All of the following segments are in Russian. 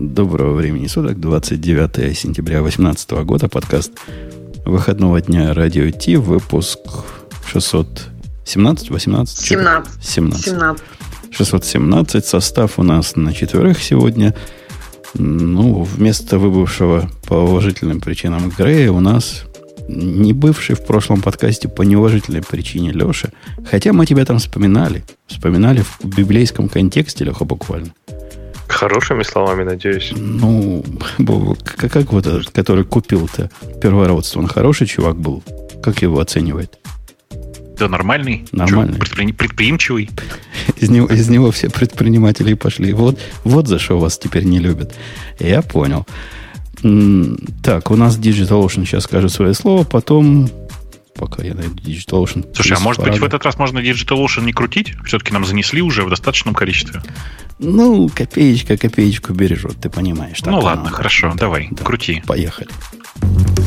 Доброго времени суток, 29 сентября 2018 года, подкаст выходного дня Радио Ти, выпуск 617, 18? 17. 17. 17. 617, состав у нас на четверых сегодня. Ну, вместо выбывшего по уважительным причинам Грея у нас не бывший в прошлом подкасте по неуважительной причине Леша. Хотя мы тебя там вспоминали. Вспоминали в библейском контексте, Леха, буквально. Хорошими словами, надеюсь. Ну, как, как вот этот, который купил-то первородство, он хороший чувак был? Как его оценивает? Да, нормальный. Нормальный. Че, предпри... предприимчивый. Из него, из него все предприниматели пошли. Вот, вот за что вас теперь не любят. Я понял. Так, у нас DigitalOcean сейчас скажет свое слово, потом пока я найду DigitalOcean. Слушай, а может быть в этот раз можно DigitalOcean не крутить? Все-таки нам занесли уже в достаточном количестве. Ну, копеечка копеечку бережет, ты понимаешь. Ну ладно, надо. хорошо, да, давай, да, крути. Поехали.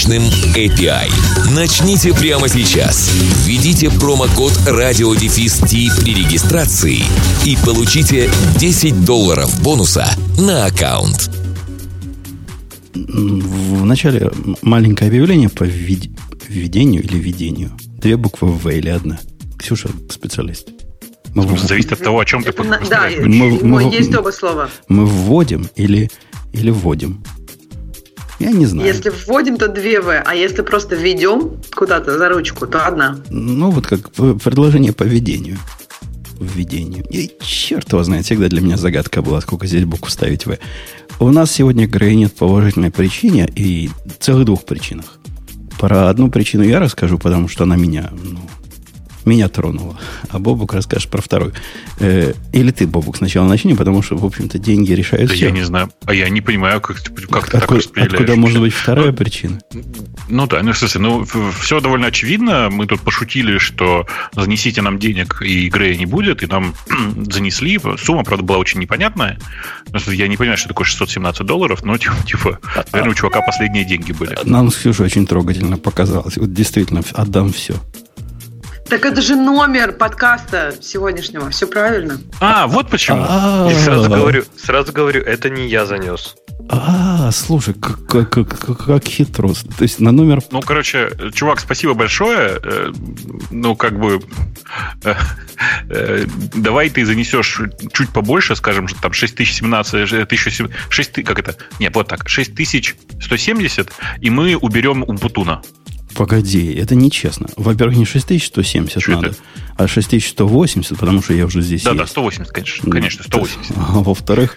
мощным API. Начните прямо сейчас. Введите промокод RadioDefist при регистрации и получите 10 долларов бонуса на аккаунт. В начале маленькое объявление по введению или введению. Две буквы В или одна. Ксюша, специалист. Мы Зависит от того, о чем ты Да, мы, мы, есть оба слова. Мы вводим или, или вводим. Я не знаю. Если вводим, то две В, а если просто введем куда-то за ручку, то одна. Ну, вот как предложение по введению. Введению. И черт его знает, всегда для меня загадка была, сколько здесь букв ставить В. У нас сегодня Грей нет по уважительной причине и целых двух причинах. Про одну причину я расскажу, потому что она меня ну, меня тронуло. А Бобук расскажешь про второй. Э, или ты, Бобук, сначала начни, потому что, в общем-то, деньги решают да все. я не знаю. А я не понимаю, как, как ты так распределяешь. Откуда может быть вторая ну, причина? Ну да, ну, в смысле, ну, все довольно очевидно. Мы тут пошутили, что занесите нам денег, и игры не будет, и нам занесли. Сумма, правда, была очень непонятная. Я не понимаю, что такое 617 долларов, но, типа, типа наверное, у чувака последние деньги были. Нам с Ксюшей очень трогательно показалось. Вот действительно, отдам все. Так это же номер подкаста сегодняшнего. Все правильно. А, вот почему. И сразу говорю, сразу говорю, это не я занес. А, слушай, как, как, как, как хитро. То есть на номер... Ну, короче, чувак, спасибо большое. Э, ну, как бы... Э, э, давай ты занесешь чуть побольше, скажем, там 6017, 1007, 6, как это? Нет, вот так, 6170, и мы уберем Умпутуна. Погоди, это нечестно. Во-первых, не 6170 Что надо, это? а 6180, потому что я уже здесь Да, есть. да, 180, конечно, конечно, 180. А во-вторых,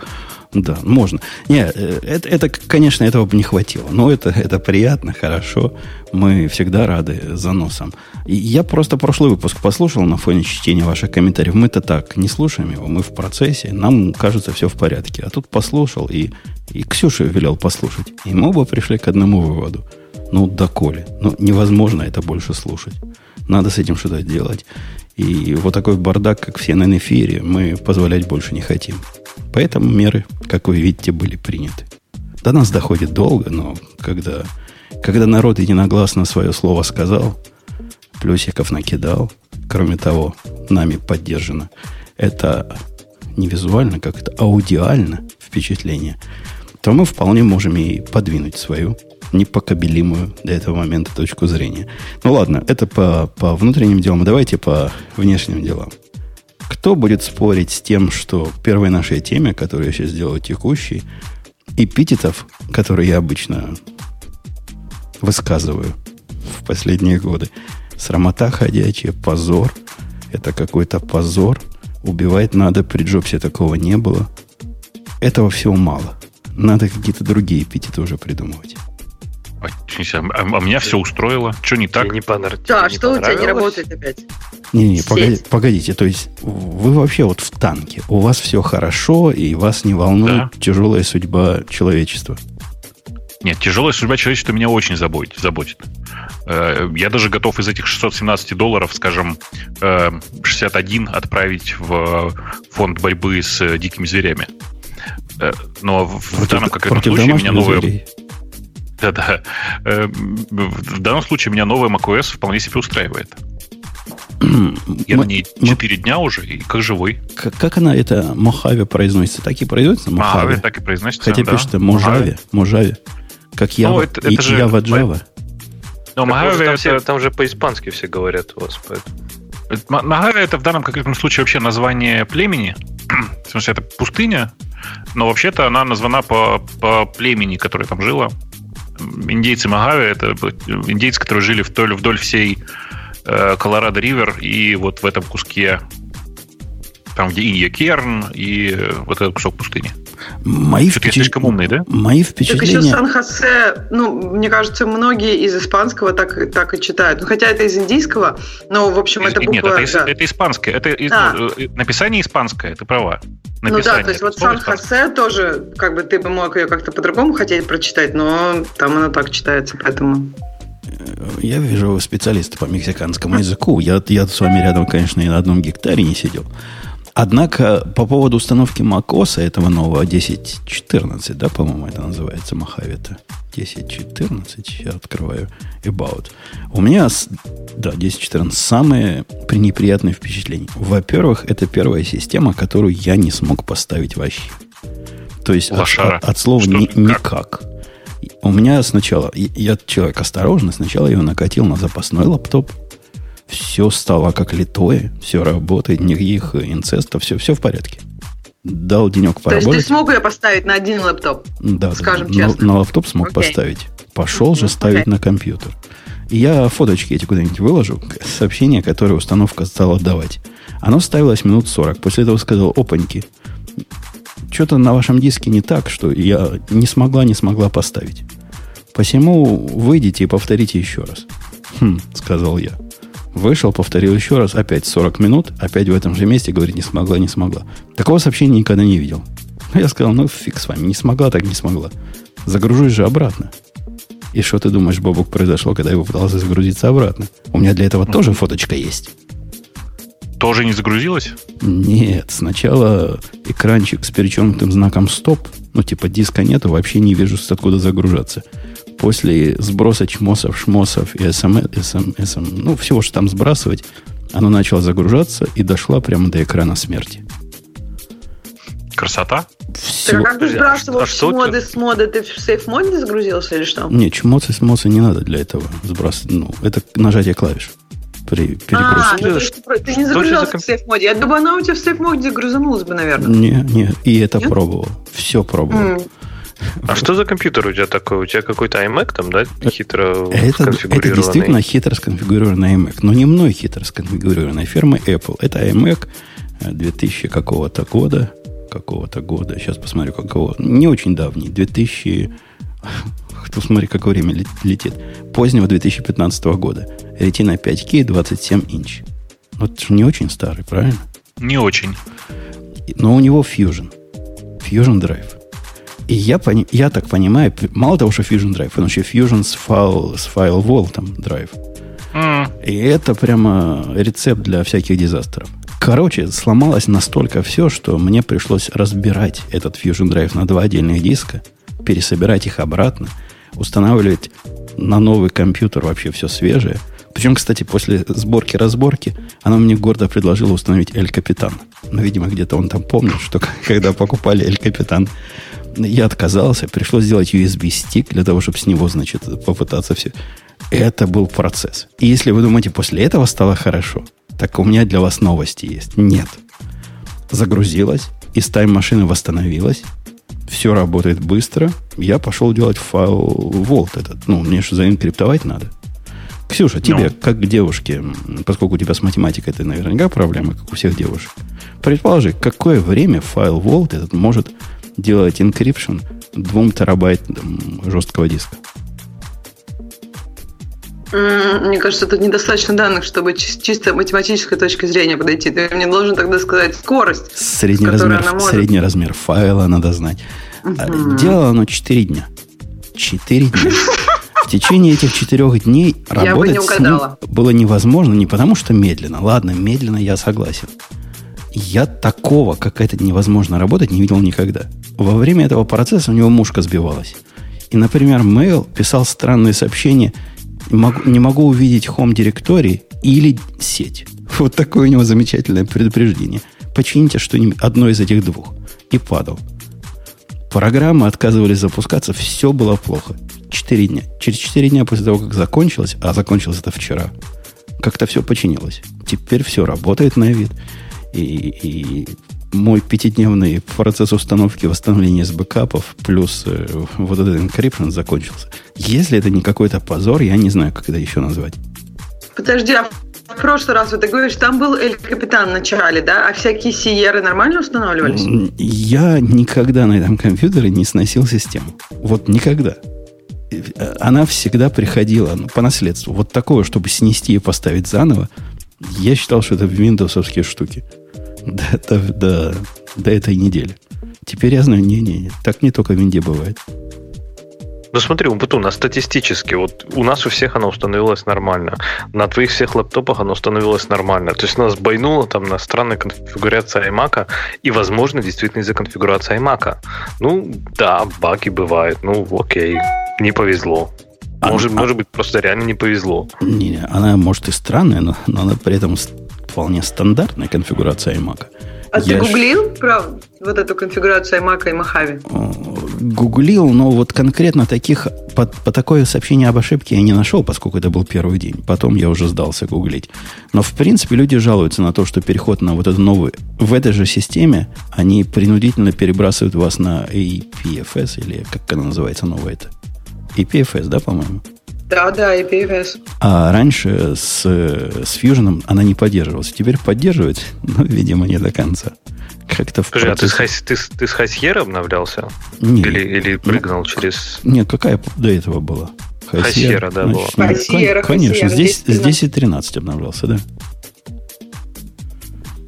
да, можно. Не, э, это, это, конечно, этого бы не хватило. Но это, это приятно, хорошо. Мы всегда рады заносам. И я просто прошлый выпуск послушал на фоне чтения ваших комментариев. Мы-то так не слушаем его, мы в процессе. Нам кажется все в порядке. А тут послушал и, и Ксюша велел послушать. И мы оба пришли к одному выводу – ну, доколе. Ну, невозможно это больше слушать. Надо с этим что-то делать. И вот такой бардак, как все на эфире, мы позволять больше не хотим. Поэтому меры, как вы видите, были приняты. До нас доходит долго, но когда, когда народ единогласно свое слово сказал, плюсиков накидал, кроме того, нами поддержано, это не визуально, как это аудиально впечатление, то мы вполне можем и подвинуть свою непокобелимую до этого момента точку зрения. Ну ладно, это по, по внутренним делам. Давайте по внешним делам. Кто будет спорить с тем, что первой нашей теме, которую я сейчас делаю текущей, эпитетов, которые я обычно высказываю в последние годы, срамота ходячая, позор, это какой-то позор, убивать надо, при Джобсе такого не было. Этого всего мало. Надо какие-то другие эпитеты уже придумывать. А, а, а меня все устроило. Что не так? не понрав... Да, что у тебя не работает опять? Не-не, погодите, погодите, то есть вы вообще вот в танке, у вас все хорошо, и вас не волнует тяжелая судьба человечества. Нет, тяжелая судьба человечества меня очень заботит. заботит. Э, Я даже готов из этих 617 долларов, скажем, э, 61 отправить в фонд борьбы с э, дикими зверями. Э, Но в в данном конкретном случае меня домашних новая... зверей. Да-да. Э, В данном случае меня новая macOS вполне себе устраивает. Я на ней мы- 4 дня уже, и как живой. Как, как она, это Мохаве произносится? Так и произносится? Мохаве Мохаве. так и произносится. Хотя да. пишется Можаве. Можаве. Как Ява, это- это и- же- Ява Джава. Но Mojave там, это- все- там же по-испански все говорят у вас. поэтому. Это- Мохаве это в данном конкретном случае вообще название племени. В смысле, это пустыня, но вообще-то она названа по, по племени, которое там жило. Индейцы Мохаве это индейцы, которые жили вдоль, вдоль всей э, Колорадо Ривер и вот в этом куске там, где Инья и э, вот этот кусок пустыни. Мои, Что-то впечат- слишком умный, да? Мои Так еще впечатления... Сан-Хосе, ну, мне кажется, многие из испанского так, так и читают. Ну, хотя это из индийского, но, в общем, это Из- буква... Нет, это, из- да. это испанское. Это из- Да. ну, э, написание испанское, ты права. Ну да, Написание. то есть вот. Сан-Хосе тоже, как бы ты бы мог ее как-то по-другому хотеть прочитать, но там она так читается, поэтому... Я вижу специалиста по мексиканскому языку. Я, я с вами рядом, конечно, и на одном гектаре не сидел. Однако по поводу установки macOS этого нового 10.14, да, по-моему, это называется Махавита. 10.14, я открываю About. У меня, да, 10.14, самые пренеприятные впечатления. Во-первых, это первая система, которую я не смог поставить вообще. То есть от, Лошара. от- от слова ни- никак. У меня сначала, я человек осторожный, сначала я его накатил на запасной лаптоп. Все стало как литое, все работает, никаких инцестов, все, все в порядке. Дал денек То есть ты поработать. смог ее поставить на один лэптоп? Да, да, скажем на- честно. На, лаптоп смог Окей. поставить. Пошел же ставить окей. на компьютер. И я фоточки эти куда-нибудь выложу, сообщение, которое установка стала давать. Оно ставилось минут 40. После этого сказал, опаньки, что-то на вашем диске не так, что я не смогла, не смогла поставить. Посему выйдите и повторите еще раз. Хм, сказал я. Вышел, повторил еще раз, опять 40 минут, опять в этом же месте, говорит, не смогла, не смогла. Такого сообщения никогда не видел. Я сказал, ну фиг с вами, не смогла, так не смогла. Загружусь же обратно. И что ты думаешь, Бобук, произошло, когда я попытался загрузиться обратно? У меня для этого тоже фоточка есть. Тоже не загрузилось? Нет, сначала экранчик с перечеркнутым знаком стоп, ну типа диска нету, вообще не вижу, откуда загружаться. После сброса чмосов, шмосов и СМ, СМ, СМ, ну всего, что там сбрасывать, оно начало загружаться и дошла прямо до экрана смерти. Красота? Так, Все. а как ты а сбрасывал а что моды с моды? Ты в сейф-моде загрузился или что? Не, чмосы, смосы не надо для этого сбрасывать. Ну, это нажатие клавиш при А, перегрузке. ну, то есть ты, ты не за загружался комп- в сейф-моде. Я думаю, она у тебя в сейф-моде загрузанулась бы, наверное. Не, не, и это Нет? пробовал. Все пробовал. М. А что за компьютер у тебя такой? У тебя какой-то iMac там, да, хитро Это, это сконфигурированный? действительно хитро сконфигурированный iMac. Но не мной хитро сконфигурированной фирмы Apple. Это iMac э, 2000 какого-то года. Какого-то года. Сейчас посмотрю, какого. Не очень давний. 2000... Кто смотри, какое время лет- летит. Позднего 2015 года. Retina 5K 27 инч. Ну, это же не очень старый, правильно? Не очень. Но у него Fusion. Fusion Drive. И я, пони- я так понимаю, мало того, что Fusion Drive, он еще Fusion с, файл, с файл Vault Drive. М, И это прямо рецепт для всяких дизастров. Короче, сломалось настолько все, что мне пришлось разбирать этот Fusion Drive на два отдельных диска, пересобирать их обратно, устанавливать на новый компьютер вообще все свежее. Причем, кстати, после сборки-разборки она мне гордо предложила установить El Capitan. Но, видимо, где-то он там помнит, что когда покупали El Capitan, я отказался, пришлось сделать USB-стик для того, чтобы с него, значит, попытаться все. Это был процесс. И если вы думаете, после этого стало хорошо, так у меня для вас новости есть. Нет. Загрузилась, из тайм-машины восстановилась, все работает быстро. Я пошел делать файл Vault этот. Ну, мне же заинкриптовать надо. Ксюша, тебе, Ну. как девушке, м, поскольку у тебя с математикой это наверняка проблема, как у всех девушек, предположи, какое время файл Vault этот может делать encryption 2 терабайт жесткого диска? Мне кажется, тут недостаточно данных, чтобы чисто математической точки зрения подойти. Ты мне должен тогда сказать скорость. Средний, размер, может... средний размер файла надо знать. Угу. Делало оно 4 дня. 4 дня. В течение этих четырех дней работать с ним было невозможно не потому, что медленно. Ладно, медленно я согласен. Я такого, как это невозможно работать, не видел никогда. Во время этого процесса у него мушка сбивалась. И, например, Mail писал странные сообщения не могу, не могу увидеть home директории или сеть. Вот такое у него замечательное предупреждение. Почините что-нибудь, одно из этих двух. И падал. Программы отказывались запускаться, все было плохо. Четыре дня. Через четыре дня после того, как закончилось, а закончилось это вчера, как-то все починилось. Теперь все работает на вид. И, и мой пятидневный процесс установки восстановления с бэкапов плюс э, вот этот encryption закончился. Если это не какой-то позор, я не знаю, как это еще назвать. Подожди, а в прошлый раз вот ты говоришь, там был Эль Капитан в начале, да? А всякие Сиеры нормально устанавливались? Я никогда на этом компьютере не сносил систему. Вот никогда. Э, она всегда приходила ну, по наследству. Вот такое, чтобы снести и поставить заново, я считал, что это виндовсовские штуки до, до, до, до этой недели. Теперь я знаю, не-не, так не только в Винде бывает. Ну смотри, Умпутун, а статистически, вот у нас у всех оно установилось нормально. На твоих всех лаптопах оно установилось нормально. То есть нас байнуло там на странной конфигурации iMac, и, возможно, действительно из-за конфигурации iMac. Ну, да, баги бывают, ну, окей, не повезло. Может, а, может быть, просто реально не повезло. Не, она может и странная, но, но она при этом вполне стандартная конфигурация iMac. А Я ты гуглил ж... про вот эту конфигурацию iMac и Mojave? Гуглил, но вот конкретно таких, по, по такое сообщение об ошибке я не нашел, поскольку это был первый день. Потом я уже сдался гуглить. Но, в принципе, люди жалуются на то, что переход на вот эту новую... В этой же системе они принудительно перебрасывают вас на APFS, или как она называется новая это? APFS, да, по-моему? Да, да, и PFS. А раньше с, с Fusion она не поддерживалась. Теперь поддерживает, но, видимо, не до конца. Как-то в Подожди, процессе... а ты, с, ты, ты с Хайсьера обновлялся? Нет. Или, или прыгнул ну, через... Нет, какая до этого была? Хайсьера, да, значит, была. Хайсьера, Конечно, Хайсьера, здесь, здесь и 13 обновлялся, да.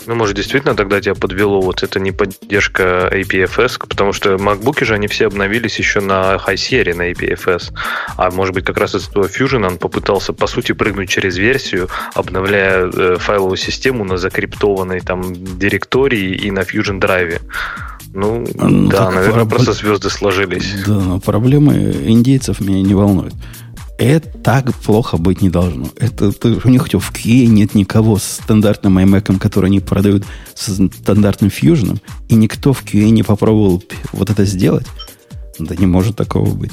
Ну, может, действительно тогда тебя подвело вот эта неподдержка APFS, потому что MacBook же они все обновились еще на High Sierra, на APFS. А может быть, как раз из этого Fusion он попытался, по сути, прыгнуть через версию, обновляя э, файловую систему на закриптованной там директории и на Fusion Drive. Ну, ну да, наверное, про... просто звезды сложились. Да, но проблемы индейцев меня не волнуют. Это так плохо быть не должно. Это, это у них в QA нет никого с стандартным iMac, который они продают с стандартным Fusion, и никто в QA не попробовал вот это сделать. Да не может такого быть.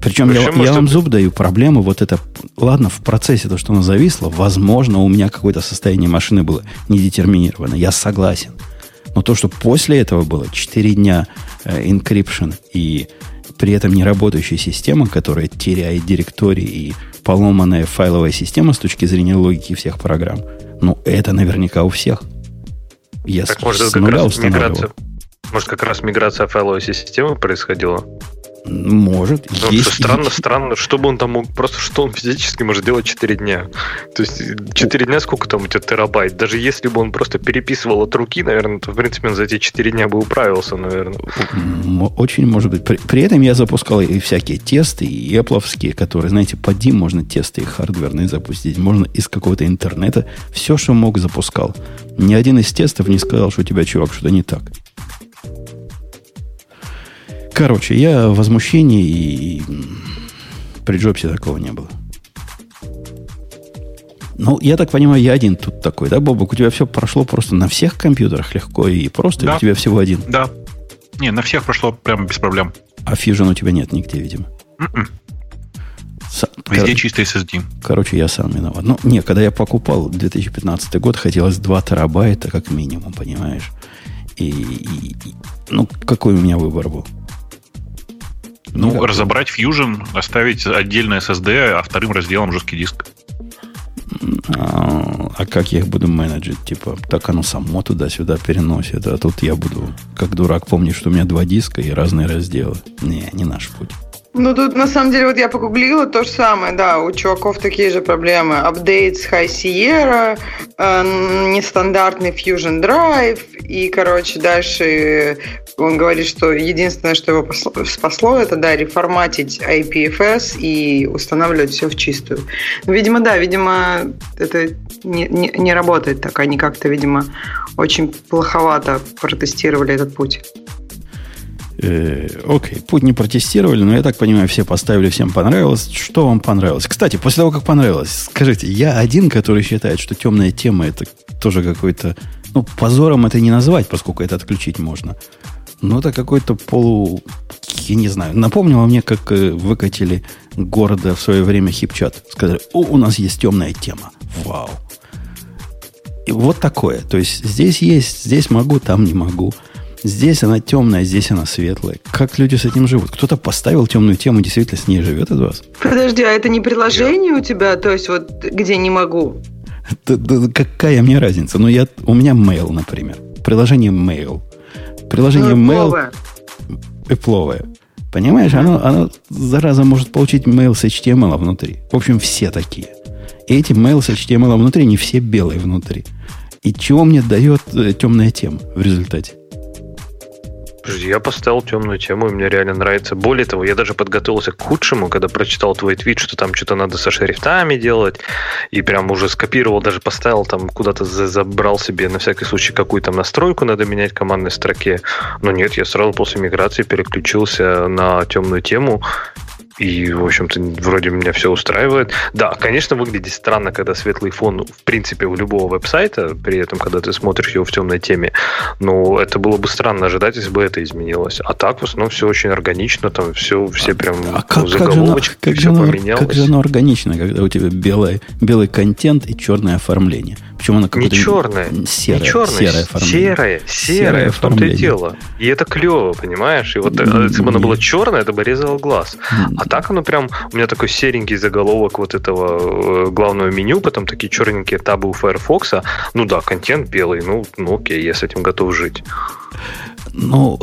Причем я, я вам зуб даю, проблема вот это... Ладно, в процессе то, что оно зависло, возможно, у меня какое-то состояние машины было недетерминировано. Я согласен. Но то, что после этого было 4 дня э, encryption и при этом не работающая система, которая теряет директории и поломанная файловая система с точки зрения логики всех программ, ну, это наверняка у всех. Я так, с, может, с нуля миграция, может, как раз миграция файловой системы происходила? Может. Есть, что странно, странно, чтобы он там мог, просто что он физически может делать 4 дня. То есть 4 дня сколько там у тебя терабайт? Даже если бы он просто переписывал от руки, наверное, то в принципе он за эти 4 дня бы управился, наверное. Очень может быть. При, при этом я запускал и всякие тесты, и эпловские, которые, знаете, по DIM можно тесты и хардверные запустить. Можно из какого-то интернета. Все, что мог, запускал. Ни один из тестов не сказал, что у тебя, чувак, что-то не так. Короче, я в возмущении и при Джобсе такого не было. Ну, я так понимаю, я один тут такой, да, Бобок? У тебя все прошло просто на всех компьютерах легко и просто, да. у тебя всего один? Да. Не, на всех прошло прямо без проблем. А Fusion у тебя нет нигде, видимо. Mm-mm. С... Везде Кор... чистый SSD. Короче, я сам виноват. Ну, не, когда я покупал 2015 год, хотелось 2 терабайта как минимум, понимаешь? И, и, и ну, какой у меня выбор был? Ну, Никак. разобрать Fusion, оставить отдельно SSD, а вторым разделом жесткий диск. А, а как я их буду менеджить? Типа, так оно само туда-сюда переносит, а тут я буду, как дурак, помнить, что у меня два диска и разные разделы. Не, не наш путь. Ну, тут, на самом деле, вот я погуглила то же самое, да, у чуваков такие же проблемы. Апдейт с High Sierra, э, нестандартный Fusion Drive, и, короче, дальше он говорит, что единственное, что его спасло, это, да, реформатить IPFS и устанавливать все в чистую. Ну, видимо, да, видимо, это не, не, не работает так, они как-то, видимо, очень плоховато протестировали этот путь. Э, окей, путь не протестировали, но я так понимаю, все поставили, всем понравилось. Что вам понравилось? Кстати, после того, как понравилось, скажите, я один, который считает, что темная тема это тоже какой-то... Ну, позором это не назвать, поскольку это отключить можно. Но это какой-то полу... Я не знаю. Напомнило мне, как э, выкатили города в свое время хипчат. Сказали, о, у нас есть темная тема. Вау. И вот такое. То есть здесь есть, здесь могу, там не могу. Здесь она темная, здесь она светлая. Как люди с этим живут? Кто-то поставил темную тему, действительно с ней живет из вас? Подожди, а это не приложение у тебя, то есть вот где не могу? Да, да, какая мне разница? Ну, я, у меня mail, например. Приложение mail. Приложение ну, mail... Эпловое. Понимаешь, оно, оно, зараза, может получить mail с HTML внутри. В общем, все такие. И эти mail с HTML внутри, не все белые внутри. И чего мне дает э, темная тема в результате? Я поставил темную тему, и мне реально нравится. Более того, я даже подготовился к худшему, когда прочитал твой твит, что там что-то надо со шрифтами делать, и прям уже скопировал, даже поставил там, куда-то забрал себе на всякий случай какую то настройку надо менять в командной строке. Но нет, я сразу после миграции переключился на темную тему, и, в общем-то, вроде меня все устраивает. Да, конечно, выглядит странно, когда светлый фон, в принципе, у любого веб-сайта, при этом, когда ты смотришь его в темной теме. Но это было бы странно ожидать, если бы это изменилось. А так, в основном, все очень органично, там все, все прям а как, заголовочки, как же, оно, как, же оно, поменялось. как же оно органично, когда у тебя белый, белый контент и черное оформление? Почему оно какое-то... Не черное, серое, не черное, серое оформление. Серое, серое, серое в том-то и дело. И это клево, понимаешь? И вот mm-hmm. если бы оно было черное, это бы резало глаз. А так оно прям... У меня такой серенький заголовок вот этого э, главного меню, потом такие черненькие табы у Firefox. Ну да, контент белый, ну, ну окей, я с этим готов жить. Ну,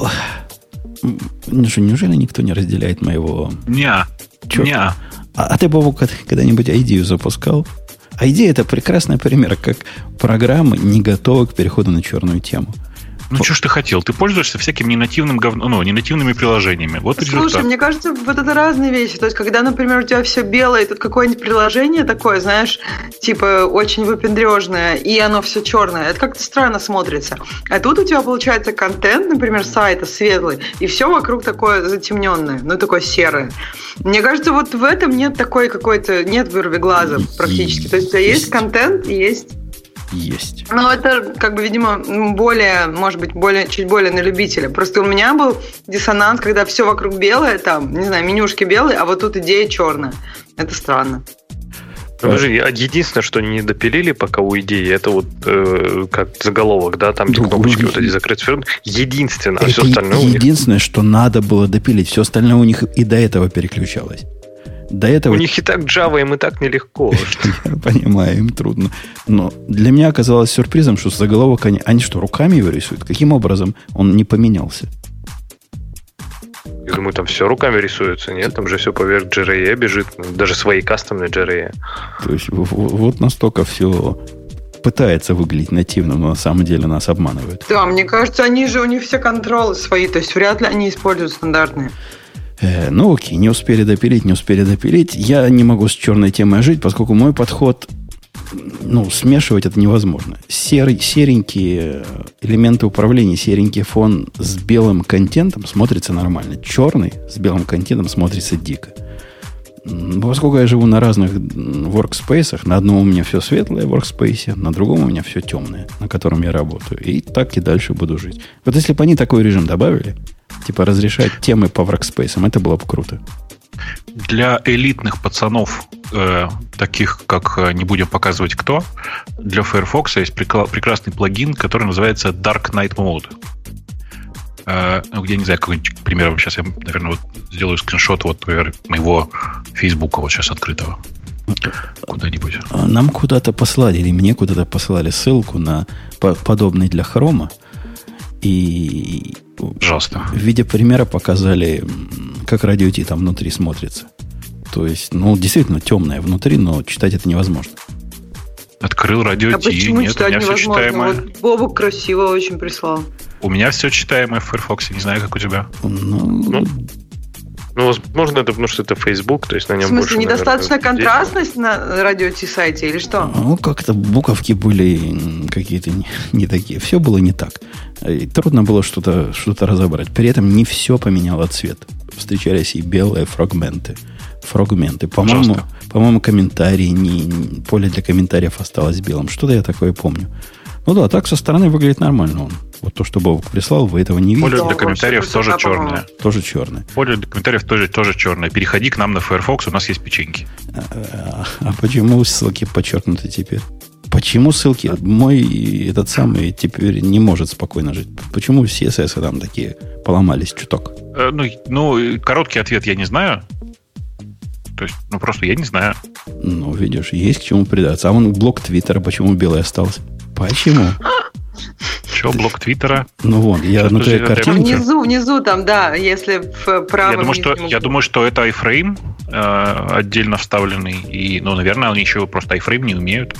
неужели никто не разделяет моего... Не, не. А, а ты, Бобу, когда-нибудь идею запускал? А идея это прекрасный пример, как программы не готовы к переходу на черную тему. Ну, что ж ты хотел? Ты пользуешься всяким ненативным говно, ну, ненативными приложениями. Вот Слушай, результат. мне кажется, вот это разные вещи. То есть, когда, например, у тебя все белое, и тут какое-нибудь приложение такое, знаешь, типа очень выпендрежное, и оно все черное, это как-то странно смотрится. А тут у тебя получается контент, например, сайта светлый, и все вокруг такое затемненное, ну, такое серое. Мне кажется, вот в этом нет такой какой-то, нет вырви глаза практически. То есть, у тебя есть контент и есть есть. Ну, это, как бы, видимо, более, может быть, более, чуть более на любителя. Просто у меня был диссонанс, когда все вокруг белое, там, не знаю, менюшки белые, а вот тут идея черная. Это странно. Ну, подожди, единственное, что не допилили пока у идеи, это вот э, как заголовок, да, там где кнопочки вот эти закрыты. Единственное, а все остальное Единственное, них... что надо было допилить, все остальное у них и до этого переключалось. До этого... У них и так Java, им и так нелегко. Я понимаю, им трудно. Но для меня оказалось сюрпризом, что заголовок они... Они что, руками его рисуют? Каким образом он не поменялся? Я думаю, там все руками рисуется, нет? Там же все поверх JRE бежит, даже свои кастомные JRE. То есть вот настолько все пытается выглядеть нативно, но на самом деле нас обманывают. Да, мне кажется, они же, у них все контролы свои, то есть вряд ли они используют стандартные. Э, ну окей, не успели допилить, не успели допилить. Я не могу с черной темой жить, поскольку мой подход, ну, смешивать это невозможно. Серый, серенькие элементы управления, серенький фон с белым контентом смотрится нормально. Черный с белым контентом смотрится дико. Поскольку я живу на разных workspace, на одном у меня все светлое в workspace, на другом у меня все темное, на котором я работаю. И так и дальше буду жить. Вот если бы они такой режим добавили, Типа разрешать темы по workspace, это было бы круто. Для элитных пацанов, э, таких как э, не будем показывать кто, для Firefox есть прекрасный плагин, который называется Dark Night Mode. Э, ну, где, не знаю, какой-нибудь пример. Сейчас я, наверное, вот сделаю скриншот вот, например, моего Фейсбука вот сейчас открытого. Куда-нибудь. А нам куда-то послали, или мне куда-то послали ссылку на подобный для хрома. И Пожалуйста. В виде примера показали, как радио там внутри смотрится. То есть, ну, действительно темное внутри, но читать это невозможно. Открыл радио А Ти. почему Нет, у читать меня все невозможно? читаемое. Вот Бобу красиво очень прислал. У меня все читаемое в Firefox. Не знаю, как у тебя. Ну, Ну, Ну, возможно, это потому что это Facebook, то есть на В нем смысле, больше, недостаточно наверное, контрастность на радио Ти сайте или что? Ну, как-то буковки были какие-то не, не такие. Все было не так. И трудно было что-то что разобрать. При этом не все поменяло цвет. Встречались и белые фрагменты. Фрагменты. По-моему, по-моему, комментарии, не, не- поле для комментариев осталось белым. Что-то я такое помню. Ну да, так со стороны выглядит нормально он. Вот то, что Бобок прислал, вы этого не Поле видите. Да, для комментариев вообще тоже черное. Тоже черный. Поле для комментариев тоже, тоже черное. Переходи к нам на Firefox, у нас есть печеньки. А, а почему ссылки подчеркнуты теперь? Почему ссылки? Мой этот самый теперь не может спокойно жить. Почему CSS там такие поломались чуток? Э, Ну, ну, короткий ответ я не знаю. То есть, ну просто я не знаю. Ну, видишь, есть к чему придаться. А вон блок Твиттера почему белый остался? Почему? Че, блок Твиттера? Ну вон, я Что на это картинке. Внизу, внизу там, да, если в правом Я думаю, что, я думаю, что это iFrame э, отдельно вставленный. И, ну, наверное, они еще просто iFrame не умеют.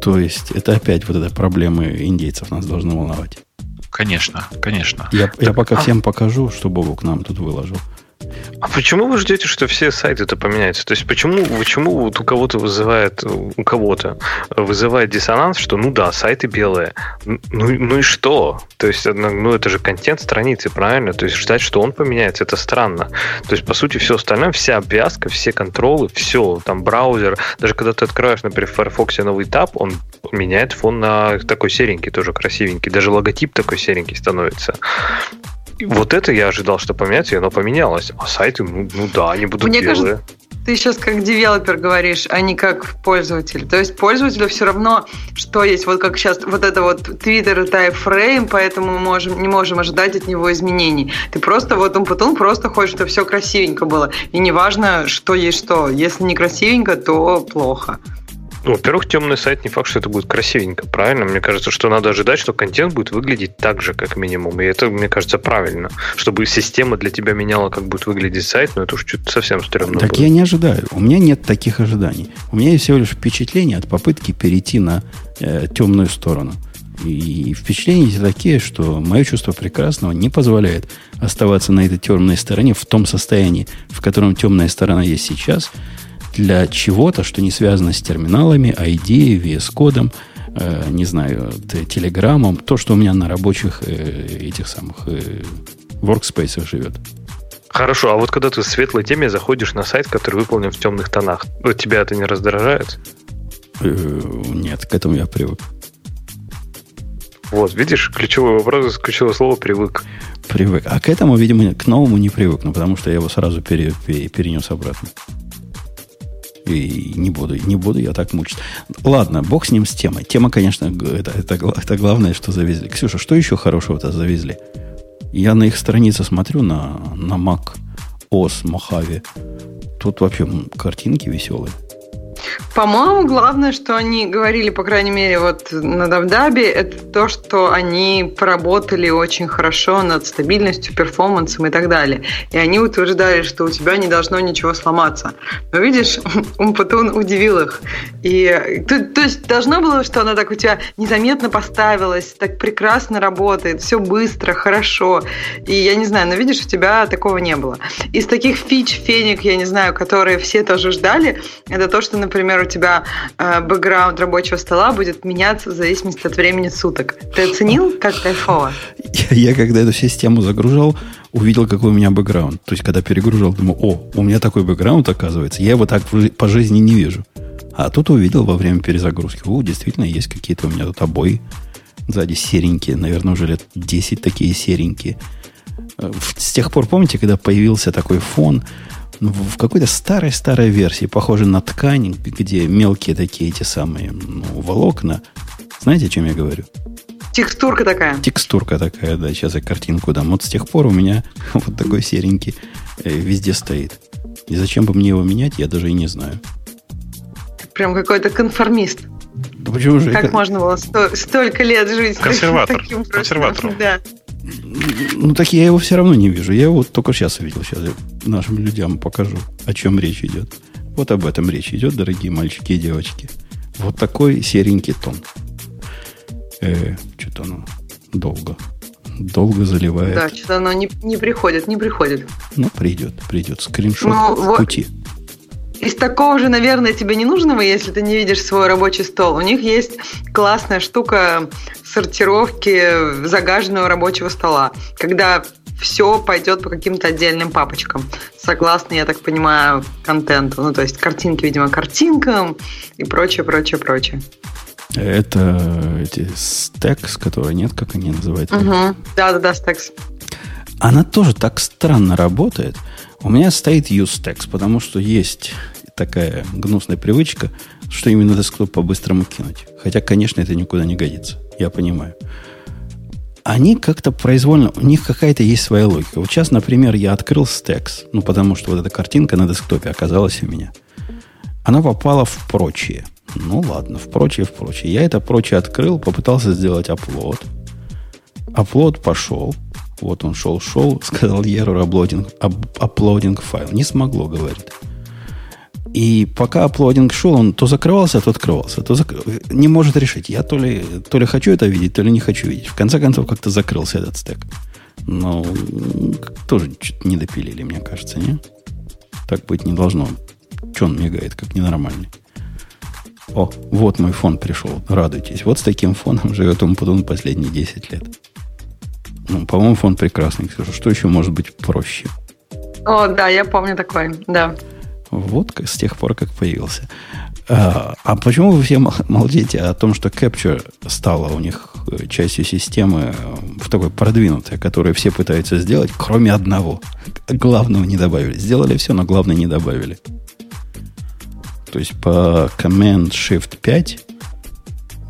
То есть, это опять вот это проблемы индейцев нас должны волновать. Конечно, конечно. Я, я пока а- всем покажу, что Богу к нам тут выложил. А почему вы ждете, что все сайты-то поменяются? То есть почему, почему вот у кого-то вызывает, у кого-то вызывает диссонанс, что ну да, сайты белые. Ну, ну и что? То есть, ну это же контент страницы, правильно? То есть ждать, что он поменяется, это странно. То есть, по сути, все остальное, вся обвязка, все контролы, все, там браузер, даже когда ты открываешь, например, в Firefox новый таб, он меняет фон на такой серенький, тоже красивенький. Даже логотип такой серенький становится. И Вот это я ожидал, что поменяется, и оно поменялось. А сайты, ну, ну да, они будут Мне белые. кажется, Ты сейчас как девелопер говоришь, а не как пользователь. То есть пользователю все равно, что есть. Вот как сейчас вот это вот Twitter это iFrame, поэтому мы можем, не можем ожидать от него изменений. Ты просто вот он потом просто хочешь, чтобы все красивенько было. И неважно, что есть что. Если не красивенько, то плохо. Ну, во-первых, темный сайт не факт, что это будет красивенько, правильно? Мне кажется, что надо ожидать, что контент будет выглядеть так же, как минимум. И это, мне кажется, правильно. Чтобы система для тебя меняла, как будет выглядеть сайт, но это уж что-то совсем стрёмно Так будет. я не ожидаю. У меня нет таких ожиданий. У меня есть всего лишь впечатление от попытки перейти на э, темную сторону. И впечатления такие, что мое чувство прекрасного не позволяет оставаться на этой темной стороне в том состоянии, в котором темная сторона есть сейчас, для чего-то, что не связано с терминалами, ID, VS-кодом, э, не знаю, телеграммом, то, что у меня на рабочих э, этих самых э, workspace живет. Хорошо, а вот когда ты в светлой теме заходишь на сайт, который выполнен в темных тонах, вот тебя это не раздражает? Э, нет, к этому я привык. Вот, видишь, ключевой вопрос, ключевое слово «привык». Привык. А к этому, видимо, к новому не привыкну, потому что я его сразу пере- пере- перенес обратно. И не буду, не буду я так мучить. Ладно, бог с ним с темой. Тема, конечно, это, это, это главное, что завезли. Ксюша, что еще хорошего-то завезли? Я на их странице смотрю на, на Mac OS Mojave. Тут вообще картинки веселые. По-моему, главное, что они говорили, по крайней мере, вот на Давдабе, это то, что они поработали очень хорошо над стабильностью, перформансом и так далее. И они утверждали, что у тебя не должно ничего сломаться. Но видишь, Умпутун удивил их. И то, то есть должно было, что она так у тебя незаметно поставилась, так прекрасно работает, все быстро, хорошо. И я не знаю, но видишь, у тебя такого не было. Из таких фич, феник, я не знаю, которые все тоже ждали, это то, что, например, у тебя э, бэкграунд рабочего стола будет меняться в зависимости от времени суток. Ты оценил, как кайфово? Я, когда эту систему загружал, увидел, какой у меня бэкграунд. То есть, когда перегружал, думаю, о, у меня такой бэкграунд, оказывается. Я его так по жизни не вижу. А тут увидел во время перезагрузки. О, действительно, есть какие-то у меня тут обои сзади серенькие. Наверное, уже лет 10 такие серенькие. Э, С тех пор, помните, когда появился такой фон, в в какой-то старой-старой версии, похожей на ткань, где мелкие такие эти самые ну, волокна. Знаете, о чем я говорю? Текстурка такая. Текстурка такая, да, сейчас я картинку дам. Вот с тех пор у меня вот такой серенький э, везде стоит. И зачем бы мне его менять, я даже и не знаю. Прям какой-то конформист. Да почему же? Как можно было сто- столько лет жить с Консерватор. таким прошлым? Консерватор. Да. Ну, так я его все равно не вижу. Я его только сейчас увидел. Сейчас я нашим людям покажу, о чем речь идет. Вот об этом речь идет, дорогие мальчики и девочки. Вот такой серенький тон. Э, что-то оно долго. Долго заливает. Да, что-то оно не, не приходит, не приходит. Ну, придет, придет. Скриншот Ну, в вот- пути. Из такого же, наверное, тебе не нужного, если ты не видишь свой рабочий стол. У них есть классная штука сортировки загаженного рабочего стола, когда все пойдет по каким-то отдельным папочкам, согласно, я так понимаю, контенту. Ну, то есть картинки, видимо, картинкам и прочее, прочее, прочее. Это эти стекс, которые нет, как они называют. Угу. Да-да-да, стекс. Она тоже так странно работает. У меня стоит usetext, потому что есть такая гнусная привычка, что именно десктоп по-быстрому кинуть. Хотя, конечно, это никуда не годится. Я понимаю. Они как-то произвольно, у них какая-то есть своя логика. Вот сейчас, например, я открыл Stacks, ну, потому что вот эта картинка на десктопе оказалась у меня. Она попала в прочие. Ну, ладно, в прочие, в прочие. Я это прочее открыл, попытался сделать upload. Upload пошел. Вот он шел, шел, сказал error uploading, uploading файл. Не смогло, говорит. И пока аплодинг шел, он то закрывался, то открывался. То зак- Не может решить. Я то ли, то ли хочу это видеть, то ли не хочу видеть. В конце концов, как-то закрылся этот стек. Но тоже что-то не допилили, мне кажется, не? Так быть не должно. Че он мигает, как ненормальный? О, вот мой фон пришел. Радуйтесь. Вот с таким фоном живет Умпутун последние 10 лет. Ну, по-моему, фон прекрасный, Ксюша. Что еще может быть проще? О, да, я помню такой, да. Вот как, с тех пор, как появился. А, а почему вы все мол- молчите о том, что Capture стала у них э, частью системы э, в такой продвинутой, которую все пытаются сделать, кроме одного. Главного не добавили. Сделали все, но главное не добавили. То есть по Command Shift 5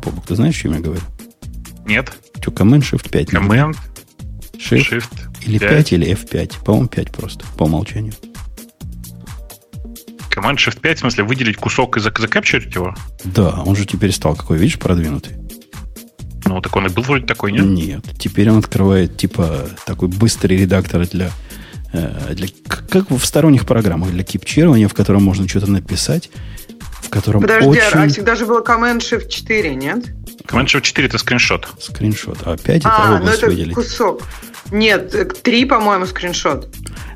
Бобок, ты знаешь, о чем я говорю? Нет. Что, Command Shift 5? не Command, Shift, Shift. или 5. 5. или F5. По-моему, 5 просто, по умолчанию. Command Shift 5, в смысле, выделить кусок и зак- закапчурить его? Да, он же теперь стал какой, видишь, продвинутый. Ну, так он и был вроде такой, нет? Нет, теперь он открывает типа такой быстрый редактор для, э, для как в сторонних программах для кипчирования, в котором можно что-то написать, в котором Подожди, очень а всегда же было Command Shift 4, нет? Command Shift 4 это скриншот. скриншот, а 5 это А, ну область это выделить. кусок. Нет, э, 3, по-моему, скриншот.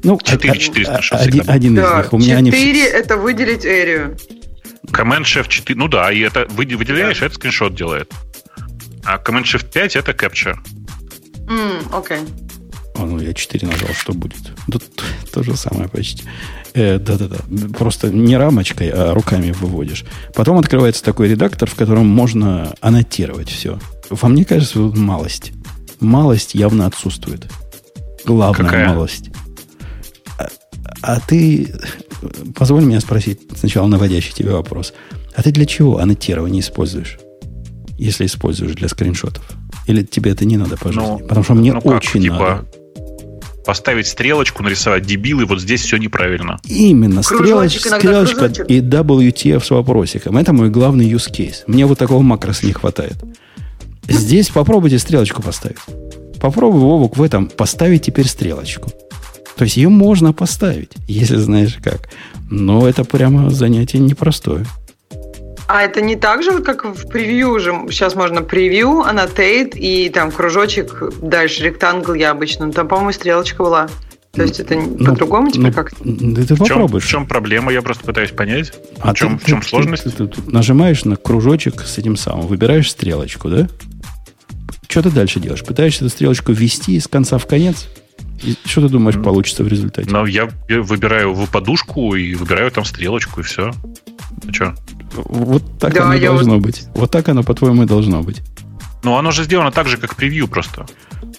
Ну, Четыре, а- четыре а- скриншот один, один из Да, них. У меня они 4 все- это выделить эрию. Command Shift 4, ну да, и это вы- выделяешь, это скриншот делает. А Command Shift 5 это capture. Окей. А, ну, я 4 нажал, что будет? Тут то же самое почти. Э, Да-да-да. Просто не рамочкой, а руками выводишь. Потом открывается такой редактор, в котором можно аннотировать все. Вам не кажется, вот малость? Малость явно отсутствует. Главная Какая? малость. А, а ты... Позволь меня спросить сначала наводящий тебе вопрос. А ты для чего аннотирование используешь? Если используешь для скриншотов? Или тебе это не надо по жизни? Ну, Потому что мне ну как, очень типа, надо. Поставить стрелочку, нарисовать дебилы, вот здесь все неправильно. Именно, Кружочек, стрелоч- стрелочка кружочек. и WTF с вопросиком. Это мой главный use case. Мне вот такого макроса не хватает. Здесь попробуйте стрелочку поставить. Попробуй, Вовок, в этом поставить теперь стрелочку. То есть ее можно поставить, если знаешь как. Но это прямо занятие непростое. А это не так же, как в превью же. Сейчас можно превью, annotate и там кружочек, дальше ректангл я обычно. Ну, Там, по-моему, стрелочка была. То есть это Ну, по-другому теперь ну, как? Да ты В чем, попробуешь. в чем проблема? Я просто пытаюсь понять. А в чем, ты- в чем ты- сложность? Ты, ты тут нажимаешь на кружочек с этим самым, выбираешь стрелочку, да? Что ты дальше делаешь? Пытаешься эту стрелочку ввести из конца в конец? И что ты думаешь получится в результате? Но я выбираю в подушку и выбираю там стрелочку, и все. Ну что? Вот так Да, оно должно быть. Вот так оно, по-твоему, и должно быть. Ну, оно же сделано так же, как превью просто.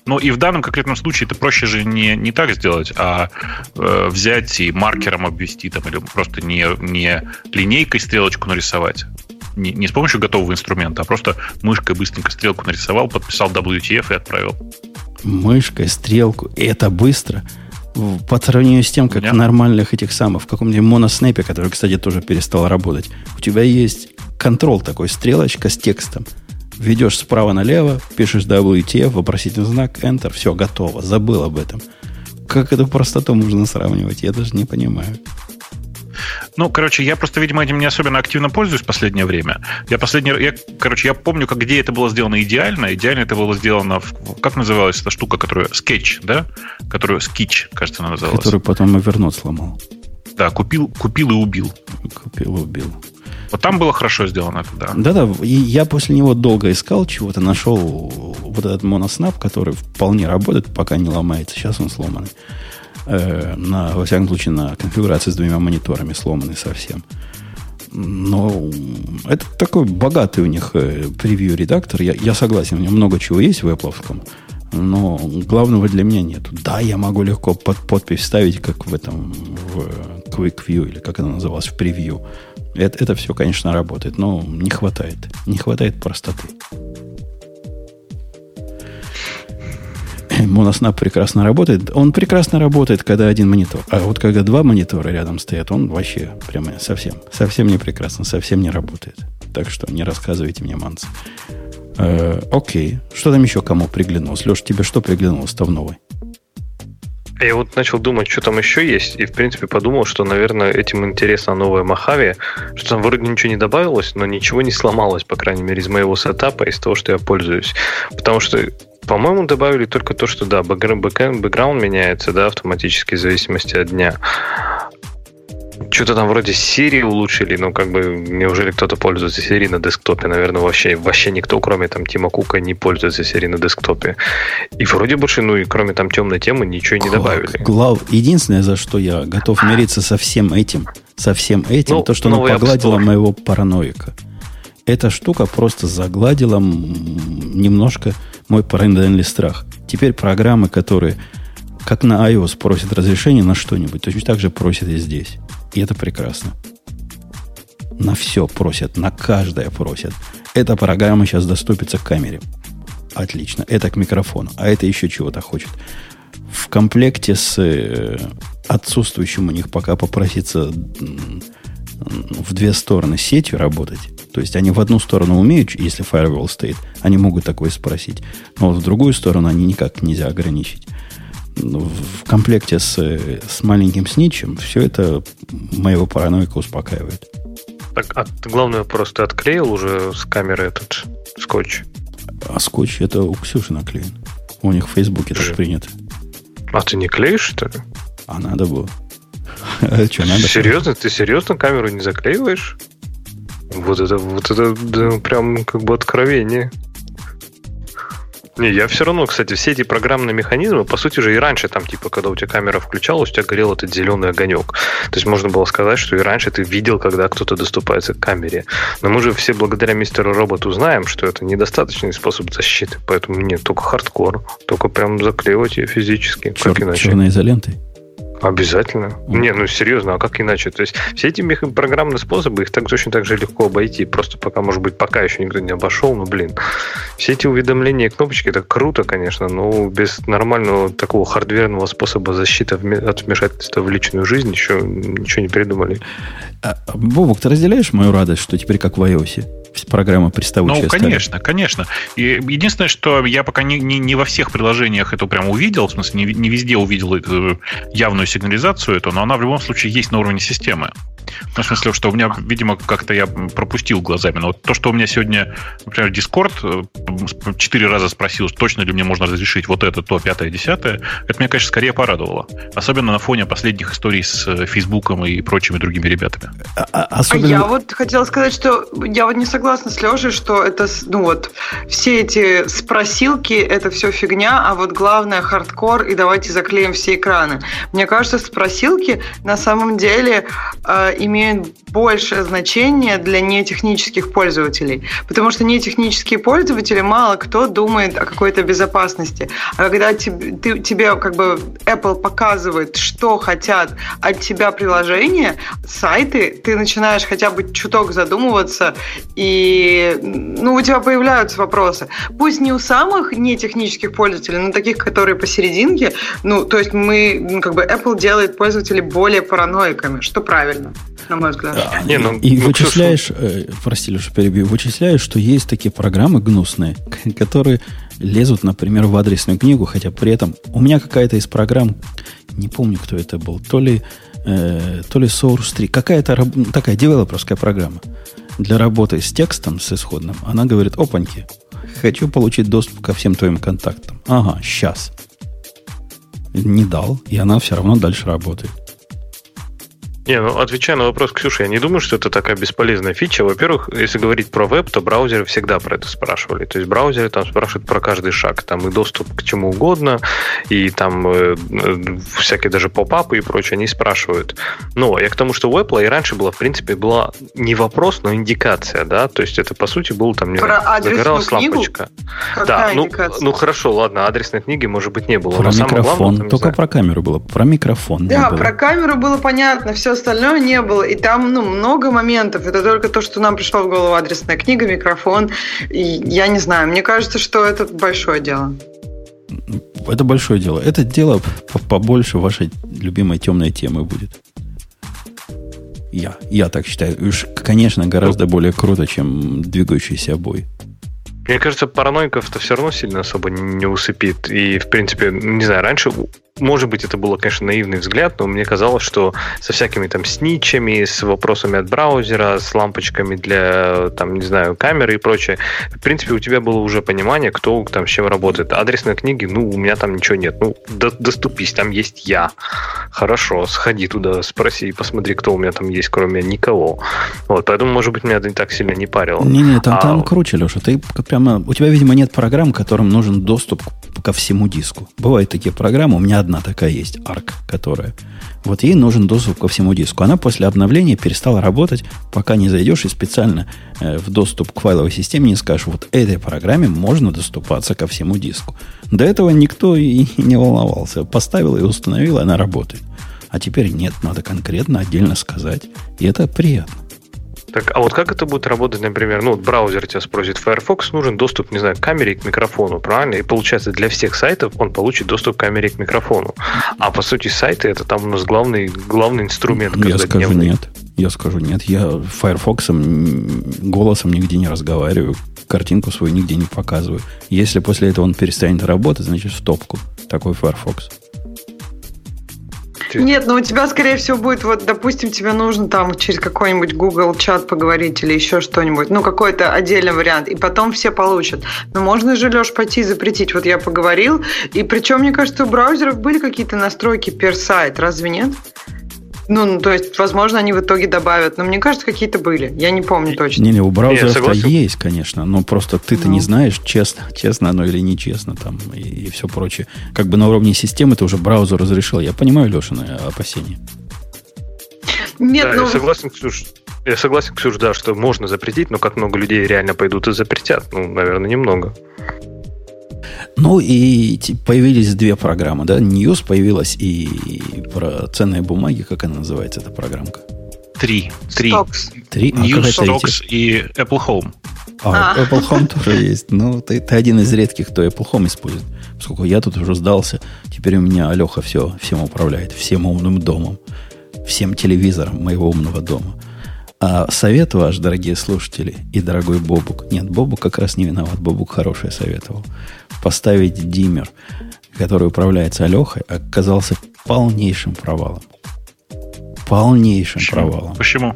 Ну, и в данном конкретном случае это проще же не, не так сделать, а э, взять и маркером обвести, там, или просто не, не линейкой стрелочку нарисовать. Не, не с помощью готового инструмента, а просто мышкой быстренько стрелку нарисовал, подписал WTF и отправил. Мышкой, стрелку. Это быстро. По сравнению с тем, как в нормальных этих самых, в каком-нибудь моноснэпе, который, кстати, тоже перестал работать, у тебя есть контрол такой, стрелочка с текстом. Ведешь справа налево, пишешь WTF, вопросительный знак, Enter, все, готово, забыл об этом. как эту простоту можно сравнивать? Я даже не понимаю. Ну, короче, я просто, видимо, этим не особенно активно пользуюсь в последнее время. Я последний, я, короче, я помню, как где это было сделано идеально. Идеально это было сделано в, как называлась эта штука, которая Skitch, да, которую Skitch, кажется, она называлась. Которую потом Evernote сломал. Да, купил, купил и убил. Купил и убил. Вот там было хорошо сделано это, да. Да-да, и я после него долго искал чего-то, нашел вот этот моноснап, который вполне работает, пока не ломается. Сейчас он сломанный. Э, на, во всяком случае, на конфигурации с двумя мониторами сломанный совсем. Но это такой богатый у них э, превью-редактор. Я, я согласен, у него много чего есть в Apple, но главного для меня нет. Да, я могу легко под подпись ставить, как в этом в Quick View, или как это называлось, в превью. Это, это все, конечно, работает, но не хватает. Не хватает простоты. Monosnap прекрасно работает. Он прекрасно работает, когда один монитор. А вот когда два монитора рядом стоят, он вообще прямо совсем, совсем не прекрасно, совсем не работает. Так что не рассказывайте мне, Манс. Э, окей. Что там еще кому приглянулось? Леш, тебе что приглянулось-то в новой? Я вот начал думать, что там еще есть, и, в принципе, подумал, что, наверное, этим интересна новая Махави, что там вроде ничего не добавилось, но ничего не сломалось, по крайней мере, из моего сетапа, из того, что я пользуюсь. Потому что, по-моему, добавили только то, что, да, бэкграунд меняется, да, автоматически в зависимости от дня. Что-то там вроде серии улучшили, но как бы неужели кто-то пользуется серией на десктопе? Наверное, вообще, вообще никто, кроме там Тима Кука, не пользуется серией на десктопе. И вроде больше, ну и кроме там темной темы, ничего не добавили. Глав... Единственное, за что я готов мириться со всем этим, со всем этим, ну, то, что она погладила моего параноика. Эта штука просто загладила немножко мой параноидальный страх. Теперь программы, которые как на iOS просят разрешение на что-нибудь, точно так же просят и здесь. И это прекрасно. На все просят, на каждое просят. Эта программа сейчас доступится к камере. Отлично. Это к микрофону. А это еще чего-то хочет. В комплекте с э, отсутствующим у них пока попроситься в две стороны сетью работать. То есть они в одну сторону умеют, если firewall стоит, они могут такое спросить. Но вот в другую сторону они никак нельзя ограничить. В комплекте с, с маленьким сничем все это моего параноика успокаивает. Так, а главный вопрос, ты отклеил уже с камеры этот скотч? А скотч это у Ксюши наклеен. У них в Фейсбуке так принято. А ты не клеишь, что ли? А надо было. Что, надо? Серьезно? Ты серьезно камеру не заклеиваешь? Вот это, вот это да, прям как бы откровение. Не, я все равно, кстати, все эти программные механизмы, по сути же и раньше, там, типа, когда у тебя камера включалась, у тебя горел этот зеленый огонек. То есть можно было сказать, что и раньше ты видел, когда кто-то доступается к камере. Но мы же все благодаря мистеру роботу знаем, что это недостаточный способ защиты. Поэтому нет, только хардкор. Только прям заклеивать ее физически. Чер- как иначе? Черной изолентой? Обязательно. Mm. Не, ну серьезно, а как иначе? То есть все эти программные способы, их так точно так же легко обойти. Просто пока, может быть, пока еще никто не обошел, но, блин. Все эти уведомления и кнопочки, это круто, конечно, но без нормального такого хардверного способа защиты от вмешательства в личную жизнь еще ничего не придумали. А, Бобок, ты разделяешь мою радость, что теперь как в iOS? Программа приставучая Ну, конечно, стали. конечно. И единственное, что я пока не, не, не во всех приложениях это прям увидел, в смысле, не, не везде увидел эту явную сигнализацию эту, но она в любом случае есть на уровне системы. Ну, в смысле, что у меня, видимо, как-то я пропустил глазами. Но вот то, что у меня сегодня, например, Discord э, четыре раза спросил, точно ли мне можно разрешить вот это, то, пятое, десятое, это меня, конечно, скорее порадовало. Особенно на фоне последних историй с э, Фейсбуком и прочими другими ребятами. А, а, особенно... Я вот хотела сказать, что я вот не согласна с Лешей, что это, ну вот, все эти спросилки, это все фигня, а вот главное хардкор, и давайте заклеим все экраны. Мне кажется, спросилки на самом деле э, имеют большее значение для нетехнических пользователей. Потому что нетехнические пользователи мало кто думает о какой-то безопасности. А когда тебе, ты, тебе как бы Apple показывает, что хотят от тебя приложения, сайты, ты начинаешь хотя бы чуток задумываться, и ну, у тебя появляются вопросы. Пусть не у самых нетехнических пользователей, но таких, которые посерединке, ну, то есть мы, ну, как бы Apple делает пользователей более параноиками, что правильно на мой взгляд. А, не, ну, и ну, вычисляешь, э, прости, Леша, перебью, вычисляешь, что есть такие программы гнусные, которые лезут, например, в адресную книгу, хотя при этом у меня какая-то из программ не помню, кто это был, то ли, э, то ли Source 3, какая-то раб- такая девелоперская программа для работы с текстом, с исходным. Она говорит, опаньки, хочу получить доступ ко всем твоим контактам. Ага, сейчас. Не дал, и она все равно дальше работает. Не, ну отвечая на вопрос Ксюши, я не думаю, что это такая бесполезная фича. Во-первых, если говорить про веб, то браузеры всегда про это спрашивали. То есть браузеры там спрашивают про каждый шаг. Там и доступ к чему угодно, и там э, э, всякие даже поп-апы и прочее, они спрашивают. Но я к тому, что у Apple и раньше была, в принципе, была не вопрос, но индикация, да, то есть это, по сути, был там, не Про знаю, загоралась книгу? лампочка. Какая Да, ну, ну хорошо, ладно, адресной книги, может быть, не было. Про но самое микрофон. главное, там, не Только знаю, про камеру было. Про микрофон Да, не было. про камеру было понятно, все остальное не было. И там, ну, много моментов. Это только то, что нам пришло в голову адресная книга, микрофон. И я не знаю, мне кажется, что это большое дело. Это большое дело. Это дело по- побольше вашей любимой темной темы будет. Я, я так считаю. Уж, конечно, гораздо более круто, чем двигающиеся обои. Мне кажется, параноиков-то все равно сильно особо не усыпит. И, в принципе, не знаю, раньше, может быть, это было, конечно, наивный взгляд, но мне казалось, что со всякими там сничами, с вопросами от браузера, с лампочками для, там, не знаю, камеры и прочее, в принципе, у тебя было уже понимание, кто там с чем работает. Адресной книги, ну, у меня там ничего нет. Ну, до- доступись, там есть я. Хорошо, сходи туда, спроси, посмотри, кто у меня там есть, кроме никого. Вот, поэтому, может быть, меня это так сильно не парило. Не-не, там, А, там круче, Леша. Ты прямо... У тебя, видимо, нет программ, которым нужен доступ ко всему диску. Бывают такие программы, у меня одна такая есть, ARC, которая... Вот ей нужен доступ ко всему диску. Она после обновления перестала работать, пока не зайдешь и специально э, в доступ к файловой системе не скажешь, вот этой программе можно доступаться ко всему диску. До этого никто и не волновался. Поставил и установил, она работает. А теперь нет, надо конкретно отдельно сказать. И это приятно. Так, а вот как это будет работать, например, ну, вот браузер тебя спросит, Firefox нужен доступ, не знаю, к камере и к микрофону, правильно? И получается, для всех сайтов он получит доступ к камере и к микрофону. А по сути, сайты это там у нас главный, главный инструмент. Я скажу нет. Я скажу нет. Я Firefox голосом нигде не разговариваю, картинку свою нигде не показываю. Если после этого он перестанет работать, значит в топку. Такой Firefox. Нет, но у тебя, скорее всего, будет, вот, допустим, тебе нужно там через какой-нибудь Google чат поговорить или еще что-нибудь, ну, какой-то отдельный вариант, и потом все получат. Но можно же, Леш, пойти запретить. Вот я поговорил, и причем, мне кажется, у браузеров были какие-то настройки per сайт, разве нет? Ну, ну, то есть, возможно, они в итоге добавят, но мне кажется, какие-то были. Я не помню точно. Не-не, у браузеров согласен. есть, конечно, но просто ты-то Ну. не знаешь, честно, честно оно или нечестно там и, и все прочее. Как бы на уровне системы ты уже браузер разрешил. Я понимаю Лешины опасения. Нет, Да, ну, я согласен, Ксюш. Я согласен, Ксюш, да, что можно запретить, но как много людей реально пойдут и запретят? Ну, наверное, немного. Ну и появились две программы, да? News появилась и про ценные бумаги, как она называется, эта программка? Три. Три. Stocks. Три? А News? Stocks и Apple Home. А, А. Apple Home тоже есть. Ну, ты, ты один из редких, кто Apple Home использует. Поскольку я тут уже сдался, теперь у меня Алеха все, всем управляет, всем умным домом, всем телевизором моего умного дома. А совет ваш, дорогие слушатели, и дорогой Бобук, нет, Бобук как раз не виноват, Бобук хороший советовал, поставить диммер, который управляется Алехой, оказался полнейшим провалом. Полнейшим провалом. Почему?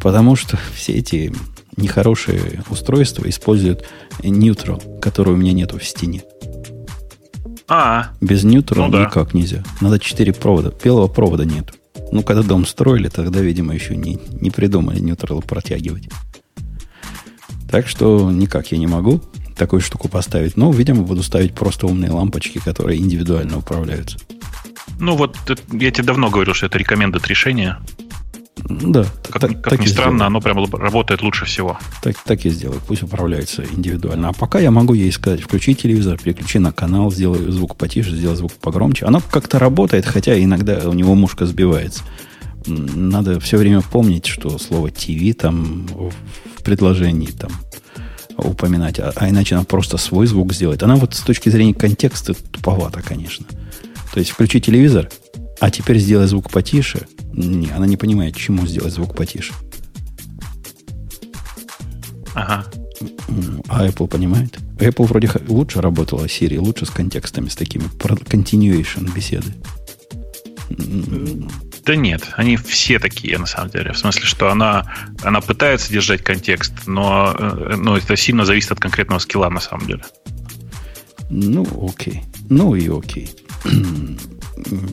Потому что все эти нехорошие устройства используют neutral, который у меня нету в стене. А, Без neutral Ну да. никак нельзя. Надо 4 провода. Белого провода нету. Ну, когда дом строили, тогда, видимо, еще не, не придумали neutral протягивать. Так что никак я не могу такую штуку поставить. Но, видимо, буду ставить просто умные лампочки, которые индивидуально управляются. ну вот э, я тебе давно говорил, что это рекомендует решение. Да, Как, так, как так ни странно, сделаю. оно прям работает лучше всего. Так, так и сделаю. Пусть управляется индивидуально. А пока я могу ей сказать, включи телевизор, переключи на канал, сделай звук потише, сделай звук погромче. Оно как-то работает, хотя иногда у него мушка сбивается. Надо все время помнить, что слово ТВ там в в предложении там упоминать, а, а иначе она просто свой звук сделает. Она вот с точки зрения контекста туповата, конечно. То есть включи телевизор, а теперь сделай звук потише. Не, она не понимает, чему сделать звук потише. Ага. А Apple понимает? Apple вроде лучше работала Siri, лучше с контекстами, с такими continuation беседы. Да нет, они все такие, на самом деле. В смысле, что она, она пытается держать контекст, но, э, но это сильно зависит от конкретного скилла, на самом деле. Ну, окей. Ну и окей.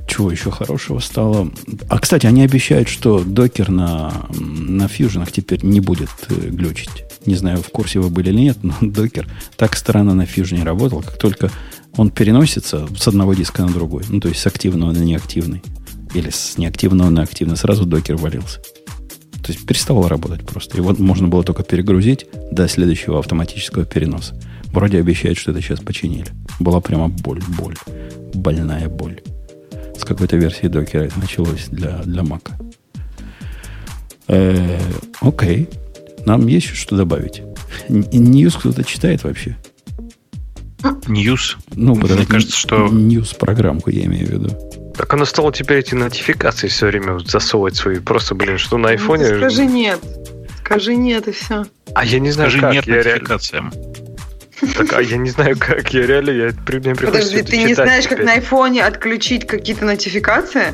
Чего еще хорошего стало? А, кстати, они обещают, что докер на, на фьюженах теперь не будет э, глючить. Не знаю, в курсе вы были или нет, но докер так странно на фьюжене работал, как только он переносится с одного диска на другой. Ну, то есть с активного на неактивный. Или с неактивного на активный. Сразу докер валился. То есть переставал работать просто. Его можно было только перегрузить до следующего автоматического переноса. Вроде обещают, что это сейчас починили. Была прямо боль, боль. Больная боль. С какой-то версии докера это началось для, для Mac. Э, окей. Нам есть что добавить. News кто-то читает вообще? News? Ну, Мне кажется, что... News-программку я имею в виду. Так оно стало теперь эти нотификации все время засовывать свои. Просто, блин, что на айфоне... Ну, скажи нет. Скажи нет, и все. А я не знаю, Скажи как. нет я нотификациям. Так, а я не знаю, как. Я реально, я, мне Подожди, ты не знаешь, теперь. как на айфоне отключить какие-то нотификации?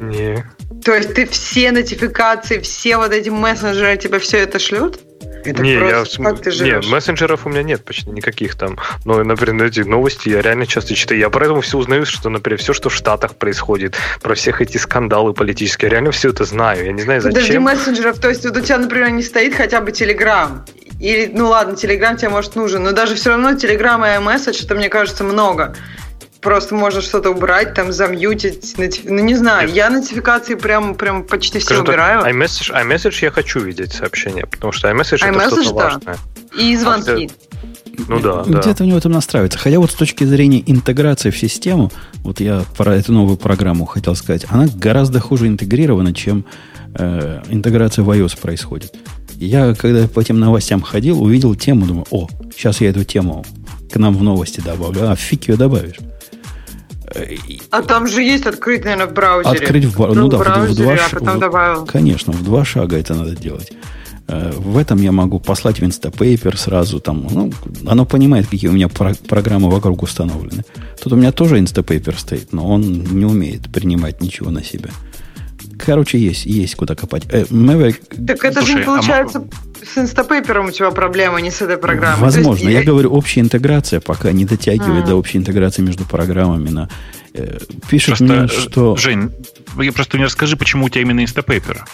Не. То есть ты все нотификации, все вот эти мессенджеры тебе все это шлют? Это не, я, как ты живешь? Не, мессенджеров у меня нет почти никаких там. Но, например, эти новости я реально часто читаю. Я поэтому все узнаю, что, например, все, что в Штатах происходит, про всех эти скандалы политические, я реально все это знаю. Я не знаю, зачем. Подожди, мессенджеров, то есть вот у тебя, например, не стоит хотя бы Телеграм. Или, ну ладно, Телеграм тебе может нужен, но даже все равно Телеграм и iMessage, это, мне кажется, много просто можно что-то убрать, там замьютить, ну не знаю, я нотификации прям, прям почти Скажу все убираю. Так, iMessage, iMessage я хочу видеть сообщения, потому что iMessage, iMessage это что-то да. важное. И звонки. А ну да, Где-то да. у него там настраивается. Хотя вот с точки зрения интеграции в систему, вот я про эту новую программу хотел сказать, она гораздо хуже интегрирована, чем э, интеграция в iOS происходит. Я, когда по этим новостям ходил, увидел тему, думаю, о, сейчас я эту тему к нам в новости добавлю. А фиг ее добавишь. А там же есть открыть, наверное, в браузере. Открыть в, ну, ну да, браузере, в, два, а потом в, добавил. Конечно, в два шага это надо делать. Э, в этом я могу послать в Instapaper сразу. Там, ну, оно понимает, какие у меня про- программы вокруг установлены. Тут у меня тоже Instapaper стоит, но он не умеет принимать ничего на себя. Короче, есть, есть куда копать. Э, Maverick... Так это Слушай, же не а получается... А... С инстапейпером у тебя проблема, не с этой программой. Возможно. Есть... Я говорю, общая интеграция пока не дотягивает а. до общей интеграции между программами. На... Э, пишет просто, мне, э, что... Жень, я просто не расскажи, почему у тебя именно инстапейпер.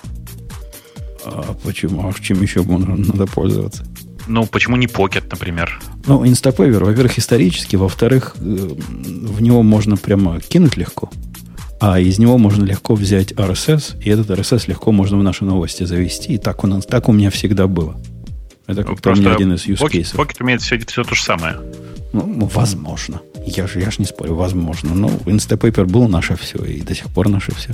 А почему? А чем еще надо пользоваться? Ну, почему не Pocket, например? Ну, Instapaper, во-первых, исторически, во-вторых, э, в него можно прямо кинуть легко. А из него можно легко взять RSS, и этот RSS легко можно в наши новости завести. И так у, нас, так у меня всегда было. Это как-то у меня один из use cases. Pocket умеет все, все то же самое. Ну, возможно. Я же, я же не спорю, возможно. Но Instapaper был наше все, и до сих пор наше все.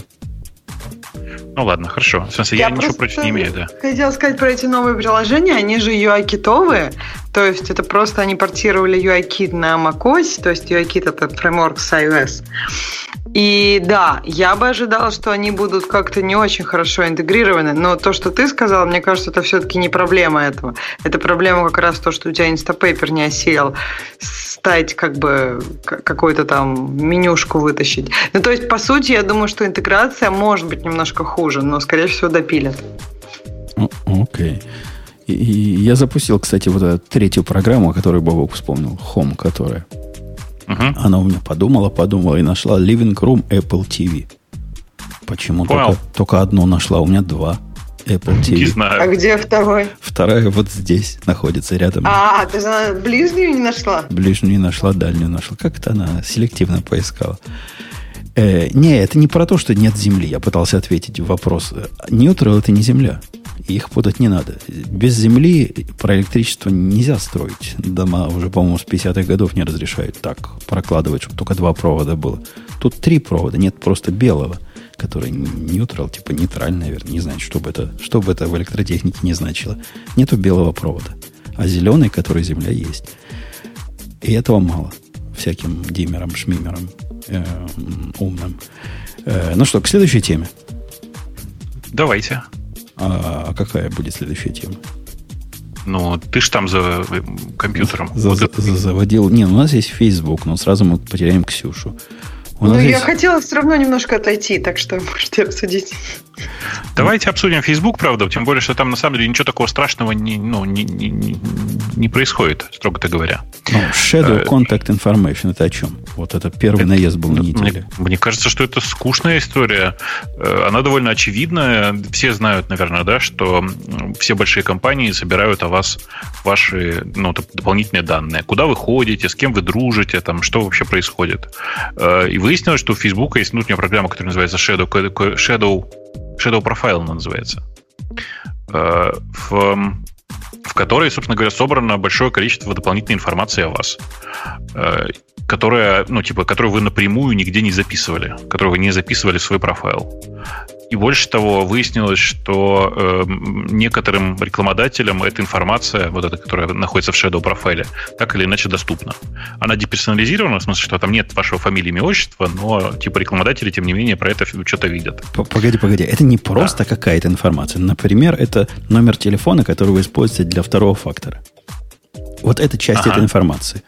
Ну ладно, хорошо. В смысле, я, я ничего против не имею, да. Хотела сказать про эти новые приложения, они же UI-китовые, то есть это просто они портировали UI-кит на macOS, то есть UI-кит это фреймворк с iOS. И да, я бы ожидала, что они будут как-то не очень хорошо интегрированы, но то, что ты сказал, мне кажется, это все-таки не проблема этого. Это проблема как раз то, что у тебя Instapaper не осилил стать как бы какую-то там менюшку вытащить. Ну, то есть, по сути, я думаю, что интеграция может быть немножко хуже, но, скорее всего, допилят. Окей. Okay. И, и я запустил, кстати, вот эту третью программу, о которой Бобок вспомнил, Home, которая Угу. Она у меня подумала, подумала и нашла Living Room Apple TV. Почему только, только одну нашла? У меня два. Apple TV. Не знаю. А где второй? Вторая вот здесь находится рядом. А, ты же ближнюю не нашла? Ближнюю не нашла, дальнюю нашла. Как это она селективно поискала? Э, не, это не про то, что нет Земли. Я пытался ответить вопрос. Neutral это не Земля их путать не надо. Без земли про электричество нельзя строить. Дома уже, по-моему, с 50-х годов не разрешают так прокладывать, чтобы только два провода было. Тут три провода, нет просто белого, который нейтрал, типа нейтральный, наверное, не знаю, что бы это, что бы это в электротехнике не значило. Нету белого провода. А зеленый, который земля, есть. И этого мало. Всяким димерам, шмимерам э, умным. Э, ну что, к следующей теме. Давайте. А какая будет следующая тема? Ну, ты ж там за э, компьютером. За, вот за, за, заводил. Не, ну, у нас есть Facebook, но сразу мы потеряем Ксюшу. Ну, я хотела все равно немножко отойти, так что можете обсудить. Давайте обсудим Facebook, правда, тем более, что там на самом деле ничего такого страшного не, ну, не, не, не происходит, строго-то говоря. Ну, shadow э, Contact Information, это о чем? Вот это первый это, наезд был на неделе. Мне, мне кажется, что это скучная история. Э, она довольно очевидная. Все знают, наверное, да, что все большие компании собирают о вас ваши ну, дополнительные данные. Куда вы ходите, с кем вы дружите, там, что вообще происходит. Э, и выяснилось, что у Facebook есть внутренняя программа, которая называется Shadow, Shadow Shadow Profile называется, э, в, в которой, собственно говоря, собрано большое количество дополнительной информации о вас, э, которая, ну, типа, которую вы напрямую нигде не записывали, которую вы не записывали в свой профайл. И больше того, выяснилось, что э, некоторым рекламодателям эта информация, вот эта, которая находится в Shadow профайле, так или иначе доступна. Она деперсонализирована, в смысле, что там нет вашего фамилии, имя, отчества, но типа рекламодатели, тем не менее, про это что-то видят. Погоди, погоди, это не просто да. какая-то информация. Например, это номер телефона, который вы используете для второго фактора. Вот это часть ага. этой информации.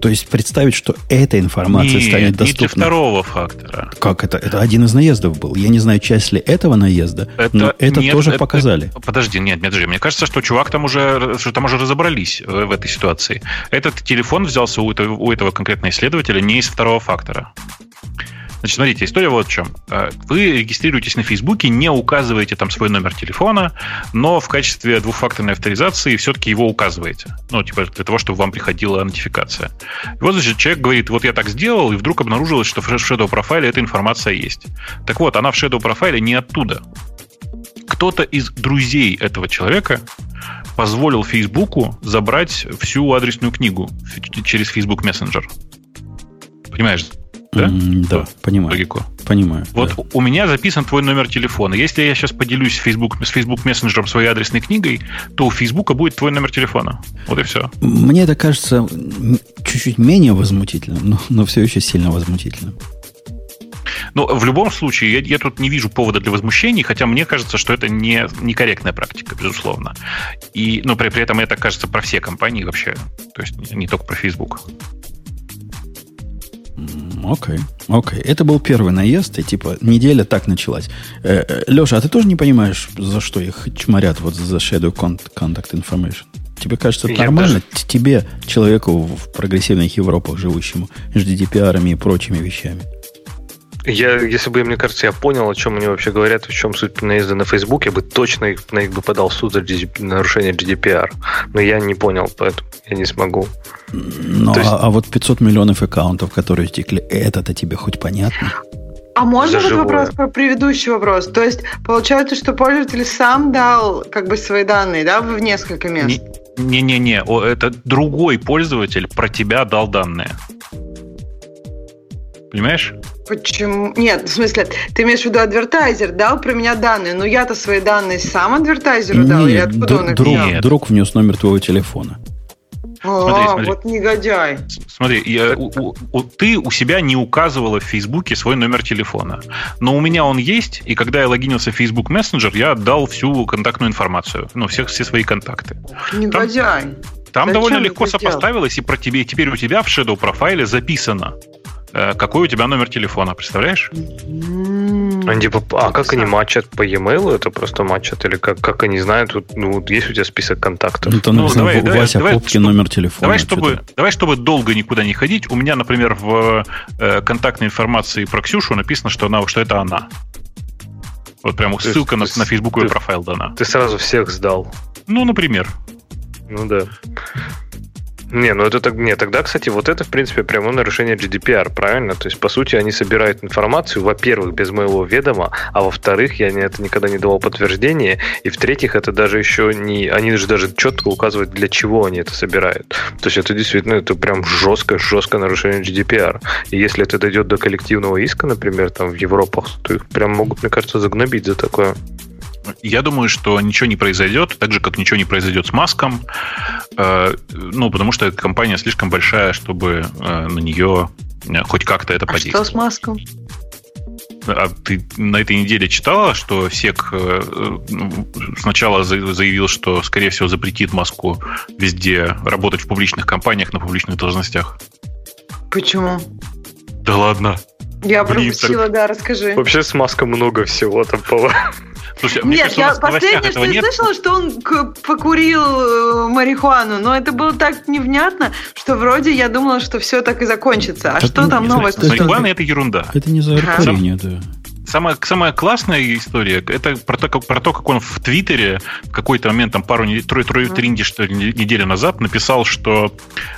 То есть представить, что эта информация Нет, станет доступна. Не для второго фактора. Как это? Это один из наездов был. Я не знаю, часть ли этого наезда, это, но это нет, тоже это, показали. Подожди, нет, нет, подожди. Мне кажется, что чувак там уже, что там уже разобрались в, в этой ситуации. Этот телефон взялся у этого, у этого конкретного исследователя не из второго фактора. Значит, смотрите, история вот в чем. Э, вы регистрируетесь на Фейсбуке, не указываете там свой номер телефона, но в качестве двухфакторной авторизации все-таки его указываете. Ну, типа для того, чтобы вам приходила нотификация. И вот, значит, человек говорит, вот я так сделал, и вдруг обнаружилось, что в Shadow профайле эта информация есть. Так вот, она в Shadow профайле не оттуда. Кто-то из друзей этого человека позволил Фейсбуку забрать всю адресную книгу через Facebook Messenger. Понимаешь, да? Mm, да, понимаю. Логику. Понимаю. Вот да. у меня записан твой номер телефона. Если я сейчас поделюсь Facebook, с Facebook мессенджером своей адресной книгой, то у Фейсбука будет твой номер телефона. Вот и все. Мне это кажется чуть-чуть менее возмутительным, но, но все еще сильно возмутительным. Но в любом случае, я, я тут не вижу повода для возмущений, хотя мне кажется, что это не некорректная практика, безусловно. И, но при, при этом это кажется про все компании вообще, то есть не только про Facebook. Окей, окей. Это был первый наезд, и типа неделя так началась. Э, э, Леша, а ты тоже не понимаешь, за что их чморят вот за Shadow Contact Information? Тебе кажется, это нормально? Даже... Тебе, человеку в прогрессивных Европах живущему, с GDPR и прочими вещами? Я, если бы, мне кажется, я понял, о чем они вообще говорят, в чем суть наезда на Facebook, я бы точно их, на них бы подал в суд за нарушение GDPR. Но я не понял, поэтому я не смогу. Ну, есть... а, а вот 500 миллионов аккаунтов, которые текли, это-то тебе хоть понятно? А можно вот вопрос про предыдущий вопрос? То есть получается, что пользователь сам дал как бы свои данные, да, в несколько мест? Не-не-не, это другой пользователь про тебя дал данные. Понимаешь? Почему? Нет, в смысле, ты имеешь в виду адвертайзер дал про меня данные, но я-то свои данные сам адвертайзеру Нет, дал, или откуда д- он их друг, взял? Друг внес номер твоего телефона. Смотри, а, смотри. вот негодяй. Смотри, я, у, у, ты у себя не указывала в Фейсбуке свой номер телефона. Но у меня он есть, и когда я логинился в Facebook Messenger, я отдал всю контактную информацию, ну, всех, все свои контакты. Негодяй. Там, там довольно легко сопоставилось, и про тебе, теперь у тебя в Shadow профайле записано, какой у тебя номер телефона, представляешь? Они, типа, а как они матчат по e-mail? Это просто матчат? Или как, как они знают, вот, ну, вот есть у тебя список контактов? Ну, там ну, давай, Вася давай, Попки чтобы, номер телефона. Давай чтобы, давай, чтобы долго никуда не ходить. У меня, например, в э, контактной информации про Ксюшу написано, что, она, что это она. Вот прямо ссылка есть, на, на фейсбуковый профайл дана. Ты сразу всех сдал. Ну, например. Ну да. Не, ну это так. Не, тогда, кстати, вот это, в принципе, прямое нарушение GDPR, правильно? То есть, по сути, они собирают информацию, во-первых, без моего ведома, а во-вторых, я это никогда не давал подтверждения, и в-третьих, это даже еще не. Они же даже четко указывают, для чего они это собирают. То есть это действительно это прям жесткое, жесткое нарушение GDPR. И если это дойдет до коллективного иска, например, там в Европах, то их прям могут, мне кажется, загнобить за такое. Я думаю, что ничего не произойдет, так же, как ничего не произойдет с Маском, э, ну, потому что эта компания слишком большая, чтобы э, на нее э, хоть как-то это а подействовать. что с Маском? А ты на этой неделе читала, что СЕК сначала заявил, что, скорее всего, запретит Маску везде работать в публичных компаниях на публичных должностях? Почему? Да ладно. Я пропустила, да, расскажи. Вообще с Маском много всего там было. Слушай, Нет, кажется, я последнее, что я слышала, что он покурил э, марихуану, но это было так невнятно, что вроде я думала, что все так и закончится. А это, что там новое? Марихуана это ерунда. Это не за курение, да. Самая, самая классная история это про то, как, про то, как он в Твиттере в какой-то момент, там пару трое, трое, три что ли, недели назад написал, что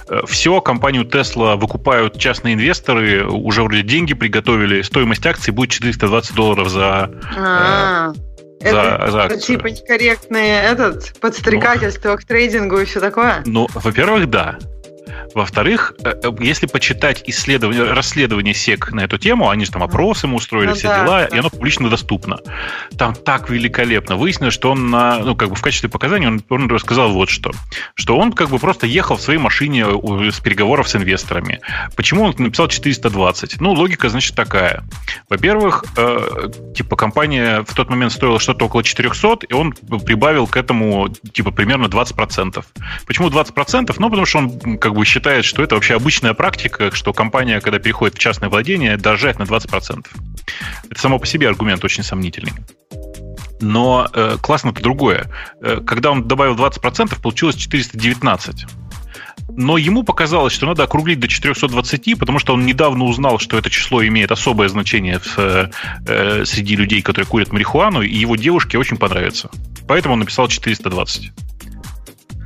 э, все, компанию Tesla выкупают частные инвесторы, уже вроде деньги приготовили, стоимость акций будет 420 долларов за, а, э, это, за акцию. типа некорректное этот, подстрекательство ну, к трейдингу и все такое? Ну, во-первых, да. Во-вторых, э, э, если почитать исследование, расследование СЕК на эту тему, они же там опросы ему устроили, ну, все да, дела, да. и оно публично доступно. Там так великолепно. Выяснилось, что он на, ну, как бы в качестве показаний он, он рассказал вот что. Что он как бы просто ехал в своей машине с переговоров с инвесторами. Почему он написал 420? Ну, логика, значит, такая. Во-первых, э, типа компания в тот момент стоила что-то около 400, и он прибавил к этому типа примерно 20%. Почему 20%? Ну, потому что он как бы считает, что это вообще обычная практика, что компания, когда переходит в частное владение, дорожает на 20%. Это само по себе аргумент очень сомнительный. Но э, классно-то другое. Э, когда он добавил 20%, получилось 419. Но ему показалось, что надо округлить до 420, потому что он недавно узнал, что это число имеет особое значение в, э, э среди людей, которые курят марихуану, и его девушке очень понравится. Поэтому он написал 420.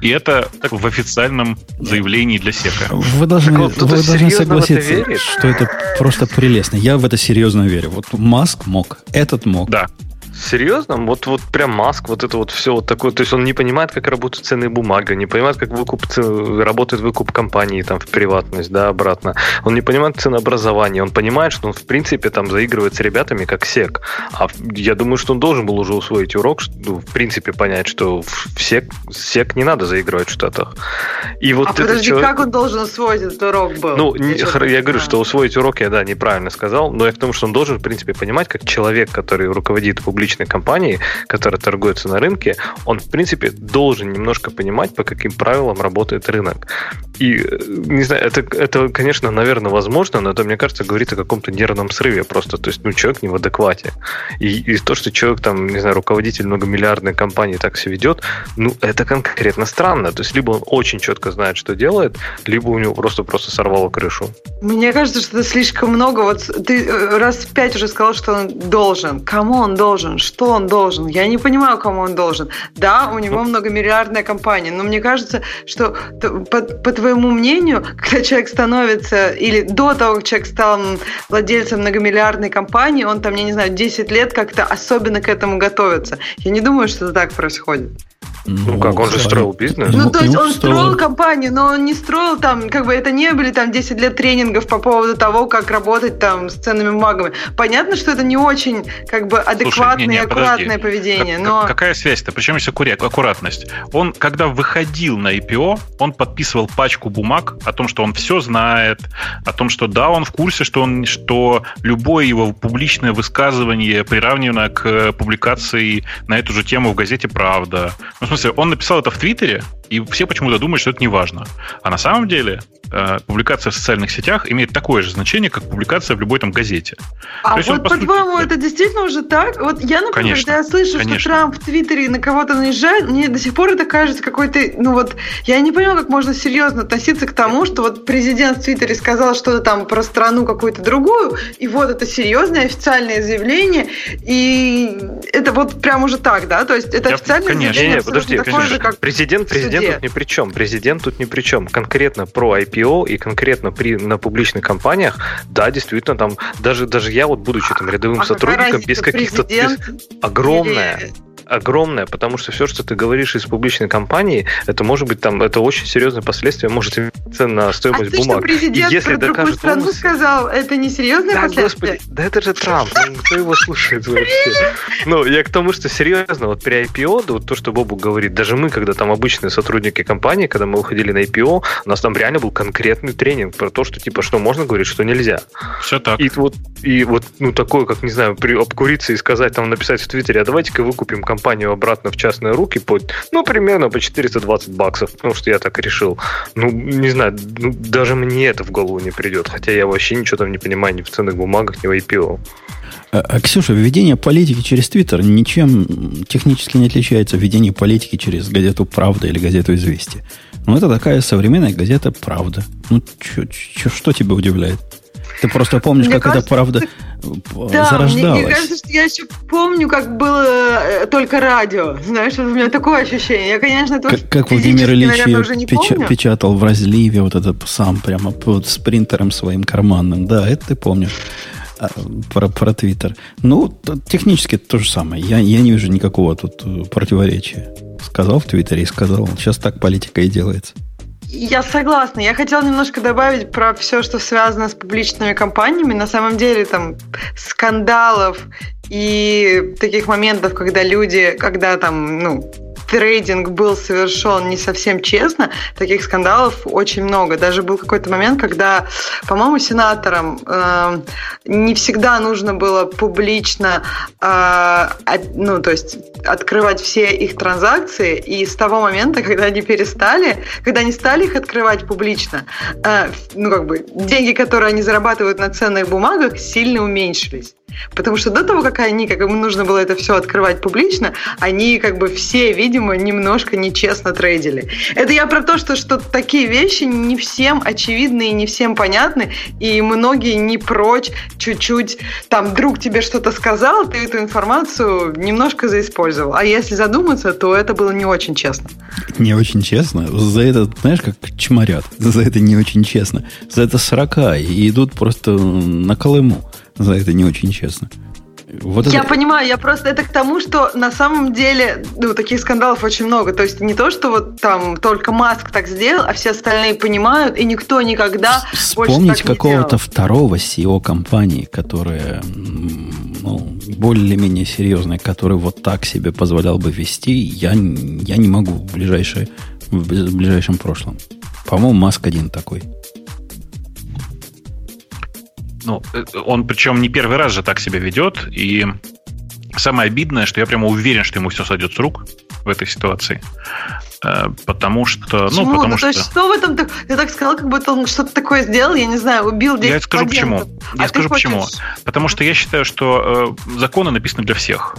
И это в официальном заявлении для СЕКа. Вы должны, вы должны согласиться, что это просто прелестно. Я в это серьезно верю. Вот Маск мог, этот мог. Да. Серьезно? Вот, вот прям Маск, вот это вот все вот такое. То есть он не понимает, как работают ценные бумаги, не понимает, как выкуп, работает выкуп компании там в приватность, да, обратно. Он не понимает ценообразование. Он понимает, что он в принципе там заигрывает с ребятами как сек. А я думаю, что он должен был уже усвоить урок, ну, в принципе понять, что в сек, сек не надо заигрывать в Штатах. И вот а подожди, человек... как он должен усвоить этот урок был? Ну, не, я говорю, что усвоить урок я, да, неправильно сказал, но я к тому, что он должен, в принципе, понимать, как человек, который руководит публичной публичной компании, которая торгуется на рынке, он, в принципе, должен немножко понимать, по каким правилам работает рынок. И, э, не знаю, это, это конечно, наверное, возможно, но это, мне кажется, говорит о каком-то нервном срыве просто. То есть, ну, человек не в адеквате. И, и то, что человек там, не знаю, руководитель многомиллиардной компании так себя ведет, ну, это конкретно странно. То есть, либо он очень четко знает, что делает, либо у него просто-просто сорвало крышу. Мне кажется, что это слишком много. Вот ты э, раз пять уже сказал, что он должен. Кому он должен? Что он должен? Я не понимаю, кому он должен. Да, у него многомиллиардная компания, но мне кажется, что по, по твоему мнению, когда человек становится, или до того, как человек стал владельцем многомиллиардной компании, он там, я не знаю, 10 лет как-то особенно к этому готовится. Я не думаю, что это так происходит. Ну, ну как, он же строил бизнес. Ну, то есть он строил компанию, но он не строил там, как бы это не были там 10 лет тренингов по поводу того, как работать там с ценными бумагами. Понятно, что это не очень как бы адекватное Слушай, не, не, аккуратное подожди. поведение, как, но... Какая связь-то? Причем еще аккуратность? Он, когда выходил на IPO, он подписывал пачку бумаг о том, что он все знает, о том, что да, он в курсе, что, он, что любое его публичное высказывание приравнено к публикации на эту же тему в газете «Правда». Ну, смысле, он написал это в Твиттере, и все почему-то думают, что это не важно. А на самом деле э, публикация в социальных сетях имеет такое же значение, как публикация в любой там газете. А вот, вот по-твоему, это действительно уже так? Вот я, например, конечно, когда я слышу, конечно. что Трамп в Твиттере на кого-то наезжает, мне до сих пор это кажется какой-то... Ну вот, я не понимаю, как можно серьезно относиться к тому, что вот президент в Твиттере сказал что-то там про страну какую-то другую, и вот это серьезное официальное заявление, и это вот прям уже так, да? То есть это я, официальное конечно. заявление не, не, подожди, такое же, как президент, президент президент тут ни при чем. Президент тут ни при чем. Конкретно про IPO и конкретно при, на публичных компаниях, да, действительно, там даже, даже я, вот будучи там рядовым а сотрудником, без каких-то... Огромная... Или огромная, потому что все, что ты говоришь из публичной компании, это может быть там, это очень серьезные последствия, может иметься на стоимость а бумаг. Что президент и если про докажет страну он... сказал, это не серьезные да, последствия? Господи, да это же Трамп, ну, кто его слушает вообще? Ну, я к тому, что серьезно, вот при IPO, да, вот то, что Бобу говорит, даже мы, когда там обычные сотрудники компании, когда мы уходили на IPO, у нас там реально был конкретный тренинг про то, что типа, что можно говорить, что нельзя. Все так. И вот, и вот, ну, такое, как, не знаю, при, обкуриться и сказать, там, написать в Твиттере, а давайте-ка выкупим компанию компанию обратно в частные руки по, ну, примерно по 420 баксов, потому что я так решил. Ну, не знаю, ну, даже мне это в голову не придет, хотя я вообще ничего там не понимаю ни в ценных бумагах, ни в IPO. А, а, Ксюша, введение политики через Твиттер ничем технически не отличается от политики через газету «Правда» или газету «Известия». Ну, это такая современная газета «Правда». Ну, чё, чё, что тебя удивляет? Ты просто помнишь, мне как кажется, эта правда да, зарождалась. Мне, мне кажется, что я еще помню, как было э, только радио. Знаешь, у меня такое ощущение. Я, конечно, это как, как Владимир Ильич печ, печатал в разливе вот это сам прямо под, с принтером своим карманным. Да, это ты помнишь а, про, про Твиттер. Ну, технически это то же самое. Я, я не вижу никакого тут э, противоречия. Сказал в Твиттере и сказал. Сейчас так политика и делается. Я согласна. Я хотела немножко добавить про все, что связано с публичными компаниями. На самом деле там скандалов и таких моментов, когда люди, когда там, ну, трейдинг был совершен не совсем честно, таких скандалов очень много. Даже был какой-то момент, когда, по-моему, сенаторам э, не всегда нужно было публично, э, от, ну, то есть открывать все их транзакции, и с того момента, когда они перестали, когда они стали их открывать публично, э, ну, как бы, деньги, которые они зарабатывают на ценных бумагах, сильно уменьшились. Потому что до того, как они, как им нужно было это все открывать публично, они как бы все, видимо, немножко нечестно трейдили. Это я про то, что, что такие вещи не всем очевидны и не всем понятны, и многие не прочь чуть-чуть, там, друг тебе что-то сказал, ты эту информацию немножко заиспользовал. А если задуматься, то это было не очень честно. Не очень честно? За это, знаешь, как чморят. За это не очень честно. За это сорока и идут просто на Колыму за это не очень честно. Вот я это... понимаю, я просто это к тому, что на самом деле ну, таких скандалов очень много. То есть не то, что вот там только Маск так сделал, а все остальные понимают, и никто никогда Вспомнить какого-то второго CEO компании, которая ну, более-менее серьезная, который вот так себе позволял бы вести, я, я не могу в, ближайшее, в ближайшем прошлом. По-моему, Маск один такой. Ну, э, он причем не первый раз же так себя ведет, и самое обидное, что я прямо уверен, что ему все сойдет с рук в этой ситуации. Э, потому что... Почему? Ну, потому ну, что... Что в этом... Ты так сказал, как будто он что-то такое сделал, я не знаю, убил 10 Я скажу почему. Я а скажу почему. Потому что я считаю, что э, законы написаны для всех.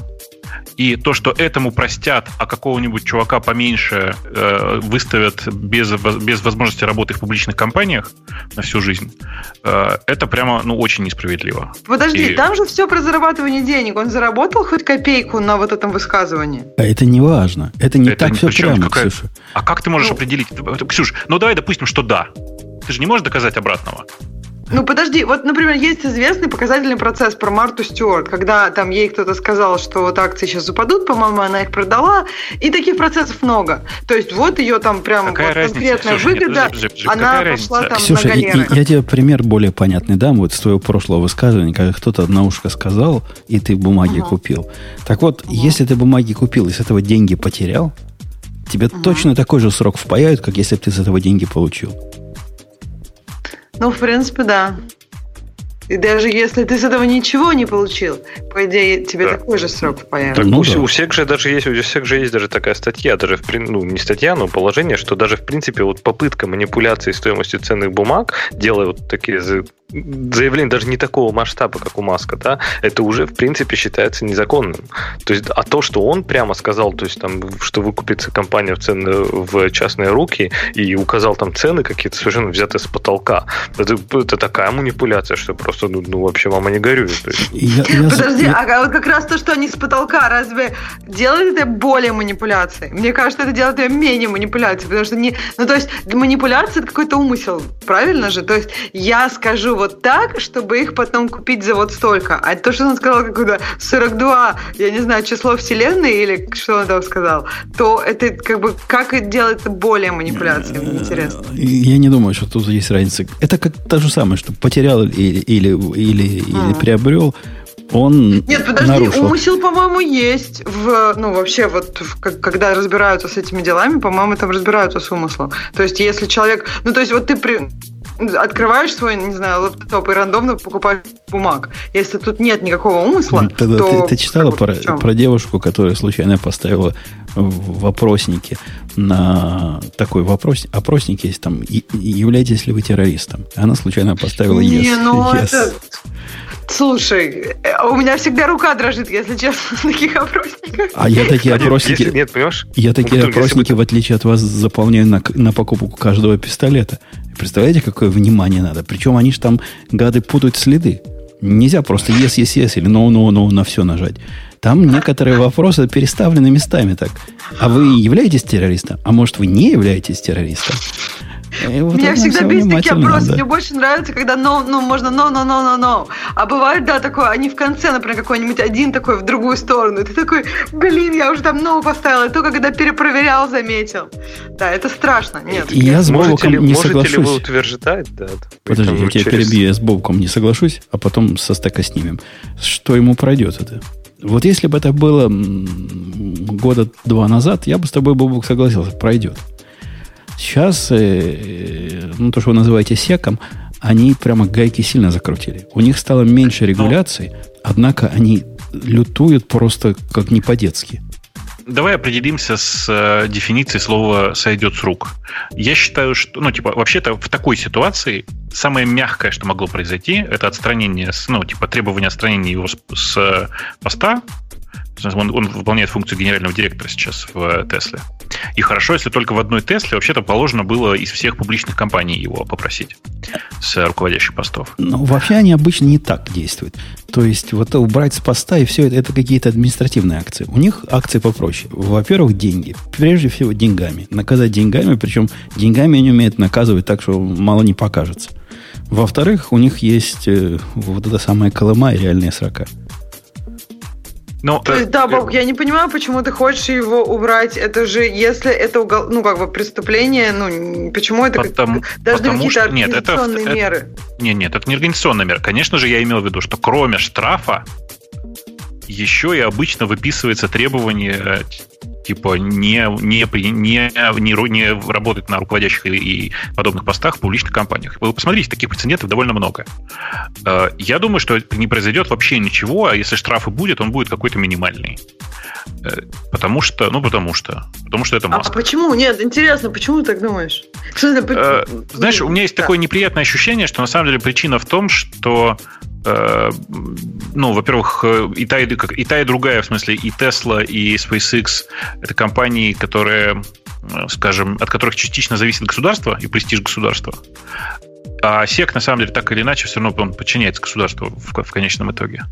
И то, что этому простят, а какого-нибудь чувака поменьше э, выставят без, без возможности работы в публичных компаниях на всю жизнь, э, это прямо ну, очень несправедливо. Подожди, И... там же все про зарабатывание денег. Он заработал хоть копейку на вот этом высказывании? А это не важно. Это не это так все прямо, какая... Ксюша. А как ты можешь ну... определить? Ксюш, ну давай допустим, что да. Ты же не можешь доказать обратного. Ну, подожди, вот, например, есть известный показательный процесс про Марту Стюарт, когда там ей кто-то сказал, что вот акции сейчас упадут, по-моему, она их продала, и таких процессов много. То есть вот ее там прям вот конкретная Слушай, выгода, нет, подожди, подожди, она пошла разница? там Ксюша, на галеры. Я, я тебе пример более понятный дам, вот с твоего прошлого высказывания, когда кто-то на ушко сказал, и ты бумаги uh купил. Так вот, uh если ты бумаги купил и с этого деньги потерял, тебе uh точно такой же срок впаяют, как если бы ты с этого деньги получил. Ну, в принципе, да. И даже если ты с этого ничего не получил, по идее, тебе да. такой же срок появится. Так, ну, у, да. у всех же даже есть, у всех же есть даже такая статья, даже в, ну, не статья, но положение, что даже в принципе вот попытка манипуляции стоимостью ценных бумаг, делая вот такие заявление даже не такого масштаба, как у Маска, да, это уже, в принципе, считается незаконным. То есть, а то, что он прямо сказал, то есть, там, что выкупится компания в, цены, в частные руки и указал там цены какие-то совершенно взятые с потолка, это, это такая манипуляция, что просто, ну, ну вообще, мама, не горюй. Я, я, Подожди, я... а вот как раз то, что они с потолка, разве делает это более манипуляцией? Мне кажется, это делает ее менее манипуляцией, потому что не... Ну, то есть, манипуляция – это какой-то умысел, правильно же? То есть, я скажу вот так, чтобы их потом купить за вот столько. А то, что он сказал, какое-то 42, я не знаю, число вселенной или что он там сказал, то это как бы как это делается более манипуляцией, интересно. Я не думаю, что тут есть разница. Это как то же самое, что потерял или, или, или, а. или приобрел, он Нет, подожди, нарушил. умысел, по-моему, есть. В, ну, вообще, вот в, когда разбираются с этими делами, по-моему, там разбираются с умыслом. То есть, если человек... Ну, то есть, вот ты при открываешь свой, не знаю, лэптоп и рандомно покупаешь бумаг. Если тут нет никакого умысла, Тогда то... ты, ты читала как про, про девушку, которая случайно поставила в вопроснике на такой вопрос, опросник есть там, и- являетесь ли вы террористом? Она случайно поставила yes. Не, ну yes. это... Слушай, э, у меня всегда рука дрожит, если честно, на таких опросниках. А я такие опросники, Если нет, понимаешь? я такие Ну, бы опросники, в отличие от вас, заполняю на, на покупку каждого пистолета. Представляете, какое внимание надо? Причем они же там, гады, путают следы. Нельзя просто yes, yes, yes или no, no, no на все нажать. Там некоторые вопросы переставлены местами так. А вы являетесь террористом? А может, вы не являетесь террористом? Вот Меня всегда бесит такие опросы. надо. Мне больше нравится, когда no, ну, можно no, no, no, no, no. А бывает, да, такое, они в конце, например, какой-нибудь один такой в другую сторону. И ты такой, блин, я уже там no поставила. И только когда перепроверял, заметил. Да, это страшно. Нет. И я с ли, не можете ли вы соглашусь. утверждать, да? Подожди, я тебя через- перебью, я с Бобуком не соглашусь, а потом со стека снимем. Что ему пройдет это? Вот если бы это было года два назад, я бы с тобой, Бобук, согласился, пройдет. Сейчас, э, ну, то, что вы называете секом, они прямо гайки сильно закрутили. У них стало меньше регуляций, однако они лютуют просто как не по-детски. Давай определимся с э, дефиницией слова «сойдет с рук». Я считаю, что, ну, типа, вообще-то в такой ситуации самое мягкое, что могло произойти, это отстранение, ну, типа, требование отстранения его с, с, э, поста. Он, он выполняет функцию генерального директора сейчас в э, Тесле. И хорошо, если только в одной Тесле вообще-то положено было из всех публичных компаний его попросить с э, руководящих постов. Ну, вообще они обычно не так действуют. То есть, вот убрать с поста и все это, это какие-то административные акции. У них акции попроще. Во-первых, деньги. Прежде всего, деньгами. Наказать деньгами, причем деньгами они умеют наказывать так, что мало не покажется. Во-вторых, у них есть э, вот эта самая Колыма и реальные срока. Но, То есть, да, Бог, я не понимаю, почему ты хочешь его убрать. Это же, если это угол, ну, как бы преступление, ну, почему это как- Потому- должны потому какие-то что- нет, это- это- меры? Нет, нет, это не организационная мера. Конечно же, я имел в виду, что кроме штрафа еще и обычно выписывается требование э, типа не, не, не, не, не работать на руководящих и, и подобных постах в публичных компаниях. Вы посмотрите, таких прецедентов довольно много. Э, Я думаю, что не произойдет вообще ничего, а если штрафы будет, он будет какой-то минимальный. Э, Потому что, ну потому что, потому что это А Маск. почему? Нет, интересно, почему ты так думаешь? Э, Знаешь, у меня есть такое неприятное ощущение, что на самом деле причина в том, что ну, во-первых, э, и та, и, как, и та, и другая, в смысле, и Tesla, и SpaceX это компании, которые, э, скажем, от которых частично зависит государство и престиж государства. А СЕК, на самом деле, так или иначе, все равно он подчиняется государству в, в конечном итоге.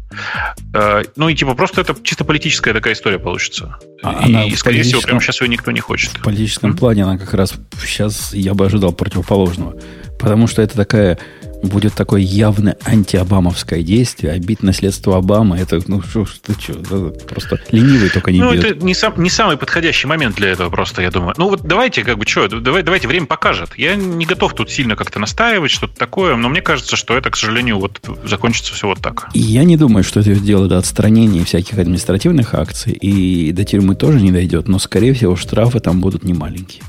Э, Ну и типа просто это чисто политическая такая история получится. А она и, скорее всего, прямо сейчас ее никто не хочет. В политическом М? плане она как раз сейчас я бы ожидал противоположного. Потому что это такая будет такое явное антиобамовское действие, а бить наследство Обамы, это, ну, что, что, что, просто ленивый только не ну, бьет. это не, сам, не самый подходящий момент для этого просто, я думаю. Ну, вот давайте, как бы, что, давай, давайте, время покажет. Я не готов тут сильно как-то настаивать, что-то такое, но мне кажется, что это, к сожалению, вот закончится все вот так. И я не думаю, что это дело до отстранения всяких административных акций, и до тюрьмы тоже не дойдет, но, скорее всего, штрафы там будут не маленькие.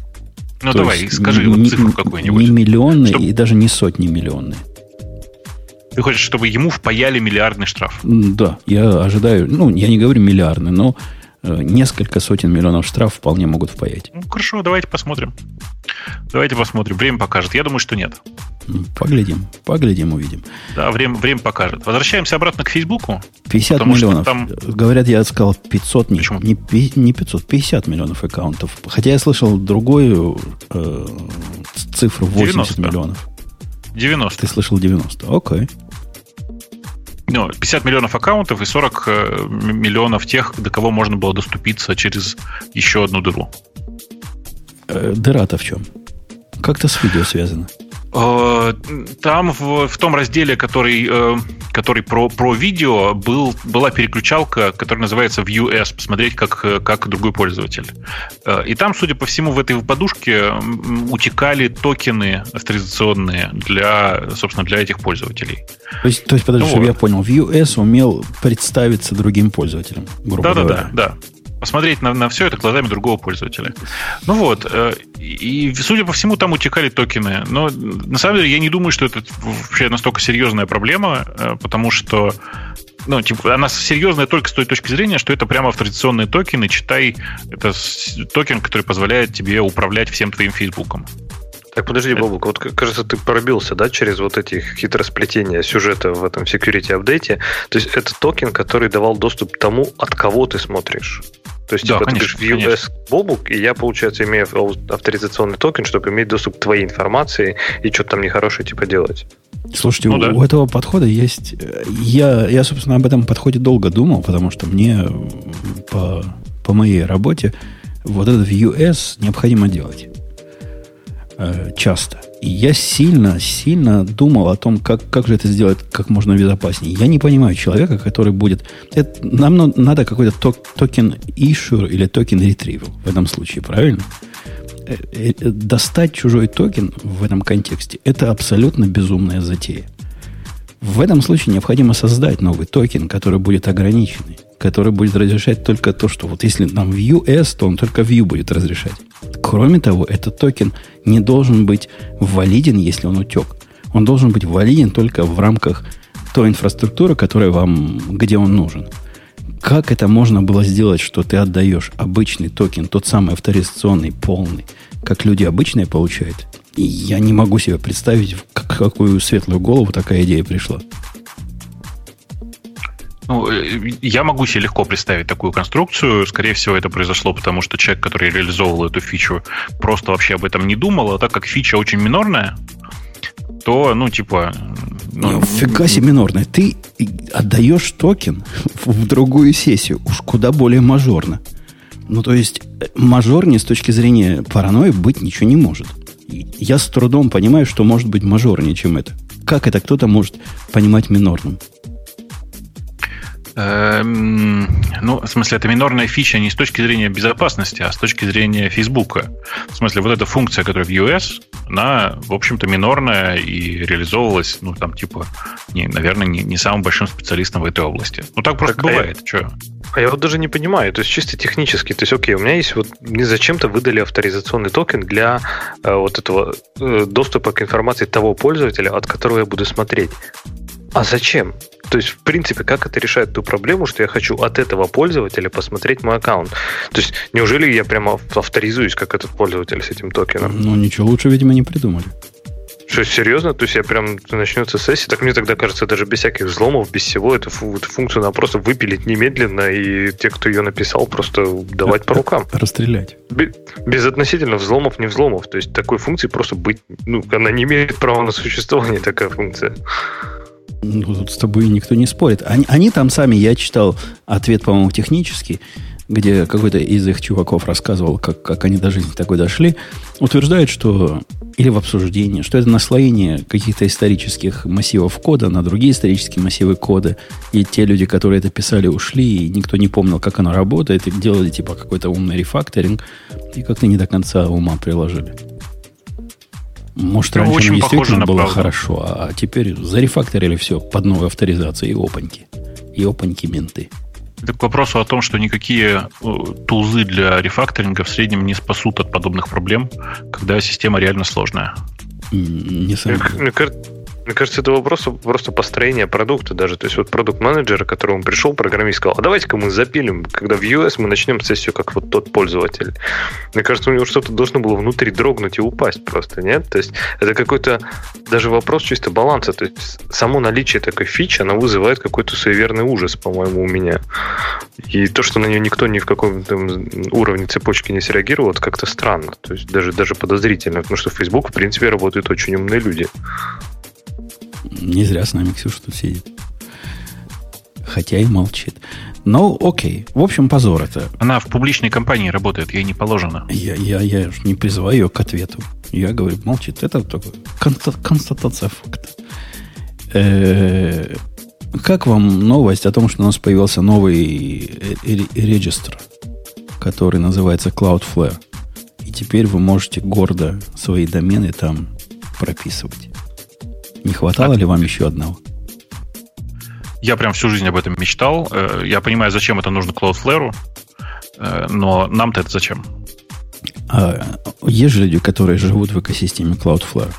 Ну, То давай, скажи вот цифру какую-нибудь. Не миллионные Чтоб- и даже не сотни миллионные. Ты хочешь, чтобы ему впаяли миллиардный штраф? Да, я ожидаю, ну, я не говорю миллиардный, но э, несколько сотен миллионов штрафов вполне могут впаять. Ну, хорошо, давайте посмотрим. Давайте посмотрим. Время покажет. Я думаю, что нет. Поглядим, поглядим, увидим. Да, время, время покажет. Возвращаемся обратно к Фейсбуку. 50 Потому что миллионов. там- Говорят, я сказал 500, не, Почему? не, не 500, 50 миллионов аккаунтов. Хотя я слышал другую э, цифру 80 90. миллионов. 90. Ты слышал 90. Окей. Ну, 50 миллионов аккаунтов и 40 э, миллионов тех, до кого можно было доступиться через еще одну дыру. Э, дыра-то в чем? Как-то с видео связано. Э, Там в, в том разделе, который, э, который про, про видео, был, была переключалка, которая называется View S, посмотреть, как, как другой пользователь. И там, судя по всему, в этой подушке утекали токены авторизационные для, собственно, для этих пользователей. То есть, то есть подожди, Ну чтобы вот. я понял, Vue S умел представиться другим пользователям, грубо Да-да-да, говоря. да. Посмотреть на, на все это глазами другого пользователя. Ну вот, э, и, судя по всему, там утекали токены. Но на самом деле я не думаю, что это вообще настолько серьезная проблема, э, потому что ну, типа, она серьезная только с той точки зрения, что это прямо авторизационные токены. Читай, это токен, который позволяет тебе управлять всем твоим Фейсбуком. Так, подожди, Бобук, вот кажется, ты пробился, да, через вот эти хитросплетения сюжета в этом security апдейте. То есть это токен, который давал доступ к тому, от кого ты смотришь. То есть, да, типа, конечно, ты говоришь, US Бобук, и я, получается, имею авторизационный токен, чтобы иметь доступ к твоей информации и что-то там нехорошее, типа, делать. Слушайте, ну, у, да. у этого подхода есть... Э, я, я, собственно, об этом подходе долго думал, потому что мне по, по моей работе вот этот View As необходимо делать. Э, часто. И я сильно, сильно думал о том, как, как же это сделать как можно безопаснее. Я не понимаю человека, который будет... Это, нам надо какой-то ток, token issue или token retrieval в этом случае, правильно? Э, э, достать чужой токен в этом контексте – это абсолютно безумная затея. В этом случае необходимо создать новый токен, который будет ограниченный, который будет разрешать только то, что вот если нам View As, то он только View будет разрешать. Кроме того, этот токен не должен быть валиден, если он утек. Он должен быть валиден только в рамках той инфраструктуры, которая вам, где он нужен. Как это можно было сделать, что ты отдаешь обычный токен, тот самый авторизационный, полный, как люди обычные получают? я не могу себе представить, в какую светлую голову такая идея пришла. Ну, э, я могу себе легко представить такую конструкцию. Скорее всего, это произошло потому, что человек, который реализовывал эту фичу, просто вообще об этом не думал. А так как фича очень минорная, то, ну, типа... Ну, фига себе минорная. Ты отдаешь токен в другую сессию. Уж куда более мажорно. Ну, то есть, э, мажорнее с точки зрения паранойи быть ничего не может. Я с трудом понимаю, что может быть мажорнее, чем это. Как это кто-то может понимать минорным? Эм, ну, в смысле, это минорная фича не с точки зрения безопасности, а с точки зрения Фейсбука. В смысле, вот эта функция, которая в iOS, она, в общем-то, минорная и реализовывалась, ну, там, типа, не, наверное, не, не самым большим специалистом в этой области. Ну, так просто так, бывает. А я, а я вот даже не понимаю, то есть чисто технически, то есть, окей, у меня есть вот, мне зачем-то выдали авторизационный токен для э, вот этого э, доступа к информации того пользователя, от которого я буду смотреть. А зачем? То есть, в принципе, как это решает ту проблему, что я хочу от этого пользователя посмотреть мой аккаунт? То есть, неужели я прямо авторизуюсь как этот пользователь с этим токеном? Ну, ничего лучше, видимо, не придумали. Что, серьезно? То есть я прям начнется сессия? Так мне тогда кажется, даже без всяких взломов, без всего, эту, эту функцию надо просто выпилить немедленно, и те, кто ее написал, просто давать по рукам. Расстрелять. Без, без относительно взломов, не взломов. То есть такой функции просто быть, ну, она не имеет права на существование, такая функция. Ну, тут с тобой никто не спорит. Они, они там сами, я читал ответ, по-моему, технический, где какой-то из их чуваков рассказывал, как, как они до жизни такой дошли, утверждают, что, или в обсуждении, что это наслоение каких-то исторических массивов кода на другие исторические массивы кода, и те люди, которые это писали, ушли, и никто не помнил, как оно работает, и делали типа какой-то умный рефакторинг, и как-то не до конца ума приложили. Может, ну, раньше очень действительно было правду. хорошо, а теперь зарефакторили все под новую авторизацию и опаньки. И опаньки менты. Это к вопросу о том, что никакие э, тулзы для рефакторинга в среднем не спасут от подобных проблем, когда система реально сложная. Не мне, мне кажется, это вопрос просто построения продукта даже. То есть вот продукт-менеджер, к которому пришел программист, сказал, а давайте-ка мы запилим, когда в US мы начнем сессию как вот тот пользователь. Мне кажется, у него что-то должно было внутри дрогнуть и упасть просто, нет? То есть это какой-то даже вопрос чисто баланса. То есть само наличие такой фичи, она вызывает какой-то суеверный ужас, по-моему, у меня. И то, что на нее никто ни в каком уровне цепочки не среагировал, это как-то странно. То есть даже, даже подозрительно, потому что Facebook, в принципе, работают очень умные люди. Не зря с нами Ксюша тут сидит. Хотя и молчит. Ну, окей. В общем, позор это. Она в публичной компании работает, ей не положено. Я, я, я не призываю ее к ответу. Я говорю, молчит. Это только констатация факта. Э, как вам новость о том, что у нас появился новый регистр, который называется Cloudflare? И теперь вы можете гордо свои домены там прописывать. Не хватало а ли вам еще одного? Я прям всю жизнь об этом мечтал. Э, я понимаю, зачем это нужно Cloudflare. Э, но нам-то это зачем? А есть же люди, которые живут в экосистеме Cloudflare.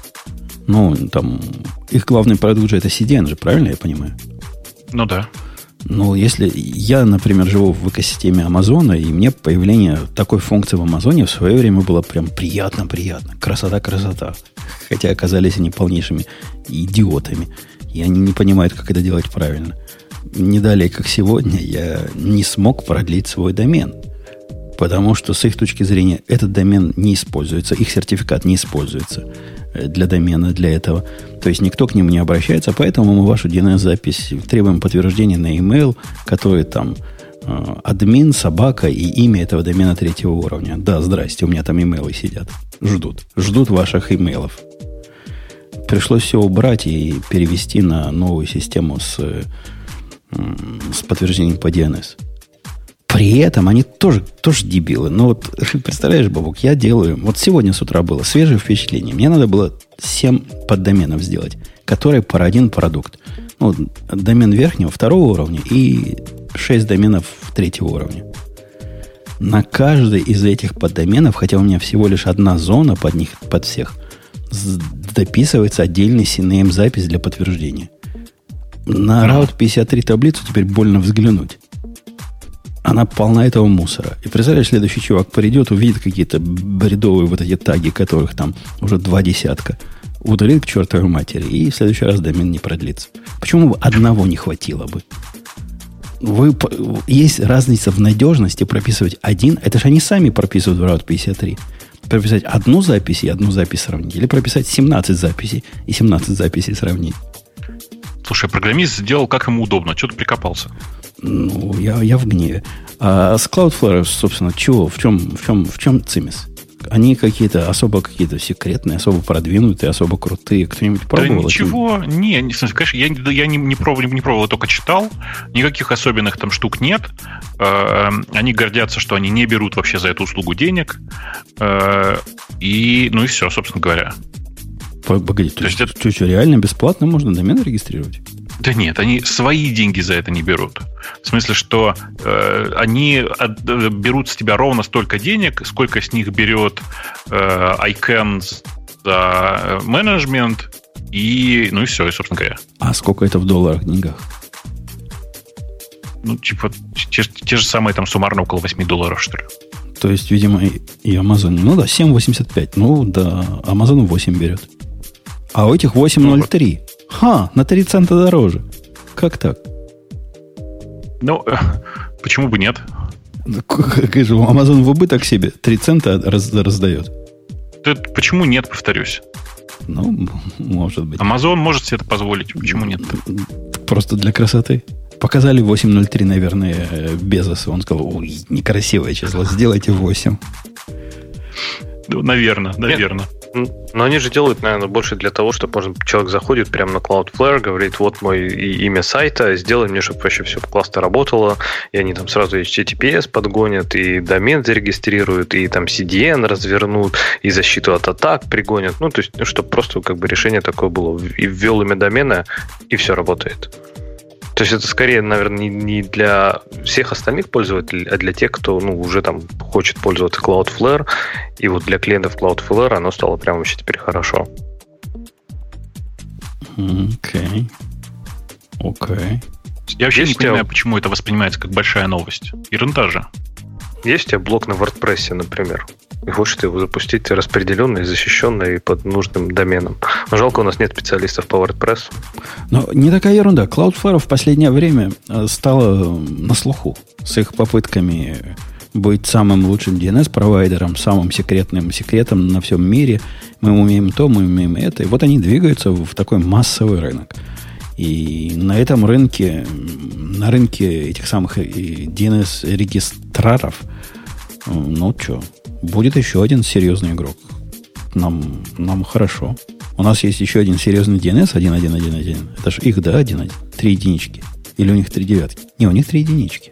Ну, там, их главный продукт же это CDN же, правильно я понимаю? Ну да. Ну, если я, например, живу в экосистеме Амазона, и мне появление такой функции в Амазоне в свое время было прям приятно-приятно. Красота-красота. Хотя оказались они полнейшими идиотами. И они не понимают, как это делать правильно. Не далее, как сегодня, я не смог продлить свой домен. Потому что с их точки зрения этот домен не используется, их сертификат не используется для домена, для этого. То есть никто к ним не обращается, поэтому мы вашу DNS-запись требуем подтверждения на email, который там э, админ, собака и имя этого домена третьего уровня. Да, здрасте, у меня там имейлы сидят. Ждут. Ждут ваших имейлов. Пришлось все убрать и перевести на новую систему с, э, с подтверждением по DNS. При этом они тоже, тоже дебилы. Но вот, представляешь, Бабук, я делаю... Вот сегодня с утра было свежее впечатление. Мне надо было 7 поддоменов сделать, которые про один продукт. Ну, домен верхнего, второго уровня и 6 доменов третьего уровня. На каждый из этих поддоменов, хотя у меня всего лишь одна зона под них, под всех, дописывается отдельный CNAME запись для подтверждения. На Route 53 таблицу теперь больно взглянуть она полна этого мусора. И представляешь, следующий чувак придет, увидит какие-то бредовые вот эти таги, которых там уже два десятка, удалит к чертовой матери, и в следующий раз домен не продлится. Почему бы одного не хватило бы? Вы, есть разница в надежности прописывать один, это же они сами прописывают в Route 53. Прописать одну запись и одну запись сравнить, или прописать 17 записей и 17 записей сравнить. Слушай, программист сделал как ему удобно. Что ты прикопался? Ну, я, я в гневе. А с Cloudflare, собственно, чего? В чем, в чем, в чем цимис? Они какие-то особо какие-то секретные, особо продвинутые, особо крутые. Кто-нибудь пробовал? Да ничего, не, не, конечно, я, я не, не, пробовал, не пробовал, только читал. Никаких особенных там штук нет. Э, они гордятся, что они не берут вообще за эту услугу денег. Э, и, ну и все, собственно говоря. Погоди, то, то есть это... что, что, реально бесплатно можно домен регистрировать? Да нет, они свои деньги за это не берут. В смысле, что э, они от, берут с тебя ровно столько денег, сколько с них берет э, ICANN за менеджмент, и, ну и все, и, собственно говоря. А сколько это в долларах, деньгах? Ну, типа, те, те же самые там суммарно около 8 долларов, что ли. То есть, видимо, и, и Amazon, ну да, 7,85. Ну да, Amazon 8 берет. А у этих 8,03. Ха, на 3 цента дороже. Как так? Ну, почему бы нет? Как же Amazon в убыток себе 3 цента раз, раздает. почему нет, повторюсь? Ну, может быть. Amazon может себе это позволить. Почему нет? Просто для красоты. Показали 8.03, наверное, Безоса. Он сказал, ой, некрасивое число, сделайте 8. Ну, наверное, наверное. Но они же делают, наверное, больше для того, чтобы можно, человек заходит прямо на Cloudflare, говорит, вот мой имя сайта, сделай мне, чтобы вообще все классно работало, и они там сразу HTTPS подгонят, и домен зарегистрируют, и там CDN развернут, и защиту от атак пригонят. Ну, то есть, ну, чтобы просто как бы решение такое было. И ввел имя домена, и все работает. То есть это скорее, наверное, не для всех остальных пользователей, а для тех, кто ну, уже там хочет пользоваться Cloudflare. И вот для клиентов Cloudflare оно стало прямо вообще теперь хорошо. Окей. Okay. Окей. Okay. Я вообще Есть не понимаю, почему это воспринимается как большая новость. Ерунда же. Есть у тебя блок на WordPress, например, и хочешь его запустить распределенный, защищенный под нужным доменом. Но жалко, у нас нет специалистов по WordPress. Но не такая ерунда. Cloudflare в последнее время э, стала на слуху с их попытками быть самым лучшим DNS-провайдером, самым секретным секретом на всем мире. Мы умеем то, мы умеем это. И вот они двигаются в такой массовый рынок. И на этом рынке, на рынке этих самых DNS-регистраров, ну что, будет еще один серьезный игрок. Нам, нам хорошо. У нас есть еще один серьезный DNS 1111. Это же их, да, 1.1. Три единички. Или у них три девятки? Не, у них три единички.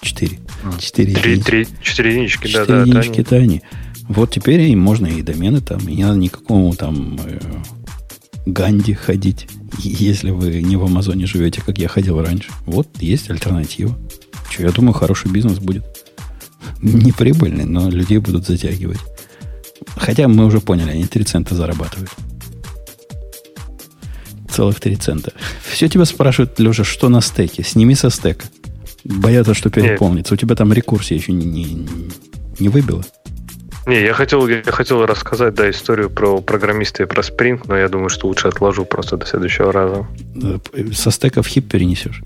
Четыре. Четыре единички. Четыре единички, да, да. единички, это они. Вот теперь и можно и домены там, и не надо никакому там э, Ганди ходить, если вы не в Амазоне живете, как я ходил раньше. Вот есть альтернатива. что, я думаю, хороший бизнес будет. Не прибыльный, но людей будут затягивать. Хотя мы уже поняли, они 3 цента зарабатывают. Целых 3 цента. Все тебя спрашивают, Леша, что на стеке? Сними со стека. Боятся, что переполнится. У тебя там рекурсия еще не, не, не выбила? Не, я хотел, я хотел рассказать, да, историю про программиста и про Spring, но я думаю, что лучше отложу просто до следующего раза. Со стека в хип перенесешь.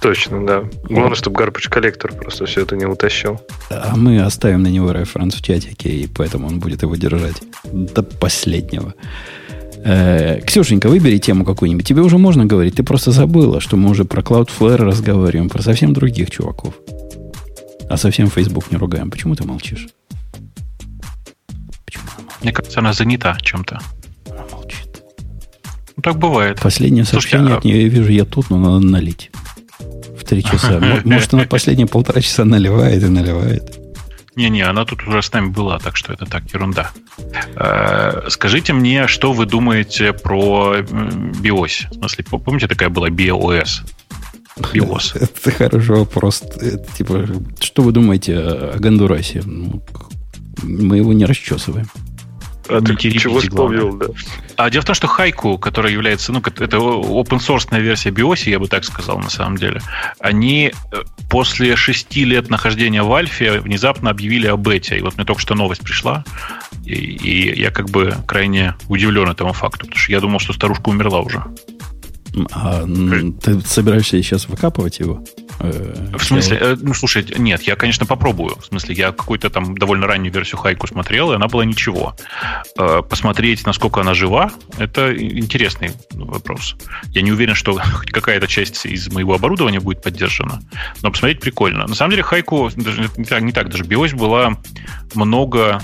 Точно, да. Главное, чтобы garbage коллектор просто все это не утащил. А мы оставим на него референс в чатике, и поэтому он будет его держать до последнего. Э, Ксюшенька, выбери тему какую-нибудь. Тебе уже можно говорить. Ты просто забыла, что мы уже про Cloudflare разговариваем, про совсем других чуваков. А совсем Facebook не ругаем. Почему ты молчишь? Почему она молчит? Мне кажется, она занята чем-то. Она молчит. Ну, так бывает. Последнее сообщение Слушайте, от нее я вижу я тут, но надо налить три часа. Может, она последние полтора часа наливает и наливает. Не-не, она тут уже с нами была, так что это так, ерунда. Э, скажите мне, что вы думаете про BIOS? В смысле, помните, такая была BIOS? BIOS. Это хороший вопрос. Типа, что вы думаете о Гондурасе? Ну, мы его не расчесываем. А ты чего вспомнил, да? А дело в том, что Хайку, которая является, ну, это open source версия BIOS, я бы так сказал, на самом деле, они э, после шести лет нахождения в Альфе внезапно объявили об бете. И вот мне только что новость пришла, и, и я как бы крайне удивлен этому факту, потому что я думал, что старушка умерла уже. А ты собираешься сейчас выкапывать его? Э, в смысле, э, ну слушай, нет, я, конечно, попробую. В смысле, я какую-то там довольно раннюю версию Хайку смотрел, и она была ничего. Э, посмотреть, насколько она жива, это интересный вопрос. Я не уверен, что какая-то часть из моего оборудования будет поддержана, но посмотреть прикольно. На самом деле, Хайку, даже не так, не так даже BIOS была много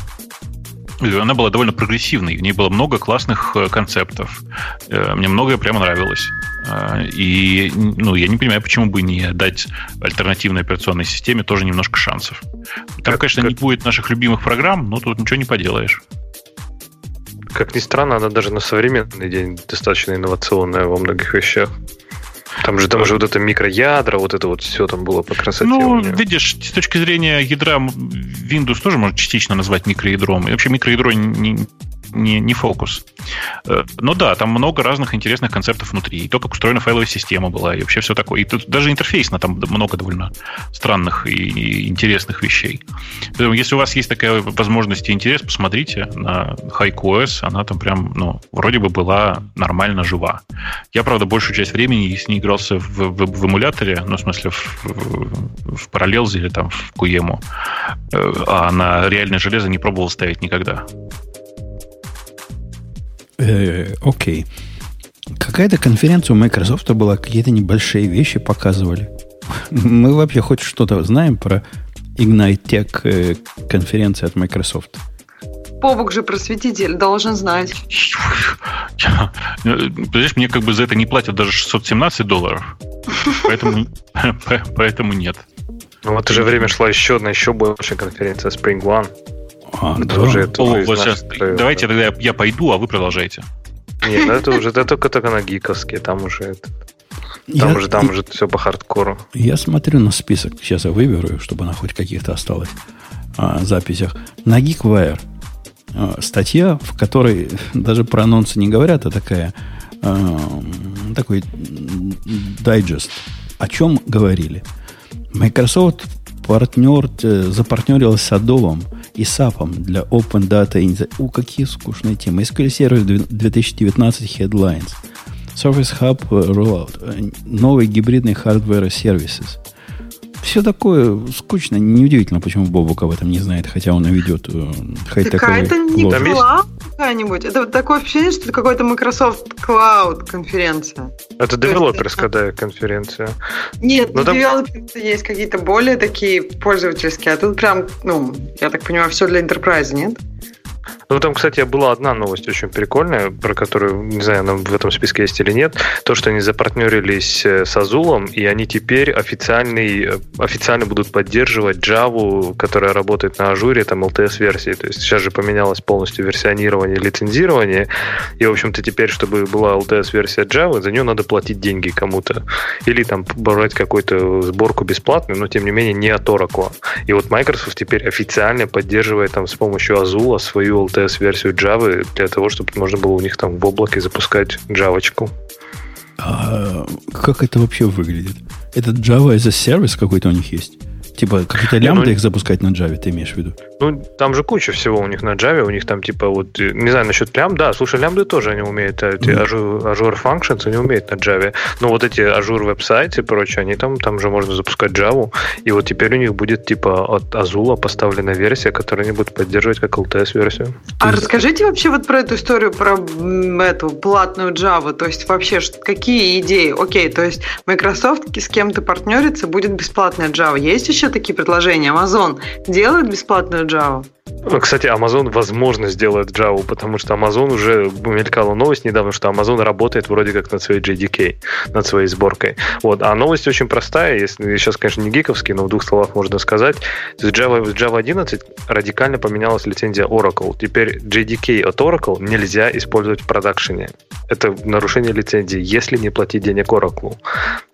она была довольно прогрессивной, в ней было много классных концептов. Мне многое прямо нравилось. А, и ну, я не понимаю, почему бы не дать альтернативной операционной системе тоже немножко шансов. Там, как, конечно, как... не будет наших любимых программ, но тут ничего не поделаешь. Как ни странно, она даже на современный день достаточно инновационная во многих вещах. Там же, там же вот это микроядра, вот это вот все там было по красоте. Ну, видишь, с точки зрения ядра Windows тоже можно частично назвать микроядром. И вообще микроядро не, не, не фокус. Э, но да, там много разных интересных концептов внутри. И то, как устроена файловая система была, и вообще все такое. И тут даже интерфейсно там много довольно странных и интересных вещей. Поэтому, если у вас есть такая возможность и интерес, посмотрите на HiQOS. Она там прям, ну, вроде бы была нормально жива. Я, правда, большую часть времени с ней игрался в, в, в эмуляторе, ну, в смысле, в, в, в Parallels или там в QEMU. Э, а на реальное железо не пробовал ставить никогда. Э, окей. Какая-то конференция у Microsoft была, какие-то небольшие вещи показывали. Мы вообще хоть что-то знаем про Ignite Tech э, конференции от Microsoft? Побок же просветитель должен знать. Понимаешь, мне как бы за это не платят даже 617 долларов. Поэтому, поэтому нет. Ну, в это же время шла еще одна, еще большая конференция Spring One. А, это да. уже, это О, вот сейчас, давайте тогда я, я пойду, а вы продолжайте. Нет, ну это уже это только, только на гиковские, там уже это, там я, уже там уже все по хардкору. Я смотрю на список, сейчас я выберу, чтобы она хоть каких-то осталось а, записях. На GeekWire а, статья, в которой даже про анонсы не говорят, а такая а, такой дайджест. О чем говорили? Microsoft партнер, э, запартнерилась с Adobe и SAP для Open Data. У, какие скучные темы. SQL Server 2019 Headlines. Surface Hub э, Rollout. Э, новый гибридный hardware services. Все такое скучно. Неудивительно, почему Бобук об этом не знает, хотя он и ведет хай-тековый Это не cloud какая-нибудь. Это вот такое впечатление, что это какой-то Microsoft Cloud конференция. Это девелоперская да, конференция. Нет, ну, там... есть какие-то более такие пользовательские, а тут прям, ну, я так понимаю, все для enterprise, нет? Ну, там, кстати, была одна новость очень прикольная, про которую, не знаю, она в этом списке есть или нет. То, что они запартнерились э, с Azul, и они теперь официальный, э, официально будут поддерживать Java, которая работает на Ажуре, там LTS-версии. То есть сейчас же поменялось полностью версионирование, лицензирование. И, в общем-то, теперь, чтобы была LTS-версия Java, за нее надо платить деньги кому-то. Или там брать какую-то сборку бесплатную, но, тем не менее, не от Oracle. И вот Microsoft теперь официально поддерживает там с помощью Azul свою LTS-версию Java для того, чтобы можно было у них там в облаке запускать Java. А как это вообще выглядит? Это Java as a Service какой-то у них есть? Типа какие-то лямбды ну, их запускать на Java, ты имеешь в виду? Ну, там же куча всего у них на Java, у них там типа вот, э, не знаю, насчет лямбд, да, слушай, лямбды тоже они умеют, а эти. Azure, Azure Functions они умеют на Java. Но вот эти Azure веб-сайты и прочее, они там, там же можно запускать Java, и вот теперь у них будет типа от Azul поставлена версия, которую они будут поддерживать как LTS-версию. А расскажите вообще вот про эту историю, про эту платную Java, то есть вообще какие идеи? Окей, то есть Microsoft с кем-то партнерится, будет бесплатная Java. Есть еще такие предложения? Amazon делает бесплатную Java? Java. Кстати, Amazon, возможно, сделает Java, потому что Amazon уже мелькала новость недавно, что Amazon работает вроде как над своей JDK, над своей сборкой. Вот. А новость очень простая, если сейчас, конечно, не гиковский, но в двух словах можно сказать. То Java, в Java 11 радикально поменялась лицензия Oracle. Теперь JDK от Oracle нельзя использовать в продакшене. Это нарушение лицензии, если не платить денег Oracle.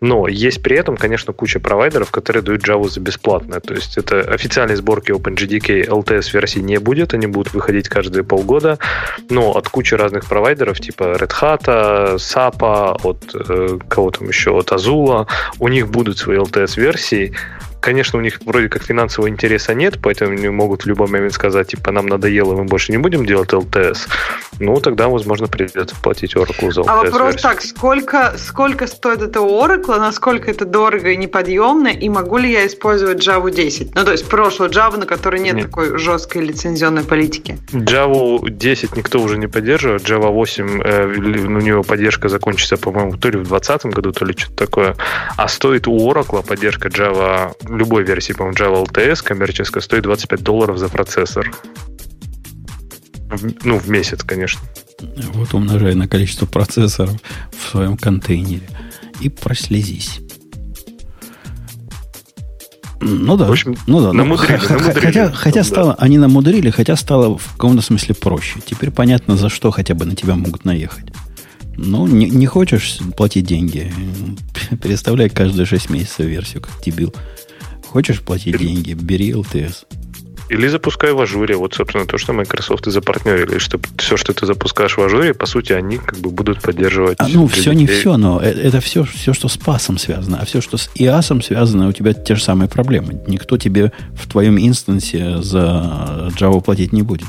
Но есть при этом, конечно, куча провайдеров, которые дают Java за бесплатно. То есть это официальные сборки OpenJDK LTS версии не будет, они будут выходить каждые полгода, но от кучи разных провайдеров, типа Red Hat, SAP, от э, кого там еще, от Azula, у них будут свои LTS-версии, Конечно, у них вроде как финансового интереса нет, поэтому они могут в любой момент сказать, типа, нам надоело, мы больше не будем делать ЛТС. Ну, тогда, возможно, придется платить Oracle за LTS. А вопрос так, сколько, сколько стоит это у Oracle, насколько это дорого и неподъемно, и могу ли я использовать Java 10? Ну, то есть прошлую Java, на которой нет, нет. такой жесткой лицензионной политики. Java 10 никто уже не поддерживает. Java 8, э, у него поддержка закончится, по-моему, то ли в 2020 году, то ли что-то такое. А стоит у Oracle поддержка Java любой версии, по-моему, Java LTS коммерческая стоит 25 долларов за процессор. В, ну, в месяц, конечно. Вот умножай на количество процессоров в своем контейнере. И прослезись. Ну да. В общем, ну да. Намудрили, ну, намудрили. Хотя, хотя стало, да. они намудрили, хотя стало в каком-то смысле проще. Теперь понятно, за что хотя бы на тебя могут наехать. Ну, не, не хочешь платить деньги, переставляй каждые 6 месяцев версию, как дебил. Хочешь платить Или... деньги, бери LTS. Или запускай в ажуре. Вот, собственно, то, что Microsoft и запартнерили. Что все, что ты запускаешь в ажуре, по сути, они как бы будут поддерживать. А, ну, все не все, но это, это все, все, что с пасом связано. А все, что с IaaS связано, у тебя те же самые проблемы. Никто тебе в твоем инстансе за Java платить не будет.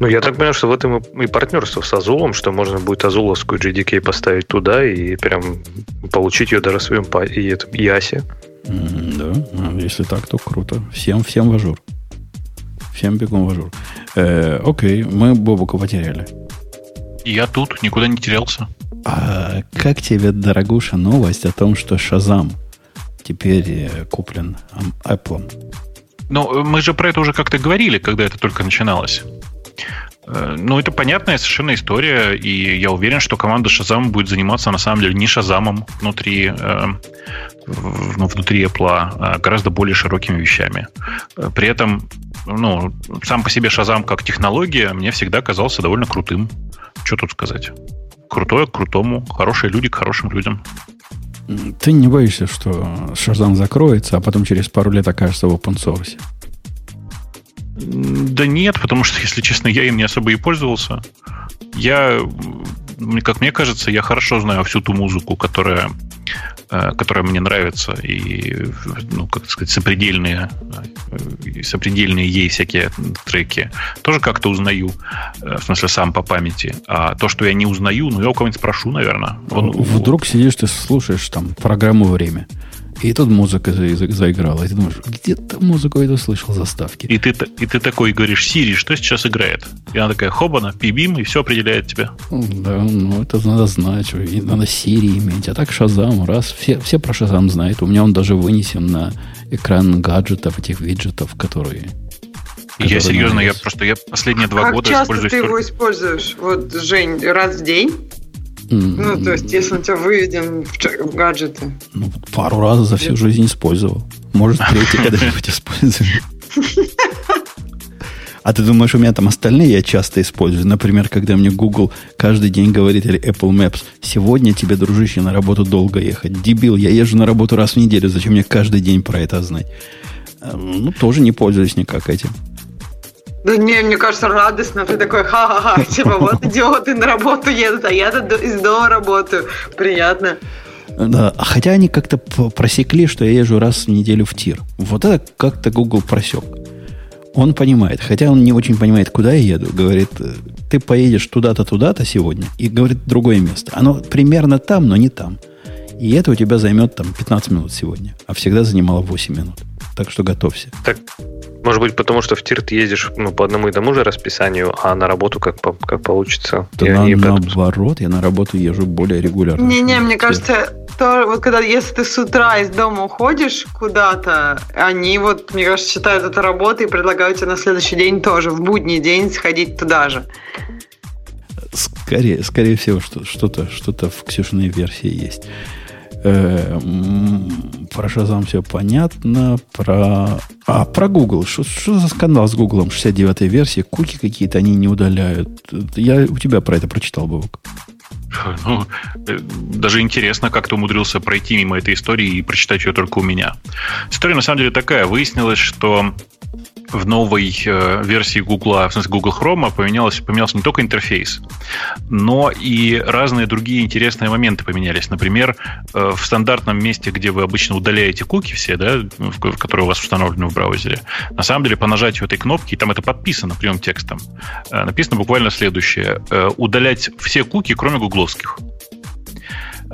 Ну, я так понимаю, что в этом и партнерство с Азулом, что можно будет азуловскую JDK поставить туда и прям получить ее даже в своем и этом IaaS. Да, а если так, то круто. Всем, всем в Azure. Всем бегом в Azure. Э, окей, мы Бобука потеряли. Я тут, никуда не терялся. А как тебе, дорогуша, новость о том, что Shazam теперь э, куплен Apple? Ну, мы же про это уже как-то говорили, когда это только начиналось. Э, ну, это понятная совершенно история, и я уверен, что команда Shazam будет заниматься на самом деле не Шазамом внутри, э, ну, внутри Apple, а гораздо более широкими вещами. Э, при этом, ну, сам по себе Шазам как технология мне всегда казался довольно крутым. Что тут сказать? Крутое к крутому, хорошие люди к хорошим людям. Ты не боишься, что Шазам закроется, а потом через пару лет окажется в open source? Да нет, потому что, если честно, я им не особо и пользовался. Я, как мне кажется, я хорошо знаю всю ту музыку, которая, э, которая мне нравится, и, ну, как сказать, сопредельные, э, сопредельные ей всякие треки. Тоже как-то узнаю, э, в смысле, сам по памяти. А то, что я не узнаю, ну, я у кого-нибудь спрошу, наверное. Вдруг сидишь, ты слушаешь там программу «Время», и тут музыка за, за, заиграла. И ты думаешь, где-то музыку я слышал заставки. И ты, и ты такой говоришь, Сири, что сейчас играет? И она такая, хобана, пибим, и все определяет тебя. Да, ну это надо знать, и надо Сири иметь. А так Шазам, раз, все, все про Шазам знают. У меня он даже вынесен на экран гаджетов, этих виджетов, которые Я серьезно, я просто я последние два как года часто использую ты его используешь? Вот, Жень, раз в день? Ну, то есть, если у тебя выведен в гаджеты. Ну, пару раз за всю жизнь использовал. Может, третий когда-нибудь использую. А ты думаешь, у меня там остальные я часто использую? Например, когда мне Google каждый день говорит, или Apple Maps, сегодня тебе, дружище, на работу долго ехать. Дебил, я езжу на работу раз в неделю, зачем мне каждый день про это знать? Э, Ну, тоже не пользуюсь никак этим. Да не, мне кажется, радостно. Ты такой, ха-ха-ха, типа, вот идиоты на работу едут, а я тут из дома работаю. Приятно. Да, а хотя они как-то просекли, что я езжу раз в неделю в тир. Вот это как-то Google просек. Он понимает, хотя он не очень понимает, куда я еду. Говорит, э, ты поедешь туда-то, туда-то сегодня, и говорит другое место. Оно примерно там, но не там. И это у тебя займет там 15 минут сегодня, а всегда занимало 8 минут. Так что готовься. Так, может быть, потому что в тир ты ездишь ну, по одному и тому же расписанию, а на работу как, по- как получится. Да И на- поэтому- наоборот, я на работу езжу более регулярно. Не-не, мне кажется, то, вот когда, если ты с утра из дома уходишь куда-то, они вот, мне кажется, считают это работой и предлагают тебе на следующий день тоже, в будний день сходить туда же. Скорее, скорее всего, что, что-то, что-то в Ксюшиной версии есть. Э, про Шазам все понятно. Про... А, про Google. Что, за скандал с Google 69-й версии? Куки какие-то они не удаляют. Я у тебя про это прочитал, Бобок. Ну, э, даже интересно, как ты умудрился пройти мимо этой истории и прочитать ее только у меня. История на самом деле такая. Выяснилось, что в новой э, версии Google, в смысле Google Chrome поменялось, поменялся не только интерфейс, но и разные другие интересные моменты поменялись. Например, э, в стандартном месте, где вы обычно удаляете куки все, да, в- которые у вас установлены в браузере, на самом деле по нажатию этой кнопки, там это подписано прямым текстом, э, написано буквально следующее. Удалять все куки, кроме гугловских.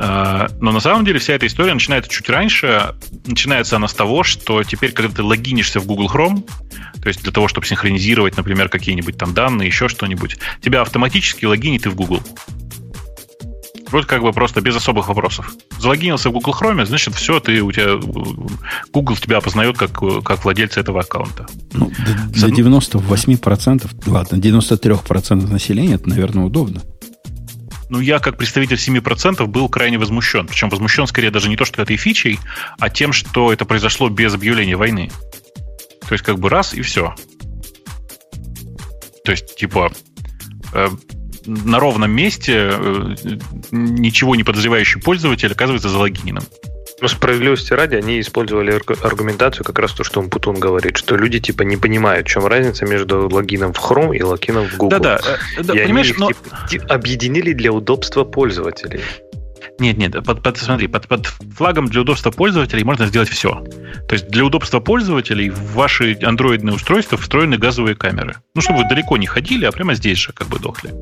Э, Но на самом деле вся эта история начинается чуть раньше. Начинается она с того, что теперь, когда ты логинишься в Google Chrome, то есть для того, чтобы синхронизировать, например, какие-нибудь там данные, еще что-нибудь, тебя автоматически логинит и в Google. Вот как бы просто без особых вопросов. Залогинился в Google Chrome, значит, все, ты у тебя Google тебя опознает как, как владельца этого аккаунта. Ну, для За- 98%, ладно, 93% населения это, наверное, удобно. Ну, я, как представитель 7%, был крайне возмущен. Причем возмущен скорее даже не то, что этой фичей, а тем, что это произошло без объявления войны. То есть, как бы раз и все. То есть, типа, э, на ровном месте э, ничего не подозревающий пользователь оказывается залогиненным. Ну, справедливости ради, они использовали аргу- аргументацию как раз то, что Путун говорит, что люди типа не понимают, в чем разница между логином в Chrome и логином в Google. Да-да, э, да, понимаешь, они их но... типа, ти- объединили для удобства пользователей. Нет, нет, под, под- смотри, под, под флагом для удобства пользователей можно сделать все. То есть для удобства пользователей в ваши андроидные устройства встроены газовые камеры. Ну, чтобы вы далеко не ходили, а прямо здесь же как бы дохли.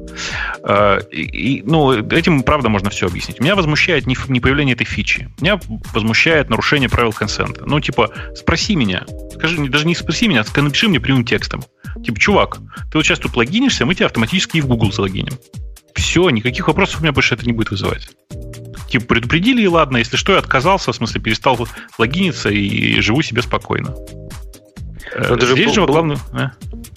А, И, ну, этим, правда, можно все объяснить. Меня возмущает не, не появление этой фичи. Меня возмущает нарушение правил консента. Ну, типа, спроси меня. Скажи, даже не спроси меня, а напиши мне прямым текстом. Типа, чувак, ты вот сейчас тут логинишься, мы тебя автоматически и в Google залогиним. Все, никаких вопросов у меня больше это не будет вызывать. Типа, предупредили, и ладно. Если что, я отказался, в смысле, перестал логиниться и живу себе спокойно. Э, Ну, даже Здесь был- же главное... а?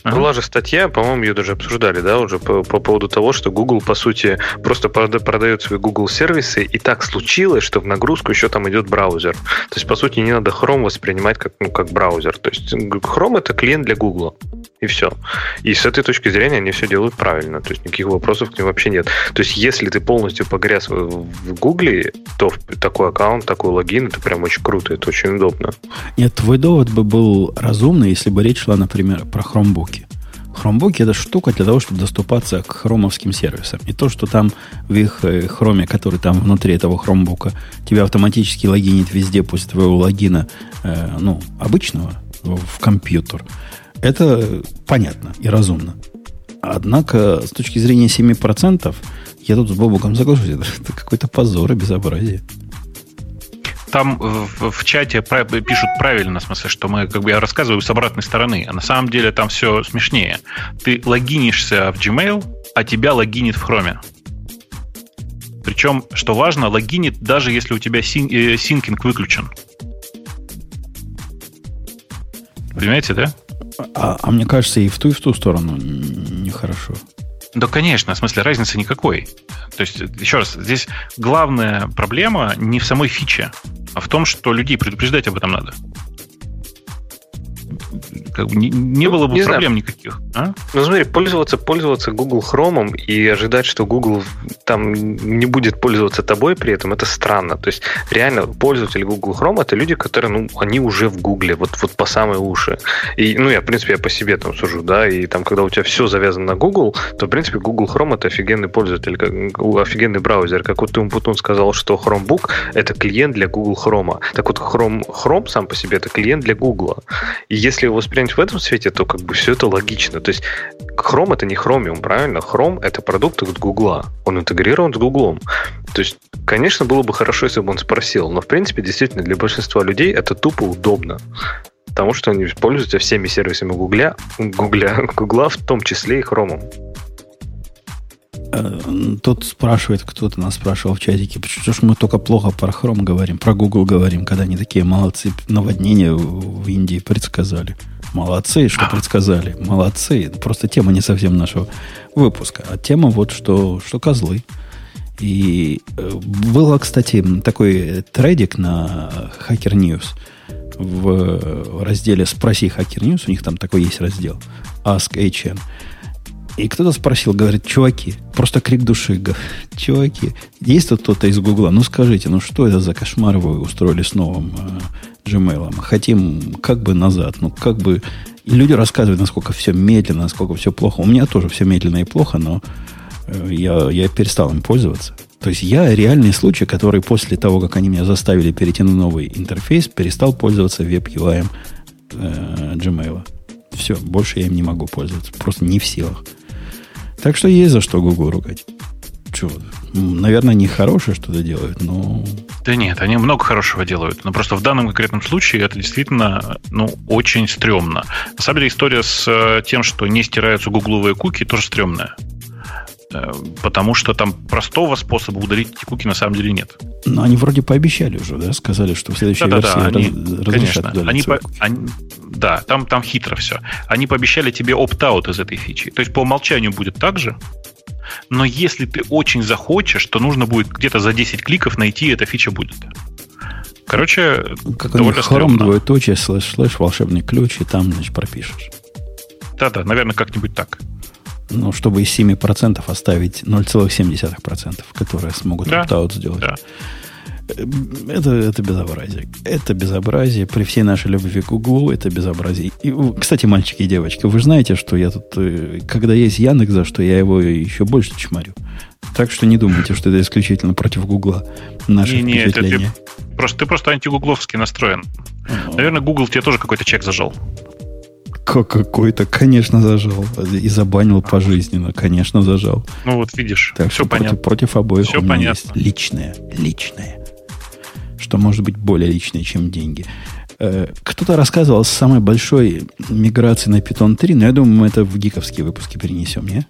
Ага. Была же статья, по-моему, ее даже обсуждали, да, уже по, по поводу того, что Google, по сути, просто прода- продает свои Google сервисы, и так случилось, что в нагрузку еще там идет браузер. То есть, по сути, не надо Chrome воспринимать как, ну, как браузер. То есть, Chrome это клиент для Google. И все. И с этой точки зрения они все делают правильно. То есть никаких вопросов к ним вообще нет. То есть если ты полностью погряз в в Гугле, то такой аккаунт, такой логин, это прям очень круто, это очень удобно. Нет, твой довод бы был разумный, если бы речь шла, например, про хромбуки. Хромбуки это штука для того, чтобы доступаться к хромовским сервисам. И то, что там в их э, хроме, который там внутри этого хромбука, тебя автоматически логинит везде после твоего логина, э, ну, обычного в компьютер, это понятно и разумно. Однако, с точки зрения 7%, я тут с Бобуком соглашусь, это какой-то позор и безобразие. Там в, в чате пишут правильно, в смысле, что мы, как бы я рассказываю с обратной стороны, а на самом деле там все смешнее. Ты логинишься в Gmail, а тебя логинит в Chrome. Причем, что важно, логинит даже если у тебя син, э, синкинг выключен. Понимаете, да? А, а мне кажется, и в ту, и в ту сторону нехорошо. Да, конечно, в смысле разницы никакой. То есть, еще раз, здесь главная проблема не в самой фиче, а в том, что людей предупреждать об этом надо как бы не, не ну, было бы не проблем знаю. никаких. А? Ну смотри, пользоваться, пользоваться Google Chrome и ожидать, что Google там не будет пользоваться тобой при этом, это странно. То есть реально пользователи Google Chrome это люди, которые, ну, они уже в Google, вот, вот по самые уши. И, ну, я, в принципе, я по себе там сужу, да, и там, когда у тебя все завязано на Google, то, в принципе, Google Chrome это офигенный пользователь, как, офигенный браузер. Как вот Умпутун сказал, что Chromebook это клиент для Google Chrome. Так вот, Chrome, Chrome сам по себе это клиент для Google. И если его воспринять в этом свете, то как бы все это логично. То есть Chrome это не Chromium, правильно? Chrome это продукт от Google. Он интегрирован с Google. То есть, конечно, было бы хорошо, если бы он спросил, но в принципе, действительно, для большинства людей это тупо удобно. Потому что они пользуются всеми сервисами Гугля, Гугля, Гугла, в том числе и Chrome. Э, тут спрашивает, кто-то нас спрашивал в чатике, почему же мы только плохо про Chrome говорим, про Google говорим, когда они такие молодцы, наводнения в Индии предсказали. Молодцы, что предсказали. Молодцы. Просто тема не совсем нашего выпуска. А тема вот, что, что козлы. И э, было, кстати, такой трейдик на Hacker News в разделе «Спроси Hacker News». У них там такой есть раздел. Ask HN. И кто-то спросил, говорит, чуваки, просто крик души, говорит, чуваки, есть тут кто-то из Гугла? Ну скажите, ну что это за кошмар вы устроили с новым э, Gmail. Хотим как бы назад, ну как бы... И люди рассказывают, насколько все медленно, насколько все плохо. У меня тоже все медленно и плохо, но э, я, я перестал им пользоваться. То есть я реальный случай, который после того, как они меня заставили перейти на новый интерфейс, перестал пользоваться веб-UI э, Gmail. Все, больше я им не могу пользоваться. Просто не в силах. Так что есть за что Google ругать. Чего? наверное, не хорошее что-то делают, но... Да нет, они много хорошего делают. Но просто в данном конкретном случае это действительно ну, очень стрёмно. На самом деле история с э, тем, что не стираются гугловые куки, тоже стрёмная. Э, потому что там простого способа удалить эти куки на самом деле нет. Но они вроде пообещали уже, да? Сказали, что в следующей да, версии да, да, они, раз, конечно, они по, они, Да, там, там хитро все. Они пообещали тебе опт-аут из этой фичи. То есть по умолчанию будет так же, но если ты очень захочешь, то нужно будет где-то за 10 кликов найти, эта фича будет. Короче, как довольно Chrome двоеточие, слэш, слэш, волшебный ключ, и там, значит, пропишешь. Да-да, наверное, как-нибудь так. Ну, чтобы из 7% оставить 0,7%, которые смогут да, opt сделать. Да. Это, это безобразие. Это безобразие. При всей нашей любви к Гуглу это безобразие. И, кстати, мальчики и девочки, вы знаете, что я тут, э, когда есть Яндекс, за что я его еще больше чморю. Так что не думайте, что это исключительно против Гугла. Наши не, не. Это ты, просто, ты просто антигугловский настроен. О. Наверное, Google тебе тоже какой-то чек зажал. Какой-то, конечно, зажал. И забанил пожизненно, конечно, зажал. Ну вот видишь, так все понятно. Против, против обоих все у меня понятно. есть личное. Личное что может быть более личное, чем деньги. Э, кто-то рассказывал с самой большой миграцией на Python 3, но я думаю, мы это в гиковские выпуски перенесем, не?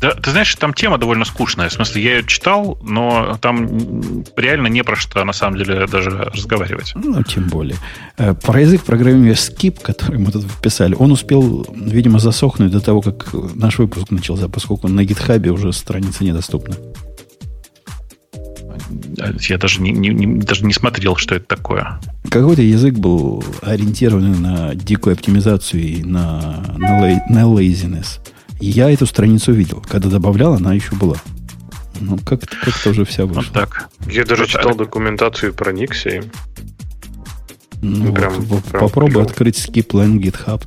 Да, ты знаешь, там тема довольно скучная. В смысле, я ее читал, но там реально не про что, на самом деле, даже разговаривать. Ну, тем более. Э, про язык программирования Skip, который мы тут вписали, он успел, видимо, засохнуть до того, как наш выпуск начался, поскольку на гитхабе уже страница недоступна. Я даже не, не, даже не смотрел, что это такое. Какой-то язык был ориентирован на дикую оптимизацию и на, на, лей, на laziness. Я эту страницу видел. Когда добавлял, она еще была. Ну, как-то, как-то уже вся вышла. Вот так. Я даже вот читал так. документацию про Nixie. Ну, прям, вот, прям попробуй открыть skipline github.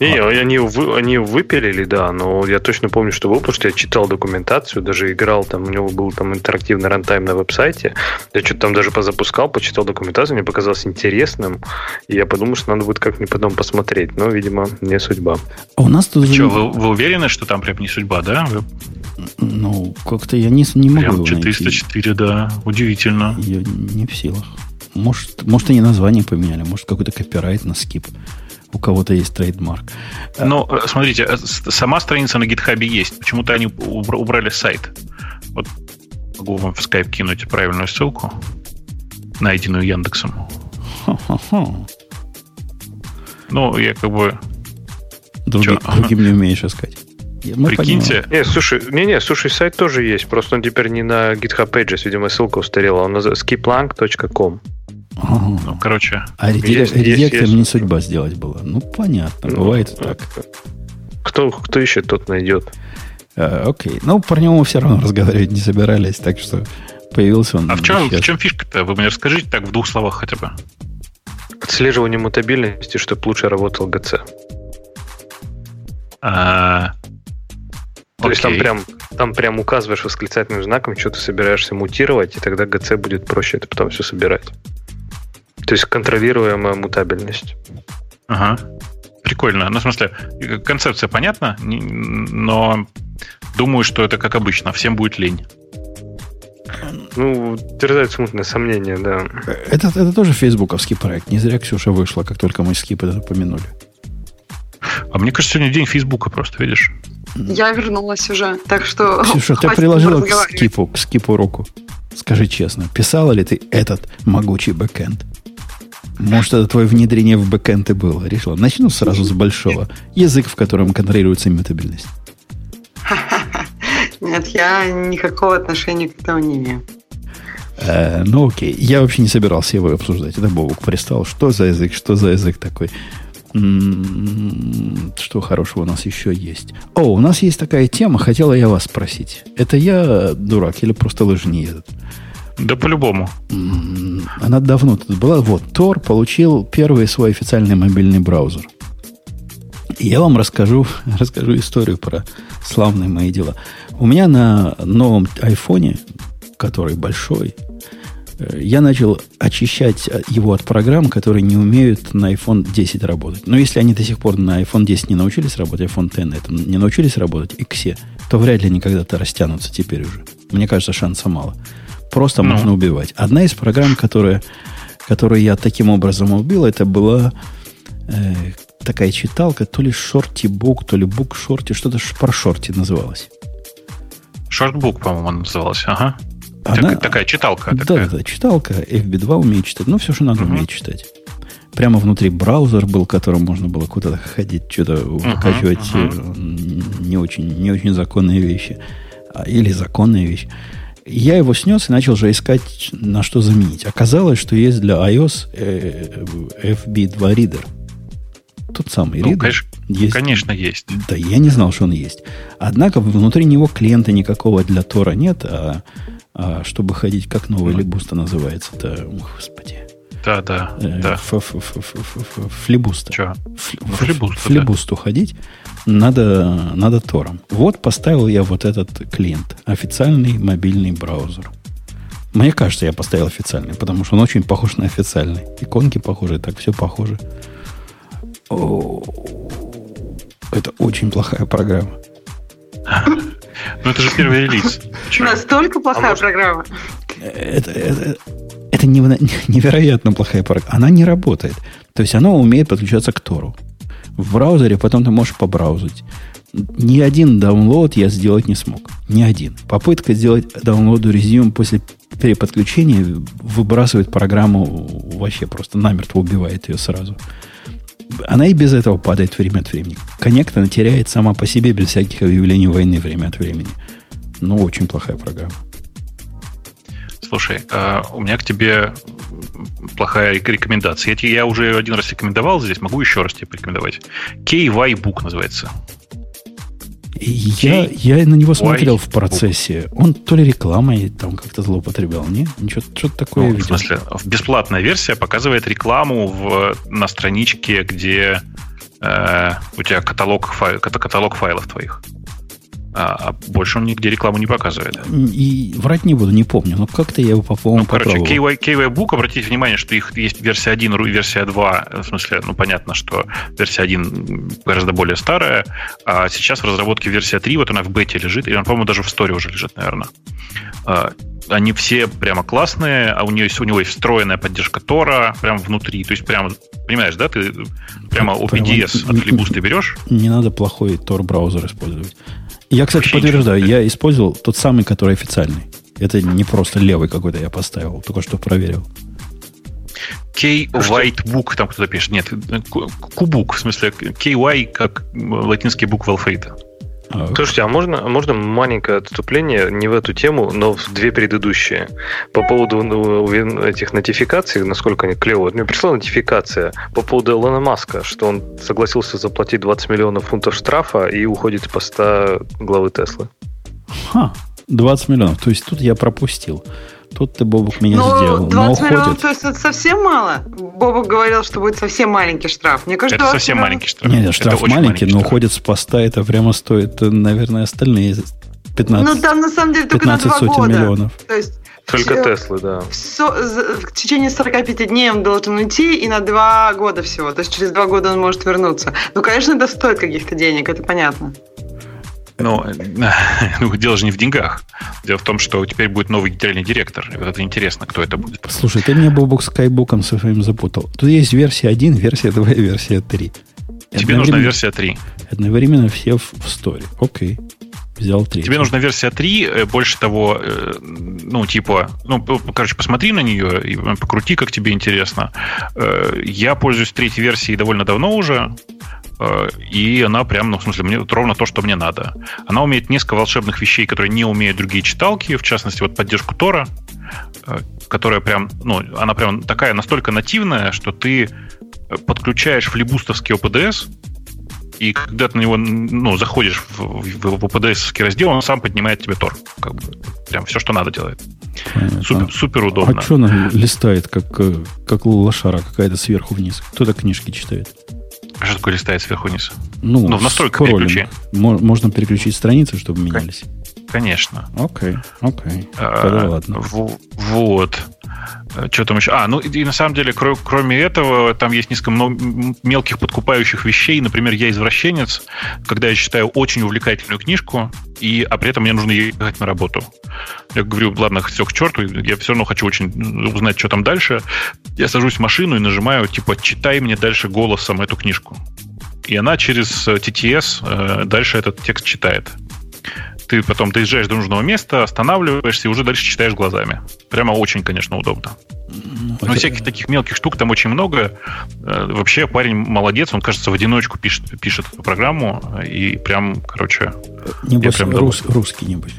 Не, не, они, вы, они выпилили, да, но я точно помню, что был, потому что я читал документацию, даже играл, там у него был там интерактивный рантайм на веб-сайте. Я что-то там даже позапускал, почитал документацию, мне показалось интересным, и я подумал, что надо будет как-нибудь потом посмотреть, но, видимо, не судьба. А у нас тут... А что, вы, вы уверены, что там прям не судьба, да? Вы... Ну, как-то я не, не могу Прям 404, найти. да, удивительно. Я не в силах. Может, может, они название поменяли, может, какой-то копирайт на скип у кого-то есть трейдмарк. Ну, э, смотрите, э, сама страница на GitHub есть. Почему-то они убрали сайт. Вот могу вам в Skype кинуть правильную ссылку, найденную Яндексом. Ну, я как бы... Другим, другим не умеешь искать. Мы Прикиньте. Не, слушай, не-не, слушай, сайт тоже есть. Просто он теперь не на GitHub Pages, видимо, ссылка устарела. Он на skiplang.com. Ага. Ну, короче. А редактор не судьба сделать было. Ну, понятно, ну, бывает ну, так. Кто, кто ищет, тот найдет. А, окей. Ну, про него мы все равно разговаривать не собирались, так что появился он. А в чем, в чем фишка-то? Вы мне расскажите так в двух словах хотя бы. Отслеживание мутабильности, чтобы лучше работал ГЦ. А, то есть там прям, там прям указываешь восклицательным знаком, что ты собираешься мутировать, и тогда ГЦ будет проще это потом все собирать. То есть контролируемая мутабельность. Ага. Прикольно. Ну, в смысле, концепция понятна, но думаю, что это как обычно, всем будет лень. Ну, терзают смутное сомнение, да. Это, это тоже фейсбуковский проект. Не зря Ксюша вышла, как только мы Skip это упомянули. А мне кажется, сегодня день Фейсбука просто, видишь? Я вернулась уже, так что... Ксюша, ты приложила к скипу, к скипу руку. Скажи честно, писала ли ты этот могучий бэкэнд? Может, это твое внедрение в бэкэнд и было? Решила. Начну сразу с большого. Язык, в котором контролируется иммутабильность. Нет, я никакого отношения к этому не имею. Э, ну окей, я вообще не собирался его обсуждать. Это Бобук пристал. Что за язык, что за язык такой? Что хорошего у нас еще есть? О, у нас есть такая тема, хотела я вас спросить. Это я дурак или просто лыжи не едут? Да по-любому. Она давно тут была. Вот, Тор получил первый свой официальный мобильный браузер. Я вам расскажу, расскажу историю про славные мои дела. У меня на новом айфоне, который большой, я начал очищать его от программ, которые не умеют на iPhone 10 работать. Но если они до сих пор на iPhone 10 не научились работать, iPhone X это не научились работать, и все, то вряд ли они когда-то растянутся теперь уже. Мне кажется, шанса мало. Просто ну. можно убивать. Одна из программ, которая, которую я таким образом убил, это была э, такая читалка, то ли шорти-бук, то ли бук-шорти, что-то про шорти называлось. Шортбук, по-моему, называлась, ага. Она, так, такая читалка. Да, такая. да, читалка. FB2 умеет читать. Ну, все, что надо, uh-huh. умеет читать. Прямо внутри браузер был, которым можно было куда-то ходить, что-то выкачивать uh-huh, uh-huh. не очень, не очень законные вещи. А, или законные вещи. Я его снес и начал же искать, на что заменить. Оказалось, что есть для iOS э, FB2 Reader. Тот самый ну, reader. Конечно, есть. конечно, есть. Да, я не знал, что он есть. Однако внутри него клиента никакого для Тора нет, а а чтобы ходить как новый ну. либуста называется. Это, господи. Да, да, э, да. Флибуста. Че? Ну, флибуста, флибусту да. ходить надо, надо Тором. Вот поставил я вот этот клиент. Официальный мобильный браузер. Мне кажется, я поставил официальный, потому что он очень похож на официальный. Иконки похожи, так все похоже. О, это очень плохая программа. Ну, это же первый релиз. Настолько плохая а программа. Это, это, это невероятно плохая программа. Она не работает. То есть она умеет подключаться к Тору. В браузере потом ты можешь побраузить. Ни один даунлоад я сделать не смог. Ни один. Попытка сделать даунлоду резюм после переподключения выбрасывает программу вообще просто намертво убивает ее сразу она и без этого падает время от времени. Коннект она теряет сама по себе без всяких объявлений войны время от времени. Ну, очень плохая программа. Слушай, э, у меня к тебе плохая рекомендация. Я, я уже один раз рекомендовал здесь, могу еще раз тебе порекомендовать. KY Book называется. Я, я на него смотрел в процессе. Он то ли рекламой там как-то злоупотреблял, не? Ничего, что-то такое. Ну, в смысле, бесплатная версия показывает рекламу в, на страничке, где э, у тебя каталог, файл, каталог файлов твоих. А, а больше он нигде рекламу не показывает. И врать не буду, не помню, но как-то я его, по-моему, Ну, короче, KY, KY Book, обратите внимание, что их есть версия 1 и версия 2. В смысле, ну, понятно, что версия 1 гораздо более старая, а сейчас в разработке версия 3, вот она в бете лежит, и она, по-моему, даже в сторе уже лежит, наверное. А, они все прямо классные, а у, нее есть, у него есть встроенная поддержка Тора прямо внутри. То есть, прямо, понимаешь, да, ты прямо OPDS от Флибуста берешь. Не надо плохой Tor браузер использовать. Я, кстати, Вообще подтверждаю, я использовал тот самый, который официальный. Это не просто левый какой-то я поставил, только что проверил. K White Book, там кто-то пишет. Нет, Кубук, в смысле KY, как латинские буквы алфавита. А, Слушайте, а можно, можно маленькое отступление не в эту тему, но в две предыдущие? По поводу ну, этих нотификаций, насколько они клевые. Мне пришла нотификация по поводу Илона Маска, что он согласился заплатить 20 миллионов фунтов штрафа и уходит с поста главы Теслы. Ха, 20 миллионов. То есть тут я пропустил. Тут ты, Бобук, меня Но сделал. 20 Но миллионов, то есть это совсем мало? Бобук говорил, что будет совсем маленький штраф. Мне кажется, это совсем миллионов... маленький штраф. Нет, штраф маленький, маленький, но штраф. уходит с поста, это прямо стоит, наверное, остальные 15 Ну, там, на самом деле, только на 2 года. миллионов. То есть только все, Теслы, да. Все, в течение 45 дней он должен уйти, и на 2 года всего. То есть через 2 года он может вернуться. Ну, конечно, это стоит каких-то денег, это понятно. Но ну, дело же не в деньгах. Дело в том, что теперь будет новый генеральный директор. И вот это интересно, кто это будет. Слушай, ты меня Бобок скайбуком со своим запутал. Тут есть версия 1, версия 2 и версия 3. Тебе нужна версия 3. Одновременно все в, в сторе. Окей. Взял 3. Тебе нужна версия 3. Э, больше того, э, ну, типа, ну, короче, посмотри на нее и покрути, как тебе интересно. Э, я пользуюсь третьей версией довольно давно уже. Э, и она прям, ну, в смысле, мне ровно то, что мне надо. Она умеет несколько волшебных вещей, которые не умеют другие читалки, в частности, вот поддержку Тора, э, которая прям, ну, она прям такая настолько нативная, что ты подключаешь флибустовский OPDS, и когда ты на него ну, заходишь в, в, в раздел, он сам поднимает тебе Тор. Как бы, прям все, что надо делает. Понятно. Супер, супер удобно. А что она листает, как, э, как лошара какая-то сверху вниз? Кто то книжки читает? А что такое листает сверху вниз? Ну, ну в настройках переключи. Можно переключить страницы, чтобы менялись. Конечно. Окей, окей. А, ладно. Вот. Э, что там еще? А, ну и, и на самом деле, кро- кроме этого, там есть несколько мелких подкупающих вещей. Например, я извращенец, когда я читаю очень увлекательную книжку, и, а при этом мне нужно ехать на работу. Я говорю, ладно, все к черту, я все равно хочу очень узнать, что там дальше. Я сажусь в машину и нажимаю, типа, читай мне дальше голосом эту книжку. И она через TTS э, дальше этот текст читает ты потом доезжаешь до нужного места, останавливаешься и уже дальше читаешь глазами. Прямо очень, конечно, удобно. Ну, Но всяких таких мелких штук там очень много. Э, вообще парень молодец, он, кажется, в одиночку пишет, пишет эту программу. И прям, короче... Небось, прям рус, русский, небось.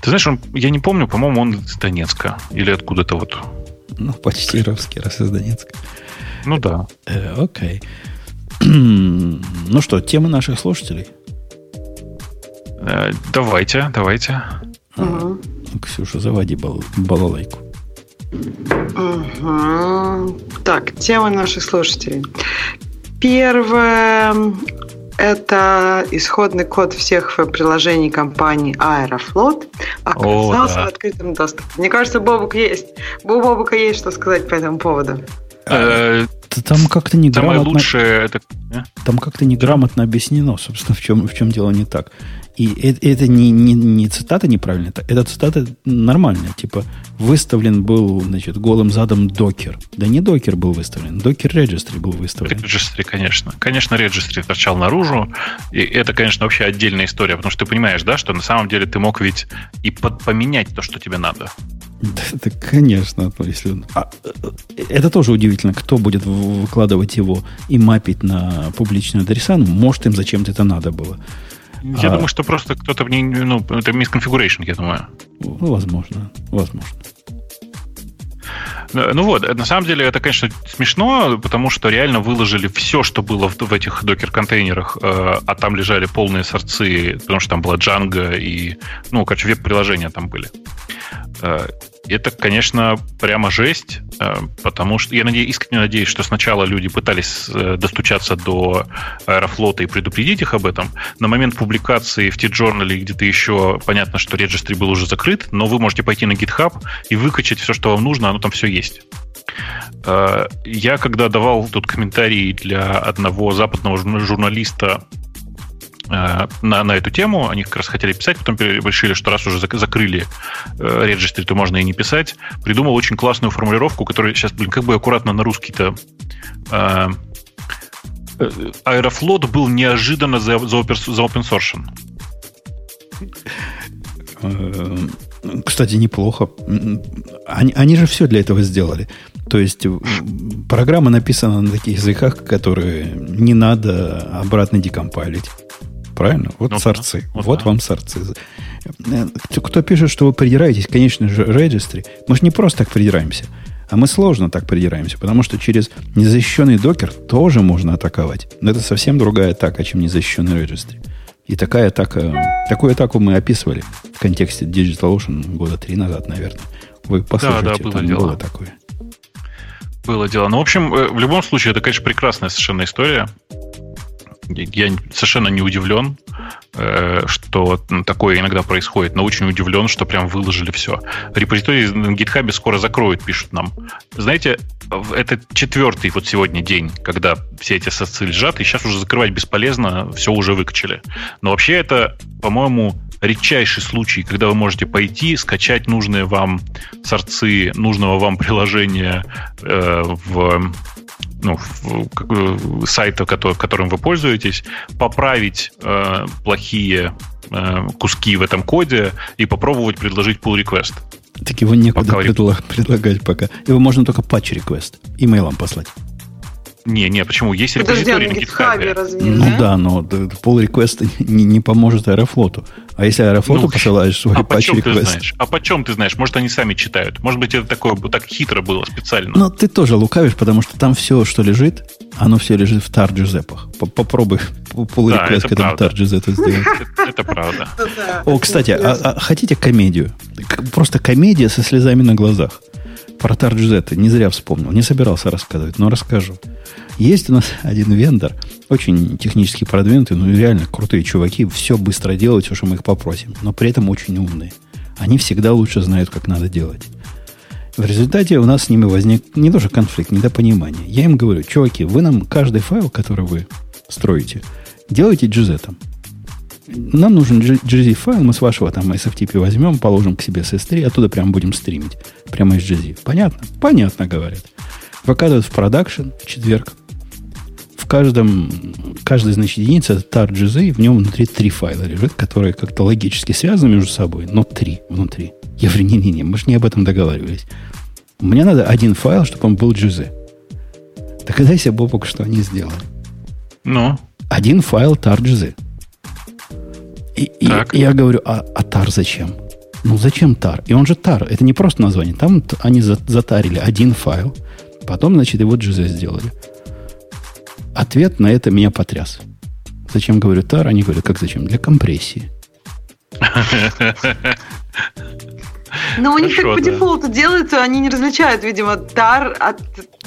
Ты знаешь, он, я не помню, по-моему, он из Донецка. Или откуда-то вот. Ну, почти русский, раз из Донецка. Ну да. Э, окей. ну что, темы наших слушателей? Э, давайте, давайте. Угу. Ксюша, заводи бал- балалайку. Угу. Так, темы наших слушателей. Первое – это исходный код всех веб-приложений компании Aeroflot оказался О, да. в открытом доступе. Мне кажется, Бобук есть. У Бобука есть что сказать по этому поводу. Э, там как-то неграмотно... Самое лучшее это... Там как-то неграмотно объяснено, собственно, в чем, в чем дело не так. И это, это не, не, не цитата неправильная, это, это цитата нормальная. Типа, выставлен был, значит, голым задом докер. Да не докер был выставлен, докер registry был выставлен. Registry, конечно. Конечно, registry торчал наружу. И это, конечно, вообще отдельная история, потому что ты понимаешь, да, что на самом деле ты мог ведь и под, поменять то, что тебе надо. Да, да конечно. Если... А, это тоже удивительно, кто будет выкладывать его и мапить на публичные адреса. Ну, может, им зачем-то это надо было. Я а, думаю, что просто кто-то в ней, ну, это мисконфигурейшн, я думаю. Ну, возможно, возможно. Ну вот, на самом деле это, конечно, смешно, потому что реально выложили все, что было в, в этих докер-контейнерах, э, а там лежали полные сорцы, потому что там была Django и, ну, короче, веб-приложения там были. Э, это, конечно, прямо жесть, э, потому что я надеюсь, искренне надеюсь, что сначала люди пытались э, достучаться до Аэрофлота и предупредить их об этом. На момент публикации в T-Journal где-то еще понятно, что регистри был уже закрыт, но вы можете пойти на GitHub и выкачать все, что вам нужно, оно там все есть. Я когда давал тут комментарий для одного западного журналиста Э, на, на эту тему. Они как раз хотели писать, потом решили, что раз уже закрыли э, то можно и не писать. Придумал очень классную формулировку, которая сейчас, блин, как бы аккуратно на русский-то э, э Аэрофлот был неожиданно за, за, за open source. Кстати, неплохо. Они, они же все для этого сделали. То есть программа написана на таких языках, которые не надо обратно декомпайлить. Правильно? Вот ну, сорцы. Да. Вот, вот да. вам сорцы. Э, кто пишет, что вы придираетесь, конечно же, registry, мы же не просто так придираемся. А мы сложно так придираемся, потому что через незащищенный докер тоже можно атаковать. Но это совсем другая атака, чем незащищенный registry. И такая атака, такую атаку мы описывали в контексте DigitalOcean года три назад, наверное. Вы послушайте, да, да, было там дело. было такое. Было дело. Ну, в общем, э, в любом случае, это, конечно, прекрасная совершенно история. Я совершенно не удивлен, э, что такое иногда происходит, но очень удивлен, что прям выложили все. Репозиторий на GitHub скоро закроют, пишут нам. Знаете, это четвертый вот сегодня день, когда все эти сосцы лежат, и сейчас уже закрывать бесполезно, все уже выкачали. Но вообще это, по-моему, редчайший случай, когда вы можете пойти, скачать нужные вам сорцы нужного вам приложения э, в ну, сайта, который, которым вы пользуетесь, поправить э, плохие э, куски в этом коде и попробовать предложить pull request. Так его некуда предлаг, предлагать пока. Его можно только патч request имейлом послать. Не, не, почему? Есть репозиторий на GitHub. Разве, ну да, да но pull request не, не поможет Аэрофлоту. А если Аэрофлоту ну, посылаешь свой а патч request? А почем ты знаешь? Может, они сами читают. Может быть, это такое так хитро было специально. Но ты тоже лукавишь, потому что там все, что лежит, оно все лежит в тар Джузеппах. Попробуй pull да, request к этому тар Джузеппу сделать. Это правда. О, кстати, а, а хотите комедию? Просто комедия со слезами на глазах. Про тар Джузеппе не зря вспомнил. Не собирался рассказывать, но расскажу. Есть у нас один вендор, очень технически продвинутый, ну реально крутые чуваки, все быстро делают, все, что мы их попросим, но при этом очень умные. Они всегда лучше знают, как надо делать. В результате у нас с ними возник не тоже конфликт, недопонимание. Я им говорю, чуваки, вы нам каждый файл, который вы строите, делайте GZ. Нам нужен GZ файл, мы с вашего там SFTP возьмем, положим к себе с S3, оттуда прям будем стримить. Прямо из GZ. Понятно? Понятно, говорят. Выкладывают в продакшн в четверг в каждом, каждой, значит, единице это tar.gz, в нем внутри три файла лежит, которые как-то логически связаны между собой, но три внутри. Я говорю, не-не-не, мы же не об этом договаривались. Мне надо один файл, чтобы он был GZ. Так дайся, Бобок, что они сделали. Ну? Один файл tar.gz. И, и, и я говорю, а, а tar зачем? Ну, зачем tar? И он же tar. Это не просто название. Там они затарили один файл. Потом, значит, его GZ сделали. Ответ на это меня потряс. Зачем говорю тар? Они говорят, как зачем? Для компрессии. Но у них так по дефолту делается, они не различают, видимо, тар от,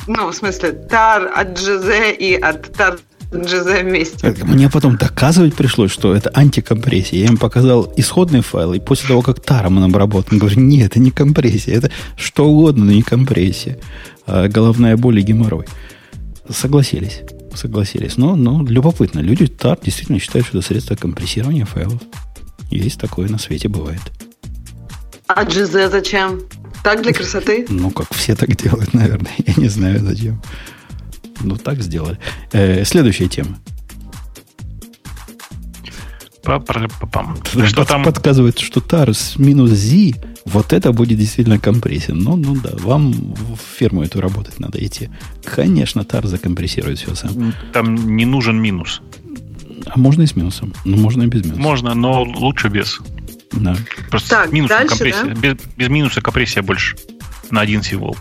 ну, в смысле, тар от GZ и от тар GZ вместе. Мне потом доказывать пришлось, что это антикомпрессия. Я им показал исходный файл, и после того, как таром он обработан, говорю, нет, это не компрессия, это что угодно, но не компрессия. А головная боль и геморрой. Согласились согласились. Но, но любопытно. Люди TAR действительно считают, что это средство компрессирования файлов. Есть такое на свете бывает. А GZ зачем? Так для красоты? Ну, как все так делают, наверное. Я не знаю, зачем. Ну, так сделали. Э, следующая тема. Что там? Подсказывает, что TAR с минус Z вот это будет действительно компрессия. Ну, ну да, вам в фирму эту работать надо идти. Конечно, тар закомпрессирует все сам. Там не нужен минус. А можно и с минусом. Ну, можно и без минуса. Можно, но лучше без. Да. Просто так, минус дальше, компрессия. Да? Без, без минуса компрессия больше на один символ.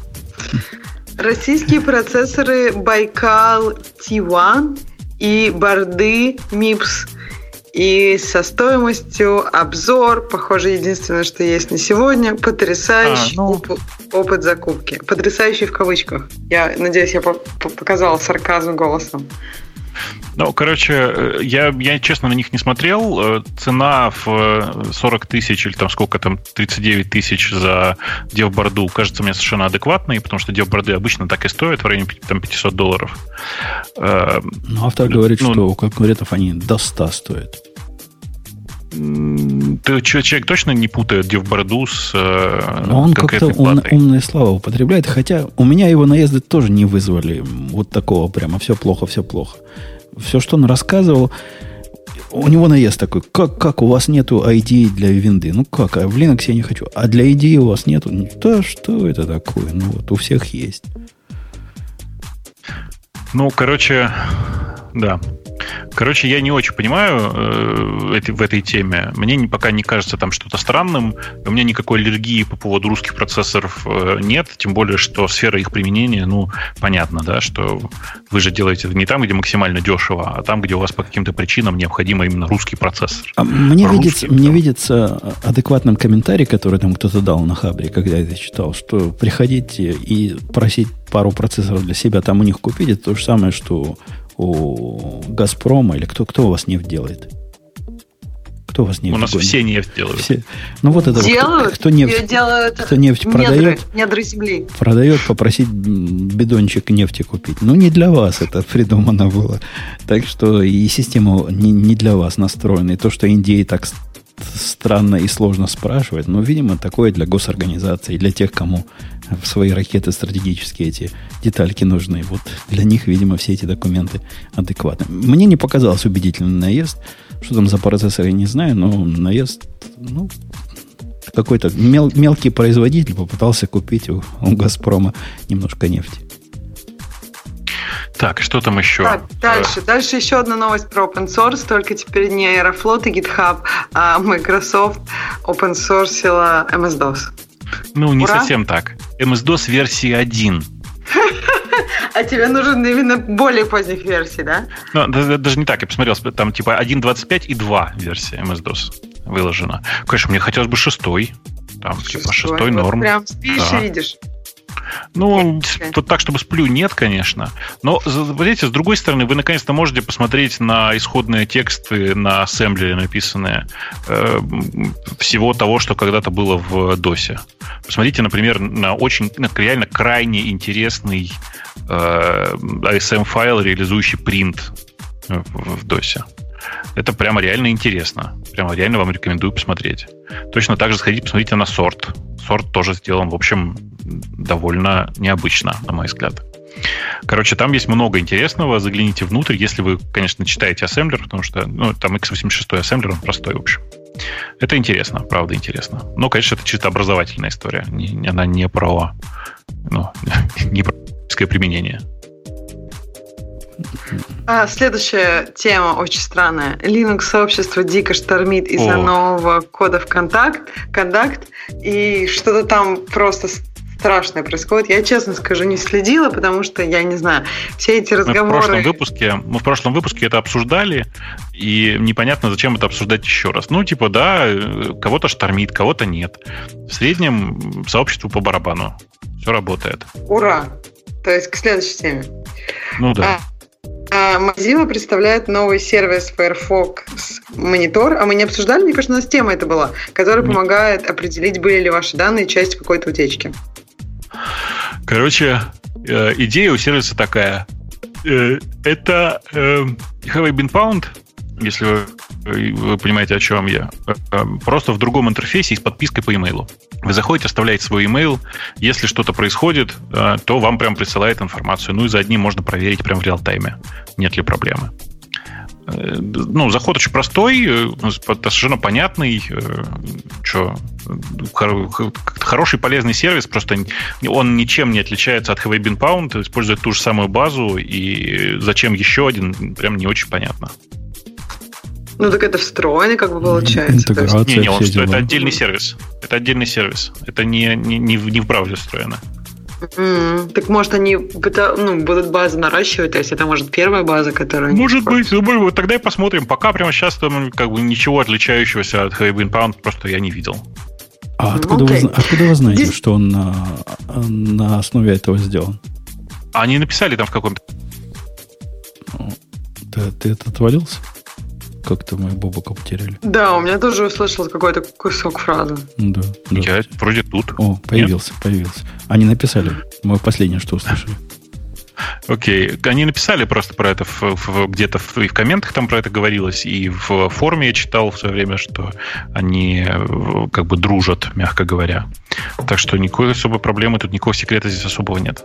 Российские процессоры Байкал T1 и борды MIPS и со стоимостью обзор, похоже, единственное, что есть на сегодня, потрясающий а, ну... оп- опыт закупки. Потрясающий в кавычках. Я надеюсь, я по- показал сарказм голосом. Ну, короче, э, я, я честно на них не смотрел. Э, цена в 40 э, тысяч или там сколько там, 39 тысяч за девборду кажется мне совершенно адекватной, потому что девборды обычно так и стоят в районе там, 500 долларов. Ну, автор говорит, ну, что у конкурентов они до 100 стоят. Ты, человек точно не путает девборду с Но он как-то ум, умные слова употребляет, хотя у меня его наезды тоже не вызвали вот такого прямо все плохо, все плохо все, что он рассказывал, у него наезд такой, как, как у вас нету ID для винды? Ну как, а в Linux я не хочу. А для ID у вас нету? Да что это такое? Ну вот, у всех есть. Ну, короче, да. Короче, я не очень понимаю э, в этой теме. Мне не, пока не кажется там что-то странным. У меня никакой аллергии по поводу русских процессоров э, нет. Тем более, что сфера их применения, ну, понятно, да, что вы же делаете это не там, где максимально дешево, а там, где у вас по каким-то причинам необходимо именно русский процессор. А мне, русский, видится, мне видится адекватным комментарий, который там кто-то дал на Хабре, когда я это читал, что приходите и просить пару процессоров для себя там у них купить, это то же самое, что у Газпрома или кто, кто у вас нефть делает? Кто у вас нефть У нас гонит? все нефть делают. Все. Ну вот это делают, кто, кто нефть, делают кто нефть недры, продает, недры земли. продает, попросить бидончик нефти купить. Ну не для вас это придумано было. Так что и система не, не для вас настроена. И то, что Индии так странно и сложно спрашивать, но, видимо, такое для госорганизации, для тех, кому в свои ракеты стратегические эти детальки нужны. Вот для них, видимо, все эти документы адекватны. Мне не показался убедительный наезд. Что там за процессор, я не знаю, но наезд, ну, какой-то мел, мелкий производитель попытался купить у, у Газпрома немножко нефти. Так, что там еще? Так, дальше. Дальше еще одна новость про open source, только теперь не Aeroflot и GitHub, а Microsoft open sourceила MS-DOS. Ну, не Ура? совсем так. MS-DOS версии 1. А тебе нужен именно более поздних версий, да? Ну, даже не так, я посмотрел, там типа 1.25 и 2 версии MS-DOS выложена. Конечно, мне хотелось бы шестой. Там, шестой. типа, шестой норм. Прям спишь да. видишь. Ну, тут так, чтобы сплю, нет, конечно. Но, видите, с другой стороны, вы наконец-то можете посмотреть на исходные тексты на ассемблере написанные э, всего того, что когда-то было в DOS. Посмотрите, например, на очень, на реально крайне интересный э, ASM-файл, реализующий принт в, в DOS. Это прямо реально интересно. Прямо реально вам рекомендую посмотреть. Точно так же сходите, посмотрите на сорт. Сорт тоже сделан, в общем, довольно необычно, на мой взгляд. Короче, там есть много интересного. Загляните внутрь, если вы, конечно, читаете ассемблер, потому что ну, там x86 ассемблер, он простой, в общем. Это интересно, правда интересно. Но, конечно, это чисто образовательная история. Не, она не про, ну, не про применение. А, следующая тема очень странная. Linux-сообщество дико штормит из-за О. нового кода в контакт, контакт, и что-то там просто страшное происходит. Я, честно скажу, не следила, потому что, я не знаю, все эти разговоры... Мы в прошлом выпуске, мы в прошлом выпуске это обсуждали, и непонятно, зачем это обсуждать еще раз. Ну, типа, да, кого-то штормит, кого-то нет. В среднем сообществу по барабану. Все работает. Ура! То есть к следующей теме. Ну да. А, а Mozilla представляет новый сервис Firefox Monitor, а мы не обсуждали, мне кажется, у нас тема это была, который помогает определить, были ли ваши данные частью какой-то утечки. Короче, э, идея у сервиса такая. Э, это э, have been pound, если вы, вы понимаете, о чем я. Просто в другом интерфейсе и с подпиской по имейлу. Вы заходите, оставляете свой имейл. Если что-то происходит, то вам прям присылает информацию. Ну и за одним можно проверить прямо в реал-тайме, нет ли проблемы. Э, ну, заход очень простой, э, совершенно понятный. Что, хороший полезный сервис, просто он ничем не отличается от Have Been Pound, использует ту же самую базу, и зачем еще один, прям не очень понятно. Ну так это встроенный как бы получается. Интеграция, не, не, он, это отдельный сервис. Это отдельный сервис. Это не, не, не, в, не в браузере встроено. Mm, так может они ну, будут базы наращивать, то есть это может первая база, которая... Может быть, ну, вот тогда и посмотрим. Пока прямо сейчас там как бы ничего отличающегося от Heavy Inbound просто я не видел. А откуда, okay. вы, откуда вы знаете, Здесь... что он на, на основе этого сделан? Они написали там в каком-то... Да, ты это отвалился? Как-то мы Бобока потеряли. Да, у меня тоже услышал какой-то кусок фразы. Да, да. Я вроде тут. О, появился, Нет? появился. Они написали. Мы последнее, что услышали. Окей. Okay. Они написали просто про это в, в, где-то в, и в комментах там про это говорилось, и в форуме я читал в свое время, что они как бы дружат, мягко говоря. Так что никакой особой проблемы, тут никакого секрета здесь особого нет.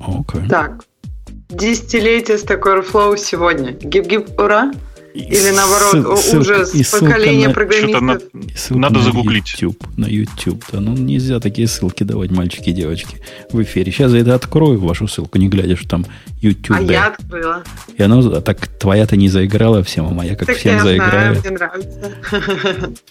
Okay. Так. Десятилетие Stack Overflow сегодня. Гиб-гиб, ура! Или наоборот, Ссыл- ужас ссылка поколения на- программистов. Ссылка Надо на загуглить. YouTube, на YouTube. Да, ну нельзя такие ссылки давать, мальчики и девочки, в эфире. Сейчас я это открою, вашу ссылку, не глядя, что там YouTube. А я открыла. И она, а так твоя-то не заиграла всем, а моя как Так всем я заиграет. знаю, мне нравится.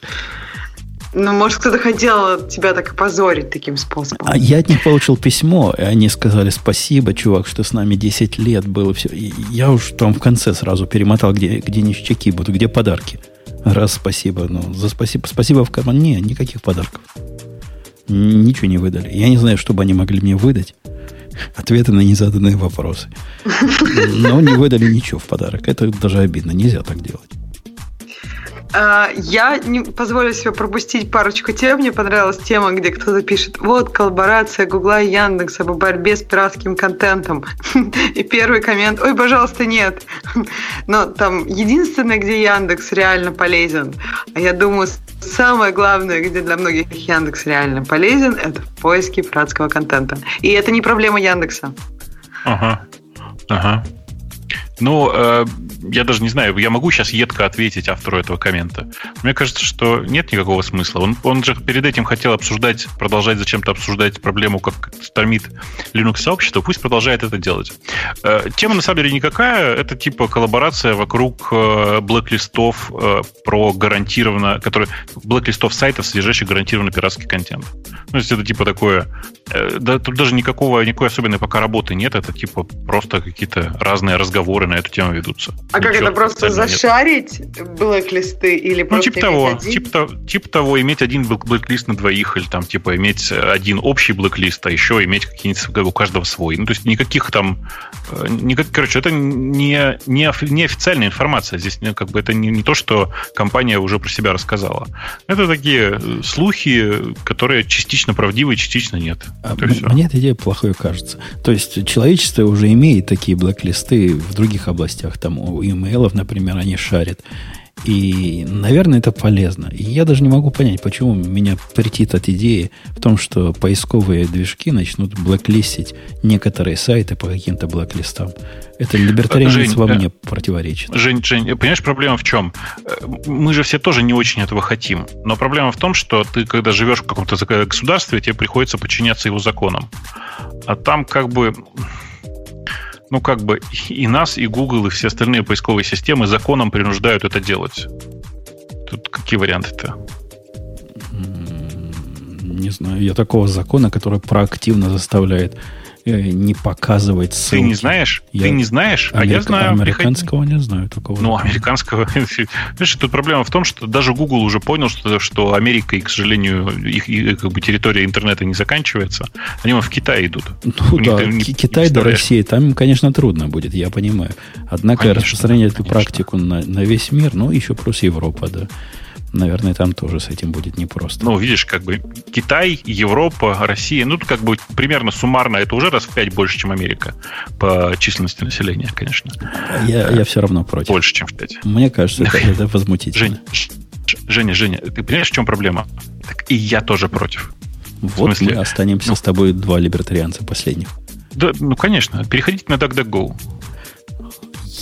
Ну, может, кто-то хотел тебя так опозорить таким способом. А я от них получил письмо, и они сказали спасибо, чувак, что с нами 10 лет было все. И я уж там в конце сразу перемотал, где, где ништяки будут, где подарки. Раз спасибо, ну, за спасибо, спасибо в карман. Не, никаких подарков. Ничего не выдали. Я не знаю, что бы они могли мне выдать. Ответы на незаданные вопросы. Но не выдали ничего в подарок. Это даже обидно. Нельзя так делать. А, Я не позволю себе пропустить парочку тем. Мне понравилась тема, где кто-то пишет, вот коллаборация Гугла и Яндекса по борьбе с пиратским контентом. И первый коммент, ой, пожалуйста, нет. Но там единственное, где Яндекс реально полезен, а я думаю, самое главное, где для многих Яндекс реально полезен, это в поиске пиратского контента. И это не проблема Яндекса. Ага. Ага. Ну, э, я даже не знаю, я могу сейчас едко ответить автору этого коммента. Мне кажется, что нет никакого смысла. Он, он же перед этим хотел обсуждать, продолжать зачем-то обсуждать проблему, как стормит Linux сообщество, пусть продолжает это делать. Э, тема на самом деле никакая, это типа коллаборация вокруг э, блэк-листов э, про гарантированно, которые блэк-листов сайтов, содержащих гарантированно пиратский контент. Ну, то есть это типа такое, да, тут даже никакого, никакой особенной пока работы нет, это типа просто какие-то разные разговоры на эту тему ведутся. А как это просто зашарить блэк-листы или Ну, просто типа иметь того, один? типа, типа того, иметь один блэк- блэк-лист на двоих, или там, типа, иметь один общий блэк-лист, а еще иметь какие-нибудь у каждого свой. Ну, то есть никаких там... э, никак- короче, это не, не, не официальная информация. Здесь ну, как бы это не, не то, что компания уже про себя рассказала. Это такие э, слухи, которые частично правдивы, частично нет. А Вот м-. Мне эта идея плохой кажется. То есть человечество уже имеет такие блэк-листы в других областях. Там у имейлов, например, они шарят. И, наверное, это полезно. И я даже не могу понять, почему меня претит от идеи в том, что поисковые движки начнут блэклистить некоторые сайты по каким-то блэк-листам. Это либертарианец Жень, во э, мне противоречит. Жень, Жень, понимаешь, проблема в чем? Э, Мы же все тоже не очень этого хотим. Но проблема в том, что ты, когда живешь в каком-то государстве, тебе приходится подчиняться его законам. А там как бы... Ну, как бы и нас, и Google, и все остальные поисковые системы законом принуждают это делать. Тут какие варианты-то? Не знаю, я такого закона, который проактивно заставляет не показывать Ты ссылки. не знаешь? Я Ты не знаешь? А я знаю. Приходи- Американского не знаю такого. Ну, американского... Знаешь, тут проблема в том, что даже Google уже понял, что, что Америка, и, к сожалению, их, их, как бы, территория интернета не заканчивается. Они в Китай идут. Ну У них да, ты не- Ки- не Китай до. России, там конечно, трудно будет, я понимаю. Однако Конечно, распространять эту конечно. практику на, на весь мир, ну, еще плюс Европа, да. Наверное, там тоже с этим будет непросто. Ну, видишь, как бы Китай, Европа, Россия, ну, как бы примерно суммарно это уже раз в пять больше, чем Америка по численности населения, конечно. я, я все равно против. Больше, чем в пять. Мне кажется, это, это возмутительно. Жень, Женя, Женя, ты понимаешь, в чем проблема? Так и я тоже против. вот смысле? мы останемся Ну. с тобой два либертарианца последних. Да, ну, конечно. Переходите на DuckDuckGo.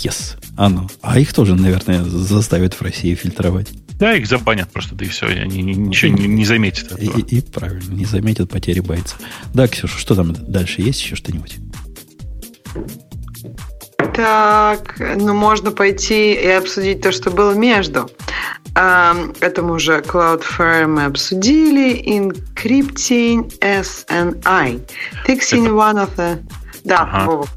Yes. А ну. А их тоже, наверное, заставят в России фильтровать. Да, их забанят просто, да и все. Они ни- ничего не, не заметят И, этого. и- и правильно, не заметят потери бойца. Да, Ксюша, что там дальше? Есть еще что-нибудь? Так, ну можно пойти и обсудить то, что было между. Это мы уже Cloudflare мы обсудили. Encrypting SNI. Fixing one of the... Да, Ага. Вова.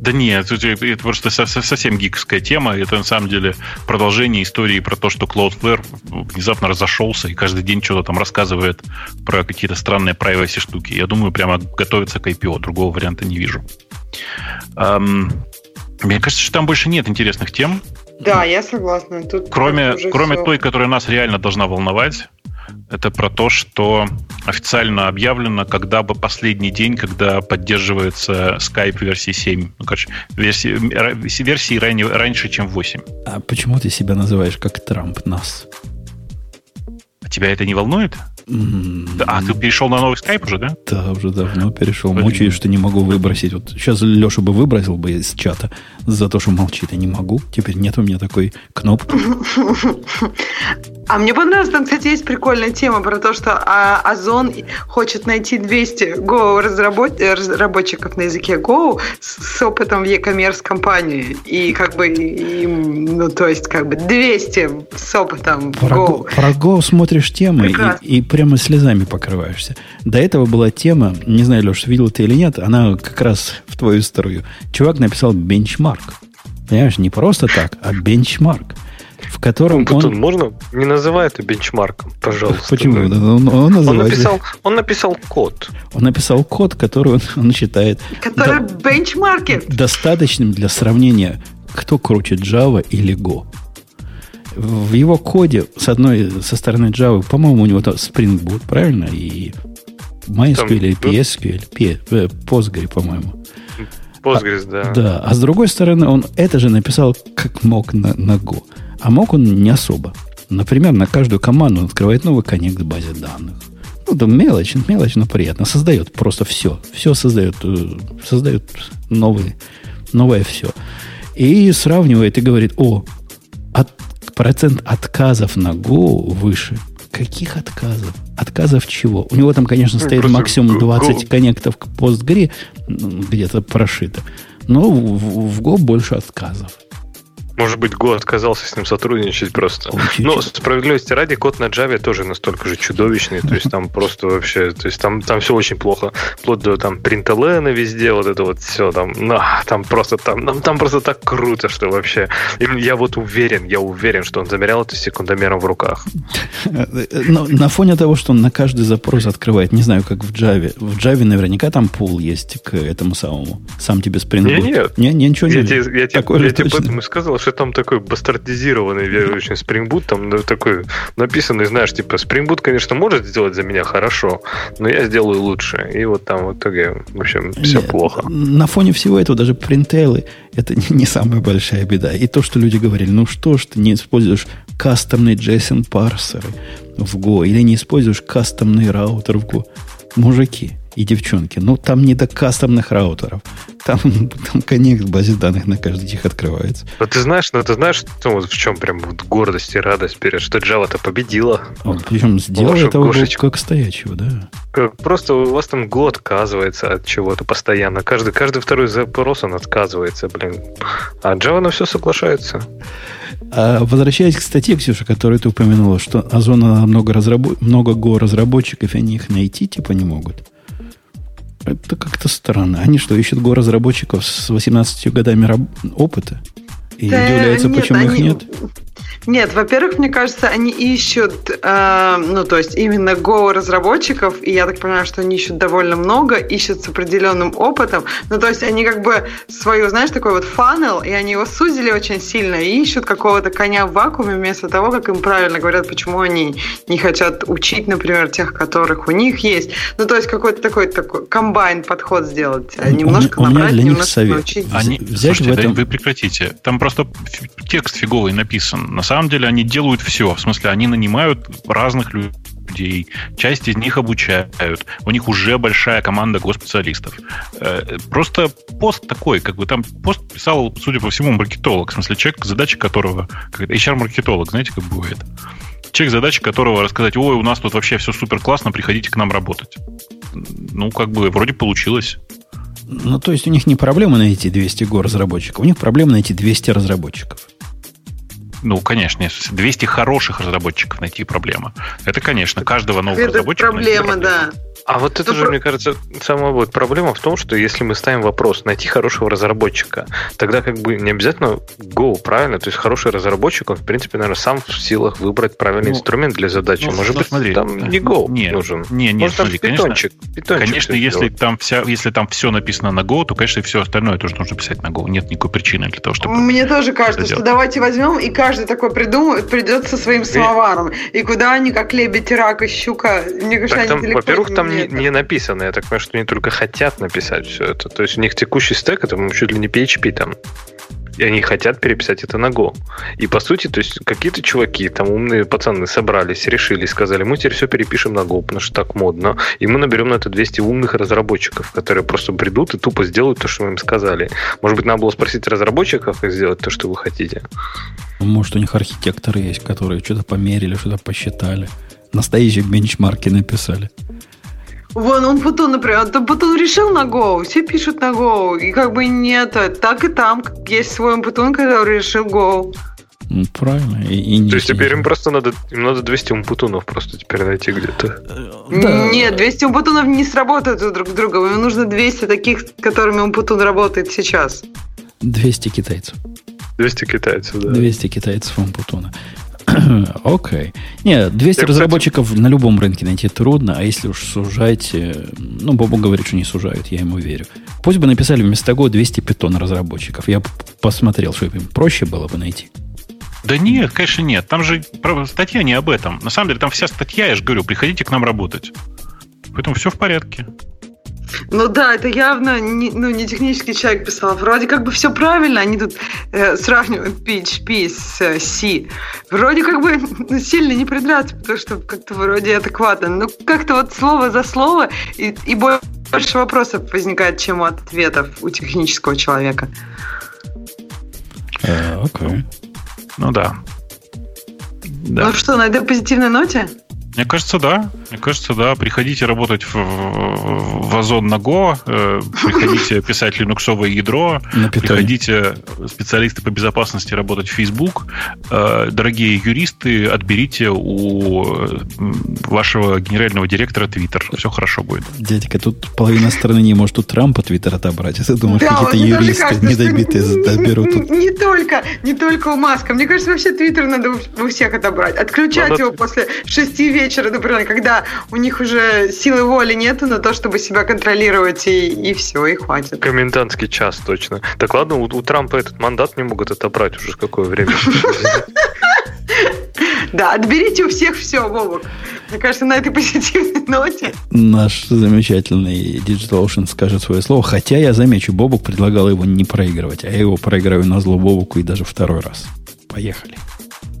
Да нет, это, это просто со- со- совсем гиковская тема. Это на самом деле продолжение истории про то, что Cloudflare внезапно разошелся и каждый день что-то там рассказывает про какие-то странные privacy штуки. Я думаю, прямо готовится к IPO. Другого варианта не вижу. Ам, мне кажется, что там больше нет интересных тем, Да, я согласна. Тут кроме, кроме той, которая нас реально должна волновать. Это про то, что официально объявлено, когда бы последний день, когда поддерживается Skype версии 7. Ну, короче, версии, версии ранее, раньше, чем 8. А почему ты себя называешь как Трамп нас? А тебя это не волнует? А ты перешел на новый скайп уже, да? Да, уже давно перешел. Мучаюсь, что не могу выбросить. Вот сейчас Леша бы выбросил бы из чата за то, что молчит. Я не могу. Теперь нет у меня такой кнопки. А мне понравилось, там, кстати, есть прикольная тема про то, что а, Озон хочет найти 200 Go разработ... разработчиков на языке Go с, опытом в e-commerce компании. И как бы, и, ну, то есть, как бы 200 с опытом про Go. Про Go смотришь темы и, и прямо слезами покрываешься. До этого была тема, не знаю, Леш, видел ты или нет, она как раз в твою историю. Чувак написал бенчмарк. Понимаешь, не просто так, а бенчмарк в котором он... он... Можно не называй это бенчмарком, пожалуйста. Почему? Он, он, он, написал, он написал код. Он написал код, который он, он считает... Который до, бенчмаркет. Достаточным для сравнения, кто круче Java или Go. В его коде с одной со стороны Java, по-моему, у него там Spring Boot, правильно? И MySQL там, или PSQL, P, э, Postgre, по-моему. Postgres, а, да. Да, а с другой стороны, он это же написал как мог на, на Go. А мог он не особо. Например, на каждую команду он открывает новый коннект к базе данных. Ну, да мелочь, мелочь, но приятно. Создает просто все. Все создает, э, создает новые, новое все. И сравнивает и говорит, о, от, процент отказов на Go выше. Каких отказов? Отказов чего? У него там, конечно, стоит Просто максимум 20 Go. коннектов к постгре, ну, где-то прошито. Но в, в Go больше отказов. Может быть, Go отказался с ним сотрудничать просто. Но справедливости ради, код на Java тоже настолько же чудовищный. То есть там просто вообще, то есть там, там все очень плохо. Вплоть до там принтелена везде, вот это вот все там. Ну, там просто там, там, там просто так круто, что вообще. Я вот уверен, я уверен, что он замерял это секундомером в руках. Но на фоне того, что он на каждый запрос открывает, не знаю, как в Java. В Java наверняка там пул есть к этому самому. Сам тебе Spring Boot. Нет, нет. Не, не, ничего я не тебе, я, тебе, я тебе поэтому сказал, что что там такой бастардизированный очень Spring Boot, там ну, такой написанный, знаешь, типа Spring Boot, конечно, может сделать за меня хорошо, но я сделаю лучше. И вот там в итоге, в общем, все Нет, плохо. На фоне всего этого даже принтейлы это не, не самая большая беда. И то, что люди говорили, ну что ж ты не используешь кастомные JSON парсеры в Go или не используешь кастомный раутер в Go. Мужики, и девчонки. Ну, там не до кастомных раутеров. Там, там коннект в базе данных на каждый их открывается. Но ты знаешь, ну, ты знаешь, ну, вот в чем прям вот гордость и радость перед, что Java-то победила. Он, причем сделал этого как стоячего, да. Просто у вас там год отказывается от чего-то постоянно. Каждый, каждый второй запрос он отказывается, блин. А Java на все соглашается. А возвращаясь к статье, Ксюша, которую ты упомянула, что Озона много, разработ... много Go разработчиков, и они их найти типа не могут. Это как-то странно. Они что, ищут го разработчиков с 18 годами опыта? И да, удивляются, нет, почему они... их нет? Нет, во-первых, мне кажется, они ищут, э, ну, то есть именно Go разработчиков, и я так понимаю, что они ищут довольно много, ищут с определенным опытом. Ну, то есть они как бы свою, знаешь, такой вот фанел, и они его сузили очень сильно, и ищут какого-то коня в вакууме вместо того, как им правильно говорят, почему они не хотят учить, например, тех, которых у них есть. Ну, то есть какой-то такой, такой комбайн подход сделать. Немножко у, набрать, у меня для немножко них совет. научить. Они, взять слушайте, в этом... да, вы прекратите. Там просто текст фиговый написан. На самом деле они делают все. В смысле, они нанимают разных людей, часть из них обучают, у них уже большая команда госпециалистов. Э, просто пост такой, как бы там пост писал, судя по всему, маркетолог, в смысле человек, задача которого, как HR-маркетолог, знаете, как бывает. Человек, задача которого рассказать, ой, у нас тут вообще все супер классно, приходите к нам работать. Ну, как бы, вроде получилось. Ну, то есть у них не проблема найти 200 го разработчиков, у них проблема найти 200 разработчиков. Ну, конечно, 200 хороших разработчиков найти проблема. Это, конечно, каждого нового Это разработчика. Проблема, да. А вот это же, мне кажется, самая вот проблема в том, что если мы ставим вопрос найти хорошего разработчика, тогда как бы не обязательно Go, правильно? То есть хороший разработчик, он, в принципе, наверное, сам в силах выбрать правильный ну, инструмент для задачи. Ну, Может ну, быть, смотри, там не Go не, нужен. Не, не, Может, смотри, питончик, конечно, питончик конечно если там, вся, если там все написано на Go, то, конечно, все остальное тоже нужно писать на Go. Нет никакой причины для того, чтобы... Мне тоже кажется, что давайте возьмем, и каждый такой придумает, придет со своим самоваром. И куда они, как лебедь, рак и щука, мне кажется, так, они там, Во-первых, там не, не написано. Я так понимаю, что они только хотят написать все это. То есть у них текущий стек, это чуть ли не PHP там. и они хотят переписать это на Go. И по сути, то есть какие-то чуваки, там умные пацаны собрались, решили, сказали, мы теперь все перепишем на Go, потому что так модно. И мы наберем на это 200 умных разработчиков, которые просто придут и тупо сделают то, что мы им сказали. Может быть, надо было спросить разработчиков и сделать то, что вы хотите. Может, у них архитекторы есть, которые что-то померили, что-то посчитали. Настоящие бенчмарки написали. Вон, он Путун, например, он Путун решил на Go, все пишут на Go, и как бы нет, так и там есть свой Путун, который решил Go. Ну, правильно. И, и То есть теперь им просто надо, им надо 200 умпутунов просто теперь найти где-то. Да. Нет, 200 умпутунов не сработают друг с другом. Им нужно 200 таких, с которыми умпутун работает сейчас. 200 китайцев. 200 китайцев, да. 200 китайцев умпутуна. Окей. Okay. Не, 200 Я, разработчиков кстати... на любом рынке найти трудно, а если уж сужать, э, ну, Бобу говорит, что не сужают, я ему верю. Пусть бы написали вместо Go 200 питон разработчиков. Я посмотрел, что им проще было бы найти. Да нет, конечно, нет. Там же статья не об этом. На самом деле, там вся статья, я же говорю, приходите к нам работать. Поэтому все в порядке. Ну да, это явно не, ну, не технический человек писал. Вроде как бы все правильно, они тут э, сравнивают PHP с э, C. Вроде как бы ну, сильно не придраться, потому что как-то вроде адекватно. Но как-то вот слово за слово и, и больше вопросов возникает, чем от ответов у технического человека. Э, окей. okay. Ну да. да. Ну что, на этой позитивной ноте? Мне кажется, да. Мне кажется, да. Приходите работать в, в Озон на Go, э, приходите писать линуксовое ядро, приходите специалисты по безопасности работать в Facebook. Э, дорогие юристы, отберите у вашего генерального директора Twitter. Все хорошо будет. Дядька, тут половина страны не может у Трампа Твиттер отобрать. А ты думаешь, да, какие-то юристы кажется, недобитые доберут тут? Не только, не только у Маска. Мне кажется, вообще Твиттер надо у всех отобрать. Отключать Надо... его после шести вечера, например, когда у них уже силы воли нету на то, чтобы себя контролировать, и, и все, и хватит. Комендантский час, точно. Так ладно, у, у Трампа этот мандат не могут отобрать уже какое время. Да, отберите у всех все, Вовок. Мне кажется, на этой позитивной ноте. Наш замечательный DigitalOcean скажет свое слово. Хотя я замечу, Бобук предлагал его не проигрывать, а я его проиграю на зло Бобуку и даже второй раз. Поехали.